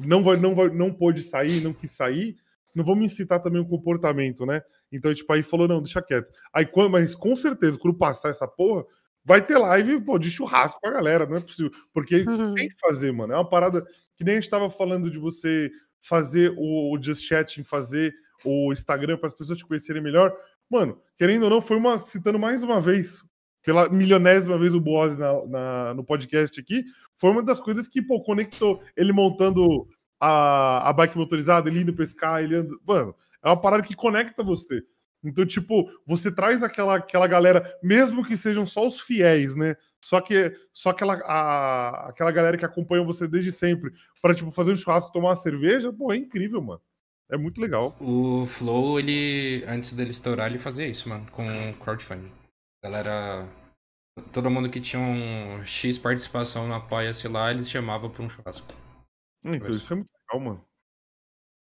não vai, não vai, não pôde sair, não quis sair. Não vamos incitar também o comportamento, né? Então, tipo, aí falou, não, deixa quieto. Aí, quando, mas com certeza, quando passar essa porra, vai ter live, pô, de churrasco com a galera, não é possível. Porque tem que fazer, mano. É uma parada que nem a gente tava falando de você fazer o, o Just Chatting, fazer o Instagram para as pessoas te conhecerem melhor. Mano, querendo ou não, foi uma, citando mais uma vez, pela milionésima vez o Boaz na, na- no podcast aqui, foi uma das coisas que, pô, conectou ele montando a, a bike motorizada, ele indo pescar, ele anda. Mano, é uma parada que conecta você. Então, tipo, você traz aquela, aquela galera, mesmo que sejam só os fiéis, né? Só que só aquela, a, aquela galera que acompanha você desde sempre, para tipo, fazer um churrasco, tomar uma cerveja, pô, é incrível, mano. É muito legal. O Flow, ele, antes dele estourar, ele fazia isso, mano, com crowdfunding. Galera, todo mundo que tinha um X participação no Apoia-se lá, eles chamavam pra um churrasco. Então, isso é muito legal, mano.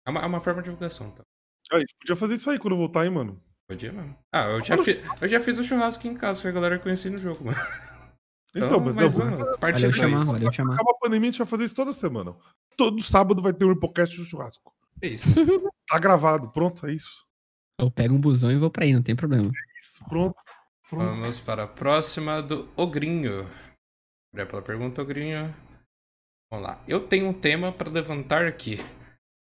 É uma, é uma forma de divulgação, tá? A gente podia fazer isso aí quando voltar, hein, mano. Podia mesmo. Ah, eu já, fi, eu já fiz o churrasco em casa que a galera conhecia no jogo, mano. Então, mas mais não, uma, parte Valeu dois. chamar, valeu chamar. Acaba a pandemia, a gente vai fazer isso toda semana. Todo sábado vai ter um podcast do churrasco. É isso. Tá gravado, pronto, é isso. Eu pego um busão e vou pra aí, não tem problema. Isso, pronto. pronto. Vamos para a próxima do Ogrinho. Obrigado pela pergunta, Ogrinho. Vamos lá. Eu tenho um tema para levantar aqui.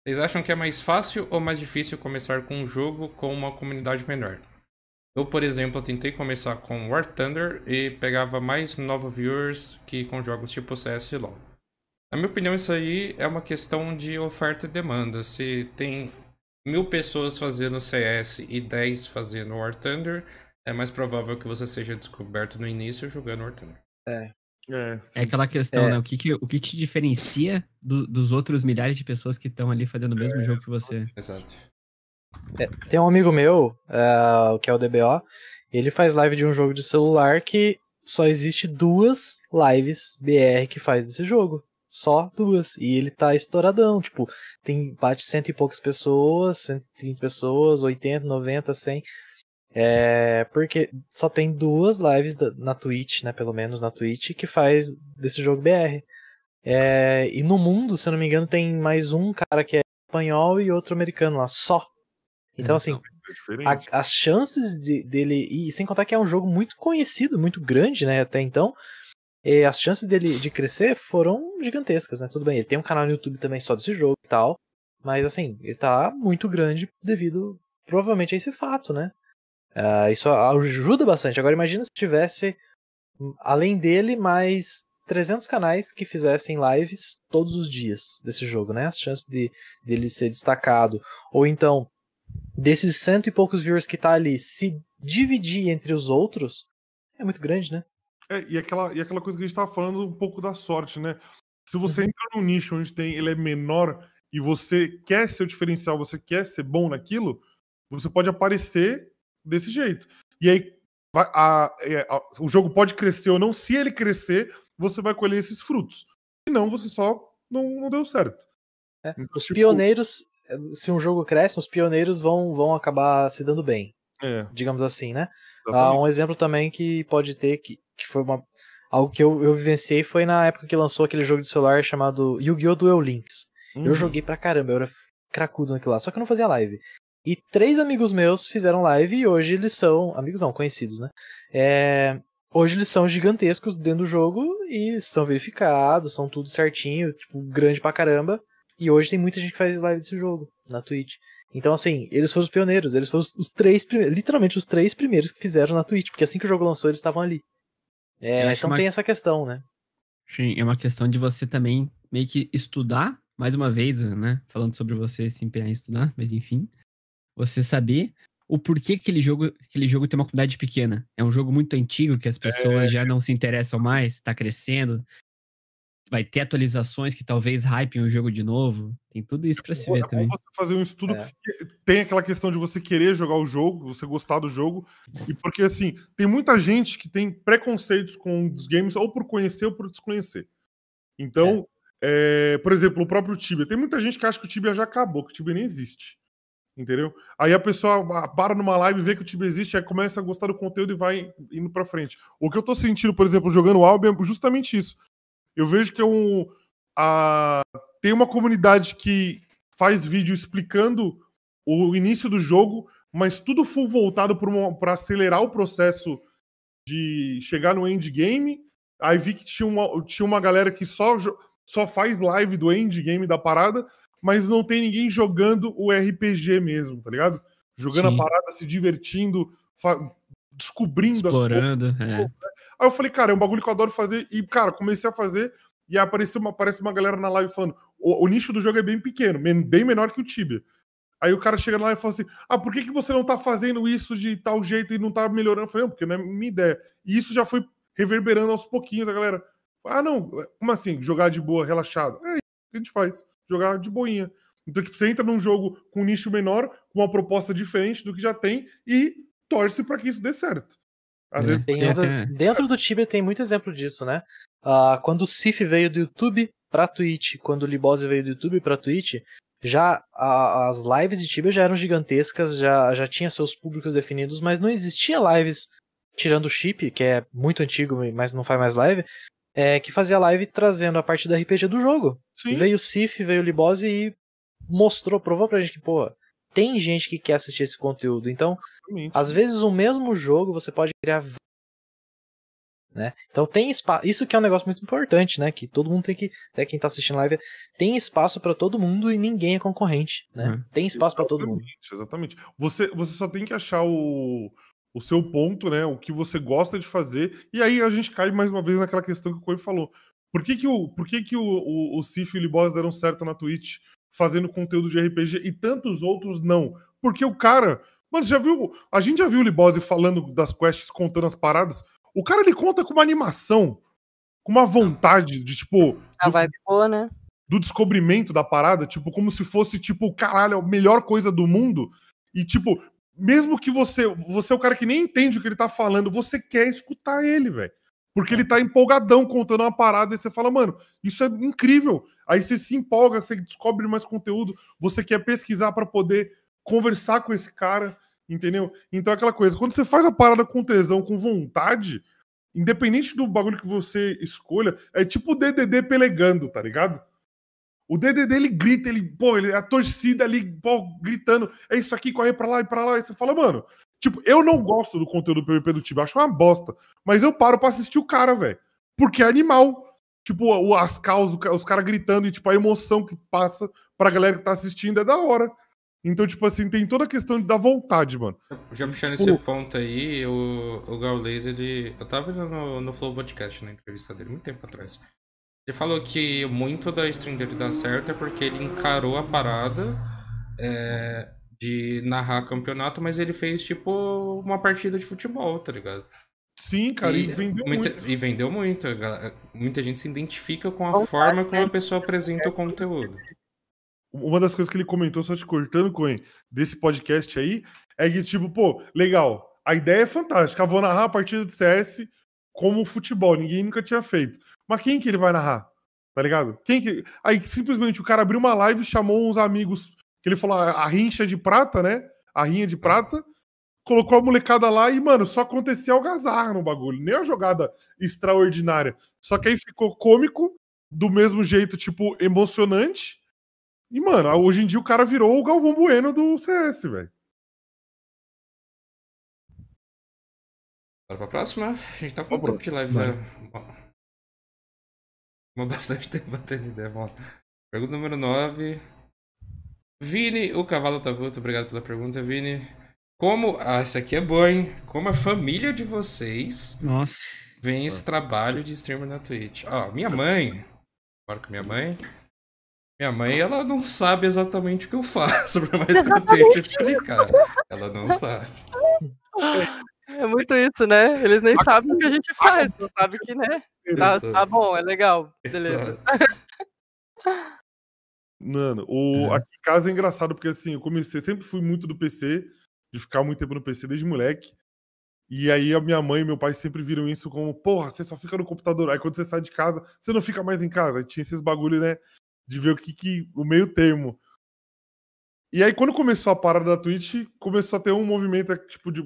Vocês acham que é mais fácil ou mais difícil começar com um jogo com uma comunidade menor? Eu, por exemplo, tentei começar com War Thunder e pegava mais novos viewers que com jogos tipo CS e LoL. Na minha opinião, isso aí é uma questão de oferta e demanda. Se tem mil pessoas fazendo CS e 10 fazendo War Thunder, é mais provável que você seja descoberto no início jogando War Thunder. É. É, É aquela questão, É. né? O que, que- o que te diferencia do- dos outros milhares de pessoas que estão ali fazendo o mesmo jogo que você? Exato. É, tem um amigo meu, é, que é o DBO, ele faz live de um jogo de celular que só existe duas lives BR que faz desse jogo. Só duas. E ele tá estouradão. Tipo, tem bate cento e poucas pessoas, 130 pessoas, 80, 90, 100. É, porque só tem duas lives da- na Twitch, né? Pelo menos na Twitch, que faz desse jogo BR. É, e no mundo, se eu não me engano, tem mais um cara que é espanhol e outro americano lá, só. Então, assim, É diferente. a- as chances de- dele. E sem contar que é um jogo muito conhecido, muito grande, né? Até então. E as chances dele de crescer foram gigantescas, né? Tudo bem, ele tem um canal no YouTube também só desse jogo e tal. Mas assim, ele tá muito grande devido provavelmente a esse fato, né? Ah, isso ajuda bastante. Agora imagina se tivesse, hum, além dele, mais 300 canais que fizessem lives todos os dias desse jogo, né? As chances de dele ser destacado. Ou então, desses cento e poucos viewers que tá ali, se dividir entre os outros, é muito grande, né? É, e, aquela, e aquela coisa que a gente tava falando um pouco da sorte, né? Se você entra num nicho onde tem, ele é menor e você quer ser o diferencial, você quer ser bom naquilo, você pode aparecer desse jeito. E aí vai- a- é, a- o jogo pode crescer ou não. Se ele crescer, você vai colher esses frutos. Se não, você só não, não deu certo. É, Então, Os tipo, pioneiros, se um jogo cresce, os pioneiros vão, vão acabar se dando bem. É. Digamos assim, né? Ah, Exatamente. um exemplo também que pode ter, que, que foi uma, algo que eu, eu vivenciei, foi na época que lançou aquele jogo de celular chamado Yu-Gi-Oh! Duel Links. Uhum. Eu joguei pra caramba, eu era cracudo naquilo lá, só que eu não fazia live. E três amigos meus fizeram live e hoje eles são. Amigos não, conhecidos, né? É, hoje eles são gigantescos dentro do jogo e são verificados, são tudo certinho, tipo, grande pra caramba. E hoje tem muita gente que faz live desse jogo na Twitch. Então, assim, eles foram os pioneiros, eles foram os, três primeiros, literalmente os três primeiros que fizeram na Twitch, porque assim que o jogo lançou, eles estavam ali. É, então uma- tem essa questão, né? Sim, é uma questão de você também meio que estudar, mais uma vez, né? Falando sobre você se empenhar em estudar, mas enfim. Você saber o porquê que aquele jogo, aquele jogo tem uma comunidade pequena. É um jogo muito antigo que as pessoas É. já não se interessam mais, tá crescendo. Vai ter atualizações que talvez hypem o jogo de novo. Tem tudo isso pra se É ver bom também. você fazer um estudo. É. Tem aquela questão de você querer jogar o jogo, você gostar do jogo. E porque, assim, tem muita gente que tem preconceitos com os games, ou por conhecer ou por desconhecer. Então, é, por exemplo, o próprio Tibia. Tem muita gente que acha que o Tibia já acabou, que o Tibia nem existe. Entendeu? Aí a pessoa para numa live, vê que o Tibia existe, aí começa a gostar do conteúdo e vai indo pra frente. O que eu tô sentindo, por exemplo, jogando o Albion é justamente isso. Eu vejo que é um, a- tem uma comunidade que faz vídeo explicando o início do jogo, mas tudo full voltado para acelerar o processo de chegar no endgame. Aí vi que tinha uma, tinha uma galera que só, só faz live do endgame da parada, mas não tem ninguém jogando o RPG mesmo, tá ligado? Jogando Sim. a parada, se divertindo, descobrindo as Explorando, é. Aí eu falei, cara, é um bagulho que eu adoro fazer. E, cara, comecei a fazer e apareceu uma, aparece uma galera na live falando: o, o nicho do jogo é bem pequeno, bem menor que o Tibia. Aí o cara chega lá e fala assim: Ah, por que, que você não tá fazendo isso de tal jeito e não tá melhorando? Eu falei, não, porque não é minha ideia. E isso já foi reverberando aos pouquinhos, a galera. Ah, não, como assim? Jogar de boa, relaxado? É isso que a gente faz, jogar de boinha. Então, tipo, você entra num jogo com um nicho menor, com uma proposta diferente do que já tem e torce pra que isso dê certo. Às vezes Tem uns dentro do Tibia tem muito exemplo disso, né? Ah, quando o Sif veio do YouTube pra Twitch, quando o Libose veio do YouTube pra Twitch, já a- as lives de Tibia já eram gigantescas, já, já tinha seus públicos definidos, mas não existia lives, tirando o Chip, que é muito antigo, mas não faz mais live, é, que fazia live trazendo a parte do RPG do jogo. Sim. Veio o Sif, veio o Libose e mostrou, provou pra gente que, pô, tem gente que quer assistir esse conteúdo. Então, Exatamente. às vezes o mesmo jogo você pode criar né? Então tem espaço, isso que é um negócio muito importante, né? Que todo mundo tem que, até quem tá assistindo live, tem espaço pra todo mundo e ninguém é concorrente, né? Uhum. Tem espaço pra todo mundo. Exatamente, exatamente. Você, você só tem que achar o, o seu ponto, né? O que você gosta de fazer. E aí a gente cai mais uma vez naquela questão que o Coi falou. Por que, que, o, por que, que o, o, o Cif e o Liboz deram certo na Twitch fazendo conteúdo de RPG e tantos outros não? Porque o cara. Mano, você já viu. A gente já viu o Libose falando das quests, contando as paradas. O cara ele conta com uma animação, com uma vontade de, tipo. A vibe boa, né? do descobrimento da parada, tipo, como se fosse, tipo, caralho, a melhor coisa do mundo. E, tipo, mesmo que você. Você é o cara que nem entende o que ele tá falando, você quer escutar ele, velho. Porque ele tá empolgadão contando uma parada e você fala, mano, isso é incrível. Aí você se empolga, você descobre mais conteúdo, você quer pesquisar pra poder conversar com esse cara, entendeu? Então é aquela coisa, quando você faz a parada com tesão, com vontade, Independente do bagulho que você escolha, é tipo o DDD pelegando, tá ligado? O DDD ele grita, ele, pô, ele, a torcida ali, pô, gritando, é isso aqui, corre pra lá e pra lá. E você fala, mano, tipo, eu não gosto do conteúdo do PVP do time, acho uma bosta. Mas eu paro pra assistir o cara, velho. Porque é animal. Tipo, o- as causas, os caras gritando e, tipo, a emoção que passa pra galera que tá assistindo é da hora. Então, tipo assim, tem toda a questão da vontade, mano. Já puxando Tipo- esse ponto aí, o, o Gaules, ele. Eu tava no, no Flow Podcast, na entrevista dele, muito tempo atrás. Ele falou que muito da stream dele dá certo é porque ele encarou a parada é, de narrar campeonato, mas ele fez, tipo, uma partida de futebol, tá ligado? Sim, cara, e vendeu muita- muito. E vendeu muito. Muita gente se identifica com a forma como né? a pessoa apresenta o conteúdo. Uma das coisas que ele comentou, só te cortando, Coen, desse podcast aí, é que, tipo, pô, legal, a ideia é fantástica. Eu vou narrar a partida de CS como futebol, ninguém nunca tinha feito. Mas quem que ele vai narrar? Tá ligado? Quem que. Aí simplesmente o cara abriu uma live chamou uns amigos, que ele falou a a rincha de prata, né? A rinha de prata. Colocou a molecada lá e, mano, só acontecia algazarra no bagulho. Nem a jogada extraordinária. Só que aí ficou cômico, do mesmo jeito, tipo, emocionante. E, mano, hoje em dia o cara virou o Galvão Bueno do CS, velho. Bora pra próxima? A gente tá com um tempo de live Bora. Uma bastante tempo batendo ideia. Vamos lá. Pergunta número 9. Vini, o cavalo tá puto. Obrigado pela pergunta, Vini. Como. Ah, essa aqui é boa, hein? Como a família de vocês Nossa. vem esse trabalho de streamer na Twitch? Ó, minha mãe. Bora com minha mãe. Minha mãe, ela não sabe exatamente o que eu faço, por mais que eu tente explicar. Ela não sabe. É muito isso, né? Eles nem sabem o que a gente faz, não sabem que, né? Tá, tá bom, é legal. Beleza. Mano, o, aqui em casa é engraçado, porque assim, eu comecei, sempre fui muito do PC, de ficar muito tempo no PC desde moleque. E aí a minha mãe e meu pai sempre viram isso como, porra, você só fica no computador. Aí quando você sai de casa, você não fica mais em casa. Aí tinha esses bagulho, né? De ver o que, que o meio termo. E aí, quando começou a parada da Twitch, começou a ter um movimento, tipo, de.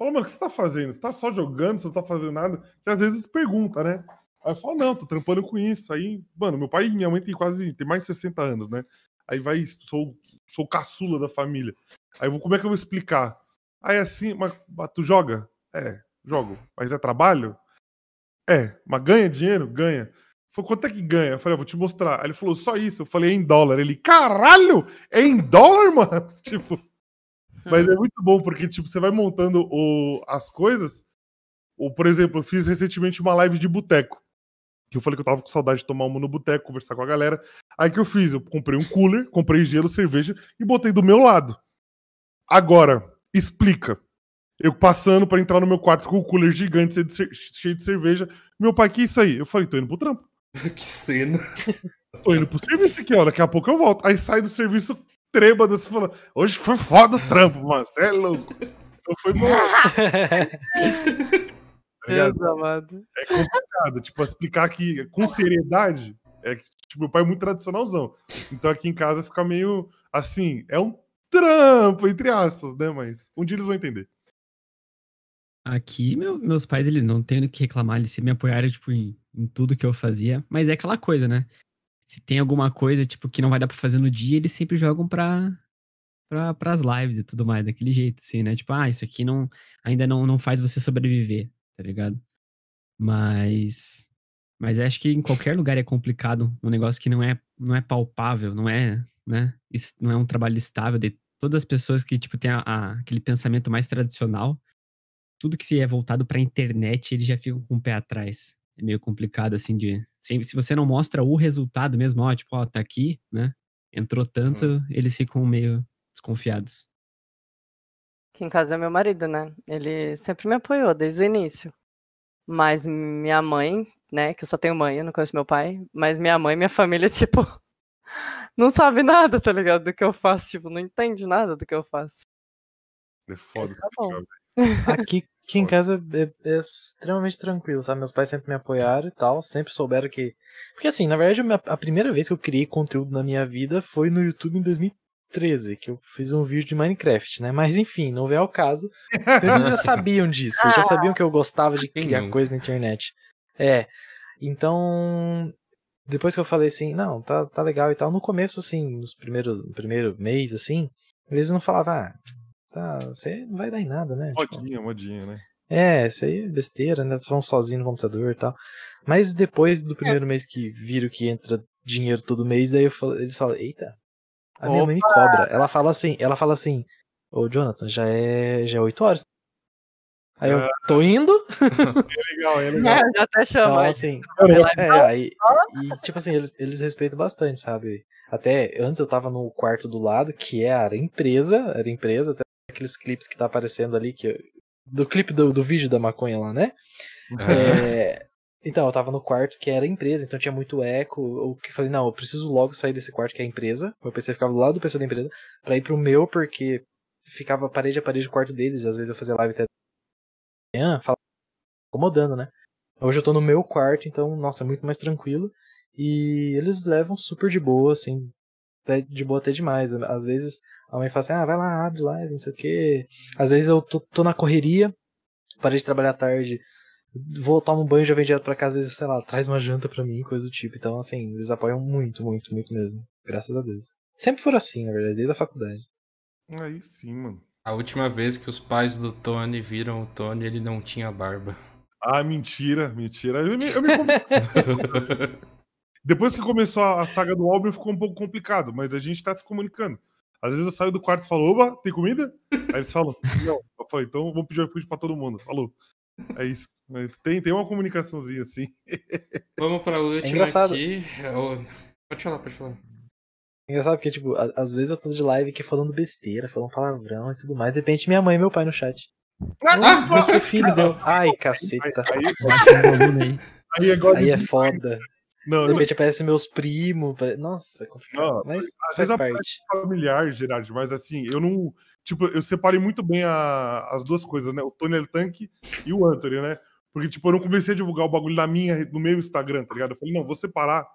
Fala, mano, o que você tá fazendo? Você tá só jogando, você não tá fazendo nada? Que às vezes pergunta, né? Aí eu falo, não, tô trampando com isso. Aí, mano, meu pai e minha mãe tem quase, tem mais de 60 anos, né? Aí vai, sou, sou caçula da família. Aí vou, como é que eu vou explicar? Aí assim, mas, tu joga? É, jogo. Mas é trabalho? É, mas ganha dinheiro? Ganha. Falei, quanto é que ganha? Eu falei, eu vou te mostrar. Aí ele falou, só isso. Eu falei, é em dólar. Ele, caralho! É em dólar, mano? tipo. Mas é muito bom, porque, tipo, você vai montando o, as coisas. Ou, por exemplo, eu fiz recentemente uma live de boteco. Que eu falei que eu tava com saudade de tomar uma no boteco, conversar com a galera. Aí que eu fiz? Eu comprei um cooler, comprei gelo, cerveja e botei do meu lado. Agora, explica. Eu passando pra entrar no meu quarto com o cooler gigante cheio de cer- cheio de cerveja. Meu pai, que isso aí? Eu falei, tô indo pro trampo. que cena. Tô indo pro serviço aqui, ó. Daqui a pouco eu volto. Aí sai do serviço trêbado assim, falando: Hoje foi foda o trampo, mano. Você é louco. Então foi bom. Tá. É complicado. Tipo, explicar aqui com seriedade. É que, tipo, meu pai é muito tradicionalzão. Então aqui em casa fica meio assim, é um trampo, entre aspas, né? Mas um dia eles vão entender. Aqui, meu- meus pais, eles não têm o que reclamar, eles me apoiaram, tipo, em, em tudo que eu fazia. Mas é aquela coisa, né? Se tem alguma coisa, tipo, que não vai dar pra fazer no dia, eles sempre jogam pra, pra, pras lives e tudo mais, daquele jeito, assim, né? Tipo, ah, isso aqui não, ainda não, não faz você sobreviver, tá ligado? Mas... Mas acho que em qualquer lugar é complicado, um negócio que não é, não é palpável, não é, né? Não é um trabalho estável. De todas as pessoas que, tipo, têm a- a- aquele pensamento mais tradicional, tudo que é voltado pra internet, eles já ficam com o pé atrás. É meio complicado, assim, de. Se, se você não mostra o resultado mesmo, ó, tipo, ó, tá aqui, né? Entrou tanto, eles ficam meio desconfiados. Aqui em casa é meu marido, né? Ele sempre me apoiou desde o início. Mas minha mãe, né? Que eu só tenho mãe, eu não conheço meu pai. Mas minha mãe e minha família, tipo, não sabe nada, tá ligado? Do que eu faço. Tipo, não entende nada do que eu faço. É foda. Tá bom. Aqui, aqui em casa é, é extremamente tranquilo, sabe? Meus pais sempre me apoiaram e tal, sempre souberam que. Porque assim, na verdade, a primeira vez que eu criei conteúdo na minha vida foi no YouTube em 2013. 2013, que eu fiz um vídeo de Minecraft, né? Mas enfim, não vem ao caso. Eles já sabiam disso, já sabiam que eu gostava de criar coisa na internet. É. Então, depois que eu falei assim, não, tá, tá legal e tal, no começo, assim, nos primeiros, no primeiro mês, assim, eles não falavam, ah, tá, você não vai dar em nada, né? Tipo, Modinha, modinha, né? é, isso aí é besteira, né? Falando sozinho no computador e tal. Mas depois do primeiro mês que viram que entra dinheiro todo mês, daí eu falo, eles falam, eita, a minha mãe me Opa! cobra. Ela fala assim, ela fala assim, ô Jonathan, já é, já é 8 horas. Aí eu Ah. tô indo. É legal, é legal. É, já até chama. Então, assim, Cara, ela- você- é, aí, e tipo assim, eles, eles respeitam bastante, sabe? Até antes eu tava no quarto do lado, que era a empresa, era empresa, até aqueles clipes que tá aparecendo ali, que do clipe do, do vídeo da maconha lá, né? É, então, eu tava no quarto que era empresa, então tinha muito eco. Eu que falei, não, eu preciso logo sair desse quarto que é a empresa. Meu PC ficava do lado do PC da empresa, pra ir pro meu, porque ficava parede a parede do quarto deles, e às vezes eu fazia live até manhã, falava, incomodando, né? Hoje eu tô no meu quarto, então, nossa, é muito mais tranquilo. E eles levam super de boa, assim, de boa até demais. Às vezes a mãe fala assim, ah, vai lá, abre live, não sei o quê. Às vezes eu tô, tô na correria, parei de trabalhar tarde, vou tomar um banho e já vem direto pra casa, às vezes, sei lá, traz uma janta pra mim, coisa do tipo. Então, assim, eles apoiam muito, muito, muito mesmo. Graças a Deus. Sempre foram assim, na verdade, desde a faculdade. Aí sim, mano. A última vez que os pais do Tony viram o Tony, ele não tinha barba. Ah, mentira, mentira. Eu me, eu me Depois que começou a, saga do Albin, ficou um pouco complicado, mas a gente tá se comunicando. Às vezes eu saio do quarto e falo, oba, tem comida? Aí eles falam, não. Eu falei, então vou pedir iFood pra todo mundo. Falou. É isso. Tem, tem uma comunicaçãozinha assim. Vamos pra última engraçado. aqui. Pode falar, pode falar. Engraçado porque, tipo, às vezes eu tô de live aqui falando besteira, falando palavrão e tudo mais, de repente minha mãe e meu pai no chat. Ah, Meu que filho deu. Ai, caceta. Aí, aí, aí é igual aí de- é foda. Não, de não. repente aparecem meus primos. pare- Nossa, é complicado. Não, mas às vezes parte. familiar, Gerard, mas assim, eu não. Tipo, eu separei muito bem a- as duas coisas, né? O Tony Tanque e o Anthony, né? Porque, tipo, eu não comecei a divulgar o bagulho na minha, no meu Instagram, tá ligado? Eu falei, não, vou separar.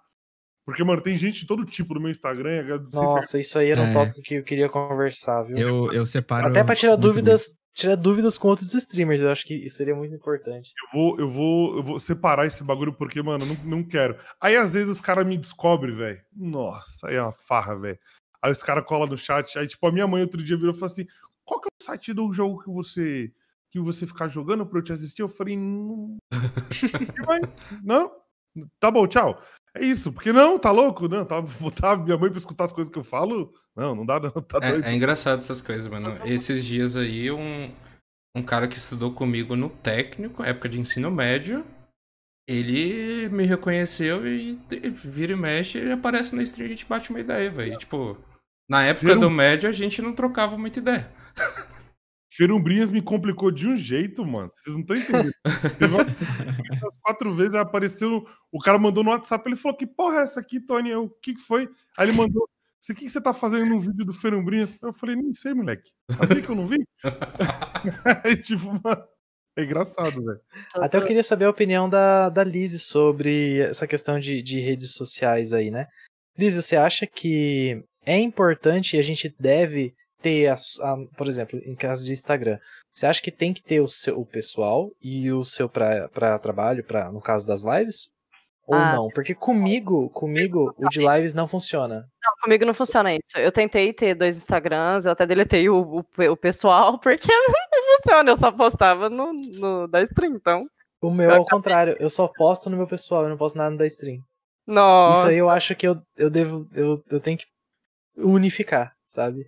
Porque, mano, tem gente de todo tipo no meu Instagram. não sei se é- Nossa, isso aí era um É. tópico que eu queria conversar, viu? Eu, eu separo. Até pra tirar muito bem. Tirar dúvidas com outros streamers, eu acho que seria muito importante. Eu vou, eu vou, eu vou separar esse bagulho porque, mano, não, não quero. Aí às vezes os caras me descobrem, velho. Nossa, aí é uma farra, velho. Aí os caras colam no chat. Aí, tipo, a minha mãe outro dia virou e falou assim: qual que é o site do jogo que você que você ficar jogando pra eu te assistir? Eu falei, não. Não? Tá bom, tchau. É isso, porque não, tá louco? Não, tá, botar minha mãe pra escutar as coisas que eu falo? Não, não dá, não, tá doido. É, é engraçado essas coisas, mano. Esses dias aí, um, um cara que estudou comigo no técnico, época de ensino médio, ele me reconheceu e te- vira e mexe, ele aparece na stream e a gente bate uma ideia, velho. Tipo, na época do médio a gente não trocava muita ideia. Ferumbrinhas me complicou de um jeito, mano. Vocês não estão entendendo. Umas quatro vezes apareceu. O cara mandou no WhatsApp. Ele falou: Que porra é essa aqui, Tony? O que, foi? Aí ele mandou: "Isso, O que, que você tá fazendo no vídeo do Ferumbrinhas? Eu falei: Nem sei, moleque. Sabia que eu não vi? aí, tipo, mano, é engraçado, velho. Até eu queria saber a opinião da, da Liz sobre essa questão de, de redes sociais aí, né? Liz, você acha que é importante e a gente deve ter, a, a- por exemplo, em caso de Instagram, você acha que tem que ter o seu o pessoal e o seu para trabalho, pra, no caso das lives? Ou Ah. não? Porque comigo, comigo, o de lives não funciona. Não, comigo não funciona isso. Eu tentei ter dois Instagrams, eu até deletei o, o, o pessoal, porque não funciona, eu só postava no, no da stream, então. O meu é o contrário, eu só posto no meu pessoal, eu não posto nada no da stream. Nossa. Isso aí eu acho que eu, eu devo. Eu, eu tenho que unificar, sabe?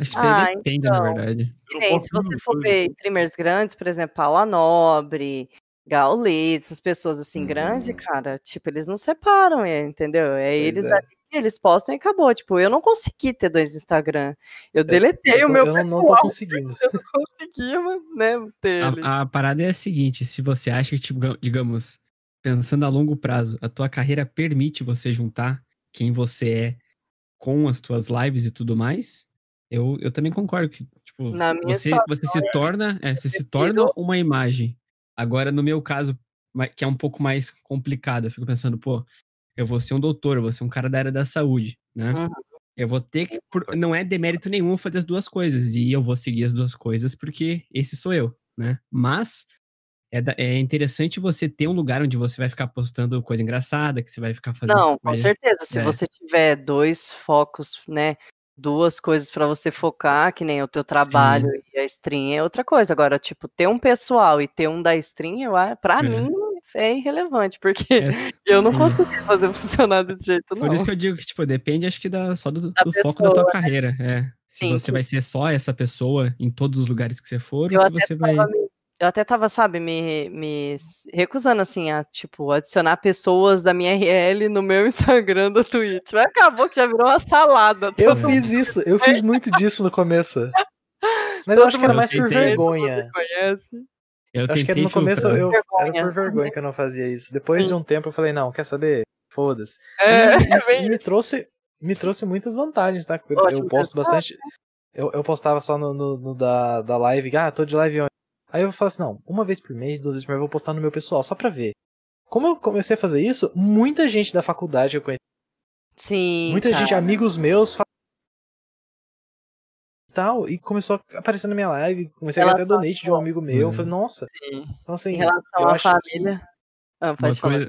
Acho que isso aí Ah, depende, então. na verdade. Nem, se você for ver streamers grandes, por exemplo, Paula Nobre, Gaules, essas pessoas assim grandes, cara, tipo, eles não separam, é, entendeu? É Pois eles é. ali, eles postam e acabou. Tipo, eu não consegui ter dois Instagram. Eu deletei eu o tô- meu eu não- não tô pessoal, conseguindo. Eu não conseguia, né, ter. A, a parada é a seguinte: se você acha que, tipo, digamos, pensando a longo prazo, a tua carreira permite você juntar quem você é com as tuas lives e tudo mais, eu, eu também concordo que, tipo, Na minha você, situação, você se torna, é, você se torna uma imagem. Agora, no meu caso, que é um pouco mais complicado, eu fico pensando, pô, eu vou ser um doutor, eu vou ser um cara da área da saúde, né? Uhum. Eu vou ter que. não é demérito nenhum fazer as duas coisas. E eu vou seguir as duas coisas porque esse sou eu, né? Mas é, da- é interessante você ter um lugar onde você vai ficar postando coisa engraçada, que você vai ficar fazendo. Não, com certeza. Se é. você tiver dois focos, né? Duas coisas pra você focar, que nem o teu trabalho e a stream é outra coisa. Agora, tipo, ter um pessoal e ter um da stream, eu, pra É. mim, é irrelevante, porque É, eu não sim. consegui fazer funcionar desse jeito, não. Por isso que eu digo que, tipo, depende, acho que da, só do, Da do foco da tua pessoa, né? carreira. É. Se Sim, você sim. vai ser só essa pessoa em todos os lugares que você for, Eu ou se você vai. Eu até tava, sabe, me, me recusando, assim, a, tipo, adicionar pessoas da minha RL no meu Instagram do Twitch. Mas acabou que já virou uma salada. Eu todo fiz isso, eu fiz muito disso no começo. Mas eu Todo acho que era mundo mais por vergonha. conhece. Eu Eu acho que no começo eu, era por vergonha que eu não fazia isso. Depois de um tempo eu falei, não, quer saber? Foda-se. É, E isso me trouxe, me trouxe muitas vantagens, tá? Eu, Ótimo eu posto bastante. Eu, eu postava só no, no- no da, da live, ah, tô de live? Aí eu falo assim, não, uma vez por mês, duas vezes por mês, eu vou postar no meu pessoal, só pra ver. Como eu comecei a fazer isso, muita gente da faculdade que eu conheci, Sim, muita gente, cara. amigos meus, tal, e começou a aparecer na minha live, comecei a ganhar até Relação- donate de um amigo meu, eu falei, nossa. Sim. Então assim, Em relação eu à acho que- família. Ah, pode falar. coisa,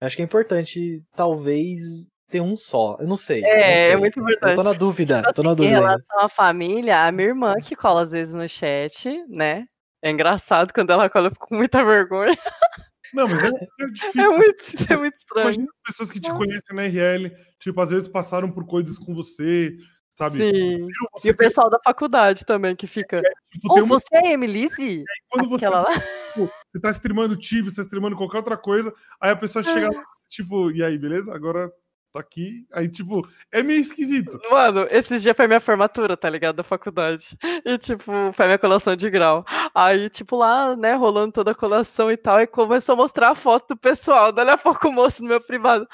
Acho que é importante, talvez, ter um só. Eu não sei. não É, sei. é muito Eu importante. tô na dúvida, Tipo tô na assim, em dúvida ainda. relação à família, a minha irmã que cola às vezes no chat, né? É engraçado quando ela cola, eu fico com muita vergonha. Não, mas é, é difícil. É muito, é muito estranho. Imagina as pessoas que te conhecem na RL, tipo, às vezes passaram por coisas com você, sabe? Sim. Viram E você o pessoal da faculdade também que fica. tipo, Ô, tem uma- você é a Emilise? quando você, Aquela lá? tipo, você tá streamando Tibia, você tá streamando qualquer outra coisa, aí a pessoa chega lá, tipo, e aí, beleza? Agora tô aqui. Aí, tipo, é meio esquisito. Mano, esses dias foi minha formatura, tá ligado? Da faculdade. E, tipo, foi minha colação de grau. Aí, tipo, lá, né, rolando toda a colação e tal, e começou a mostrar a foto do pessoal. Dali a pouco o moço no meu privado.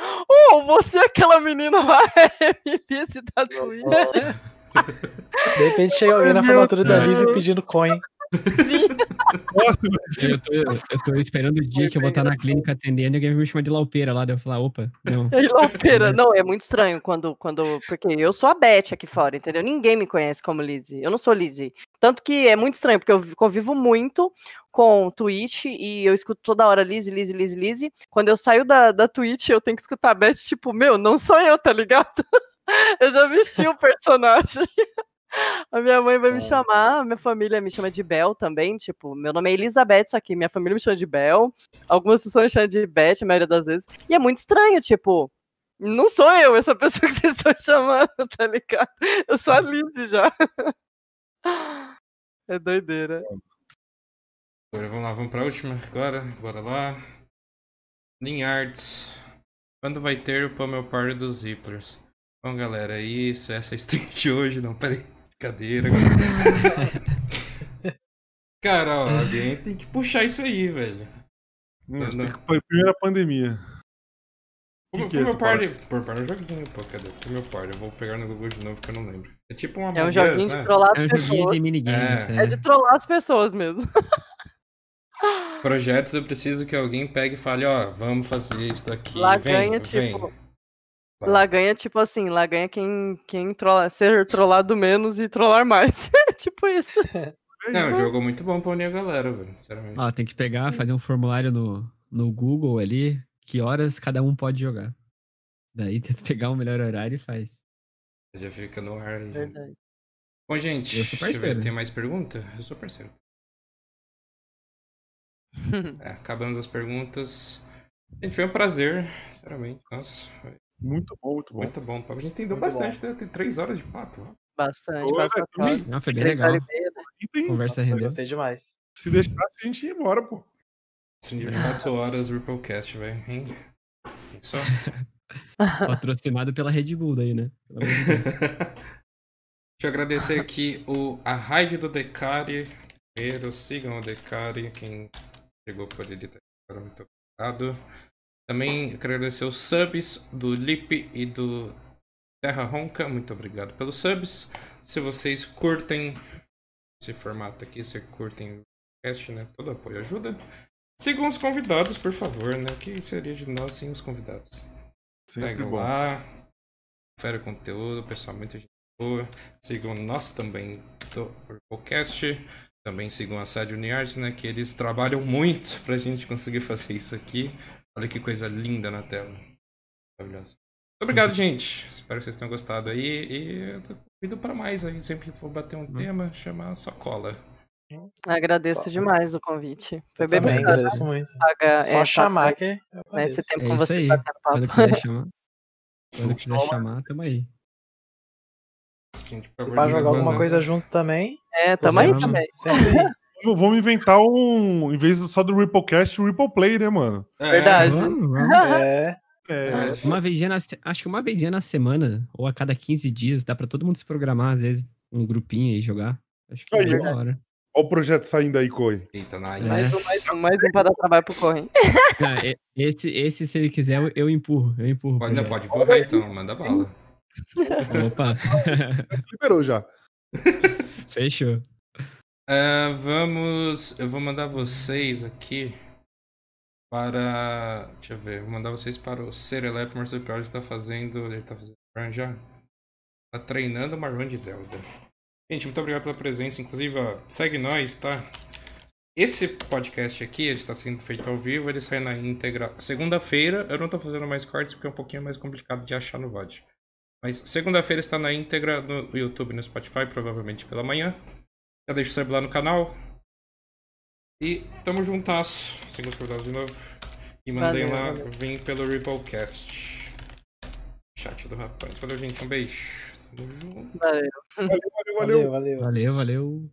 Ô, você é aquela menina lá, é Emilise da Twitch. De repente chega alguém na formatura da. Lizzie pedindo coin. Nossa, eu, tô, eu tô esperando o dia que eu vou estar na clínica atendendo e alguém vai me chamar de laupeira lá. Daí eu falar, opa, não. E loupeira. Não, é muito estranho quando, quando. Porque eu sou a Beth aqui fora, entendeu? Ninguém me conhece como Lizzie. Eu não sou Lizzie. Tanto que é muito estranho, porque eu vi- convivo muito com Twitch e eu escuto toda hora Lizzie, Lizzie, Lizzie, Lizzie. Quando eu saio da, da Twitch, eu tenho que escutar a Beth, tipo, meu, não sou eu, tá ligado? Eu já vesti o personagem. A minha mãe vai me chamar, a minha família me chama de Bel também. Tipo, meu nome é Elizabeth, só que minha família me chama de Bel. Algumas pessoas me chamam de Beth, a maioria das vezes. E é muito estranho, tipo, não sou eu essa pessoa que vocês estão chamando, tá ligado? Eu sou a Lizzie já. É doideira. Agora vamos lá, vamos pra última agora. Bora lá. Linhards. Quando vai ter o Pummel Party dos Zipplers? Bom, galera, é isso. Essa é a stream de hoje. Não, peraí. Brincadeira. Cara, ó, alguém tem que puxar isso aí, velho. Não, não. que- Primeira pandemia. O Pummel que, que é essa Party. é um joguinho, pô, cadê? Pummel Party. Eu vou pegar no Google de novo que eu não lembro. É tipo uma É um joguinho de né? trollar É as um joguinho pessoas. de minigames. É. É de trollar as pessoas mesmo. Projetos eu preciso que alguém pegue e fale, ó, vamos fazer isso daqui. Lá vem, ganha, vem. tipo. Lá ganha, tipo assim, lá ganha quem, quem trola, ser trollado menos e trollar mais. tipo isso. Não, é um jogo muito bom pra unir a galera, velho. Sinceramente. Ó, tem que pegar, fazer um formulário no, no Google ali, que horas cada um pode jogar. Daí tenta pegar o melhor horário e faz. Já fica no ar aí. já. Verdade. Bom, gente, Eu sou deixa eu ver, parceiro. tem mais pergunta? Eu sou parceiro. É, acabamos as perguntas. Gente, foi um prazer, sinceramente. Nossa, foi Muito bom, muito bom. muito bom. papo. A gente estendeu Muito bastante, né? Tem três horas de papo. Bastante, Ô, bastante. é. Não, foi bem Três legal. meia, né? Conversa Nossa, eu rendeu. gostei demais. Se deixasse, a gente ia embora, pô. Assim, de 24 horas, Ripplecast, velho. hein? Só. Patrocinado pela Red Bull daí, né? Pelo amor de Deus. Deixa eu agradecer aqui o, a raid do Decari. Primeiro, sigam o Decari. Quem chegou por ele, tá agora, muito obrigado. Também agradecer os subs do Lip e do Terra Ronca. Muito obrigado pelos subs. Se vocês curtem esse formato aqui, se curtem o podcast, né? Todo apoio ajuda. Sigam os convidados, por favor, né? Que seria de nós sem os convidados. Sempre bom. lá. confere o conteúdo, pessoal, muita gente boa. Sigam nós também do podcast. Também sigam a Sad Uniarts, né? Que eles trabalham muito pra gente conseguir fazer isso aqui. Olha que coisa linda na tela. Maravilhosa. Muito obrigado, gente. Espero que vocês tenham gostado aí. E eu tô convido pra mais aí. Sempre que for bater um tema, chamar só cola. Agradeço Só- demais o convite. Foi bem bacana. agradeço muito. Paga- Só é, chamar paga- que eu né. Esse tempo É com você aí. Quando quiser chamar. Quando quiser chamar, tamo aí. Gente, favorzinho, jogar alguma coisa juntos também. É, tamo aí também. sempre. Vamos- Vamos inventar um. Em vez só do Ripplecast, o Ripple Play, né, mano? É, Verdade. Vamos. É. É. Uma vezinha na, se- acho que uma vezinha na semana, ou a cada 15 dias, dá pra todo mundo se programar, às vezes, um grupinho aí jogar. Acho que é ó. da hora. Olha o projeto saindo aí, Coi. Eita, É. nice. Mais um, mais um, mais um pra dar trabalho pro Corre. E- esse, esse, se ele quiser, eu, eu empurro. Eu empurro. Pode, não, pode empurrar então, manda bala. Opa, Liberou já. fechou. Ah, vamos. Eu vou mandar vocês aqui para. Deixa eu ver. Vou mandar vocês para o Serelep. O Marcelo Pior está fazendo. Ele está fazendo run já? Tá treinando uma run de Zelda. Gente, muito obrigado pela presença. Inclusive, ó, segue nós, tá? Esse podcast aqui, ele está sendo feito ao vivo, ele sai na íntegra segunda-feira. Eu não tô fazendo mais cortes porque é um pouquinho mais complicado de achar no VOD. Mas segunda-feira está na íntegra no YouTube e no Spotify, provavelmente pela manhã. Já deixa o sub lá no canal. E tamo juntas. Sigam os convidados de novo. E mandem Valeu, lá, valeu. vem pelo Ripplecast. Chat do rapaz. Valeu, gente. Um beijo. Tamo junto. Valeu. Valeu, valeu, valeu. Valeu, valeu. Valeu, valeu.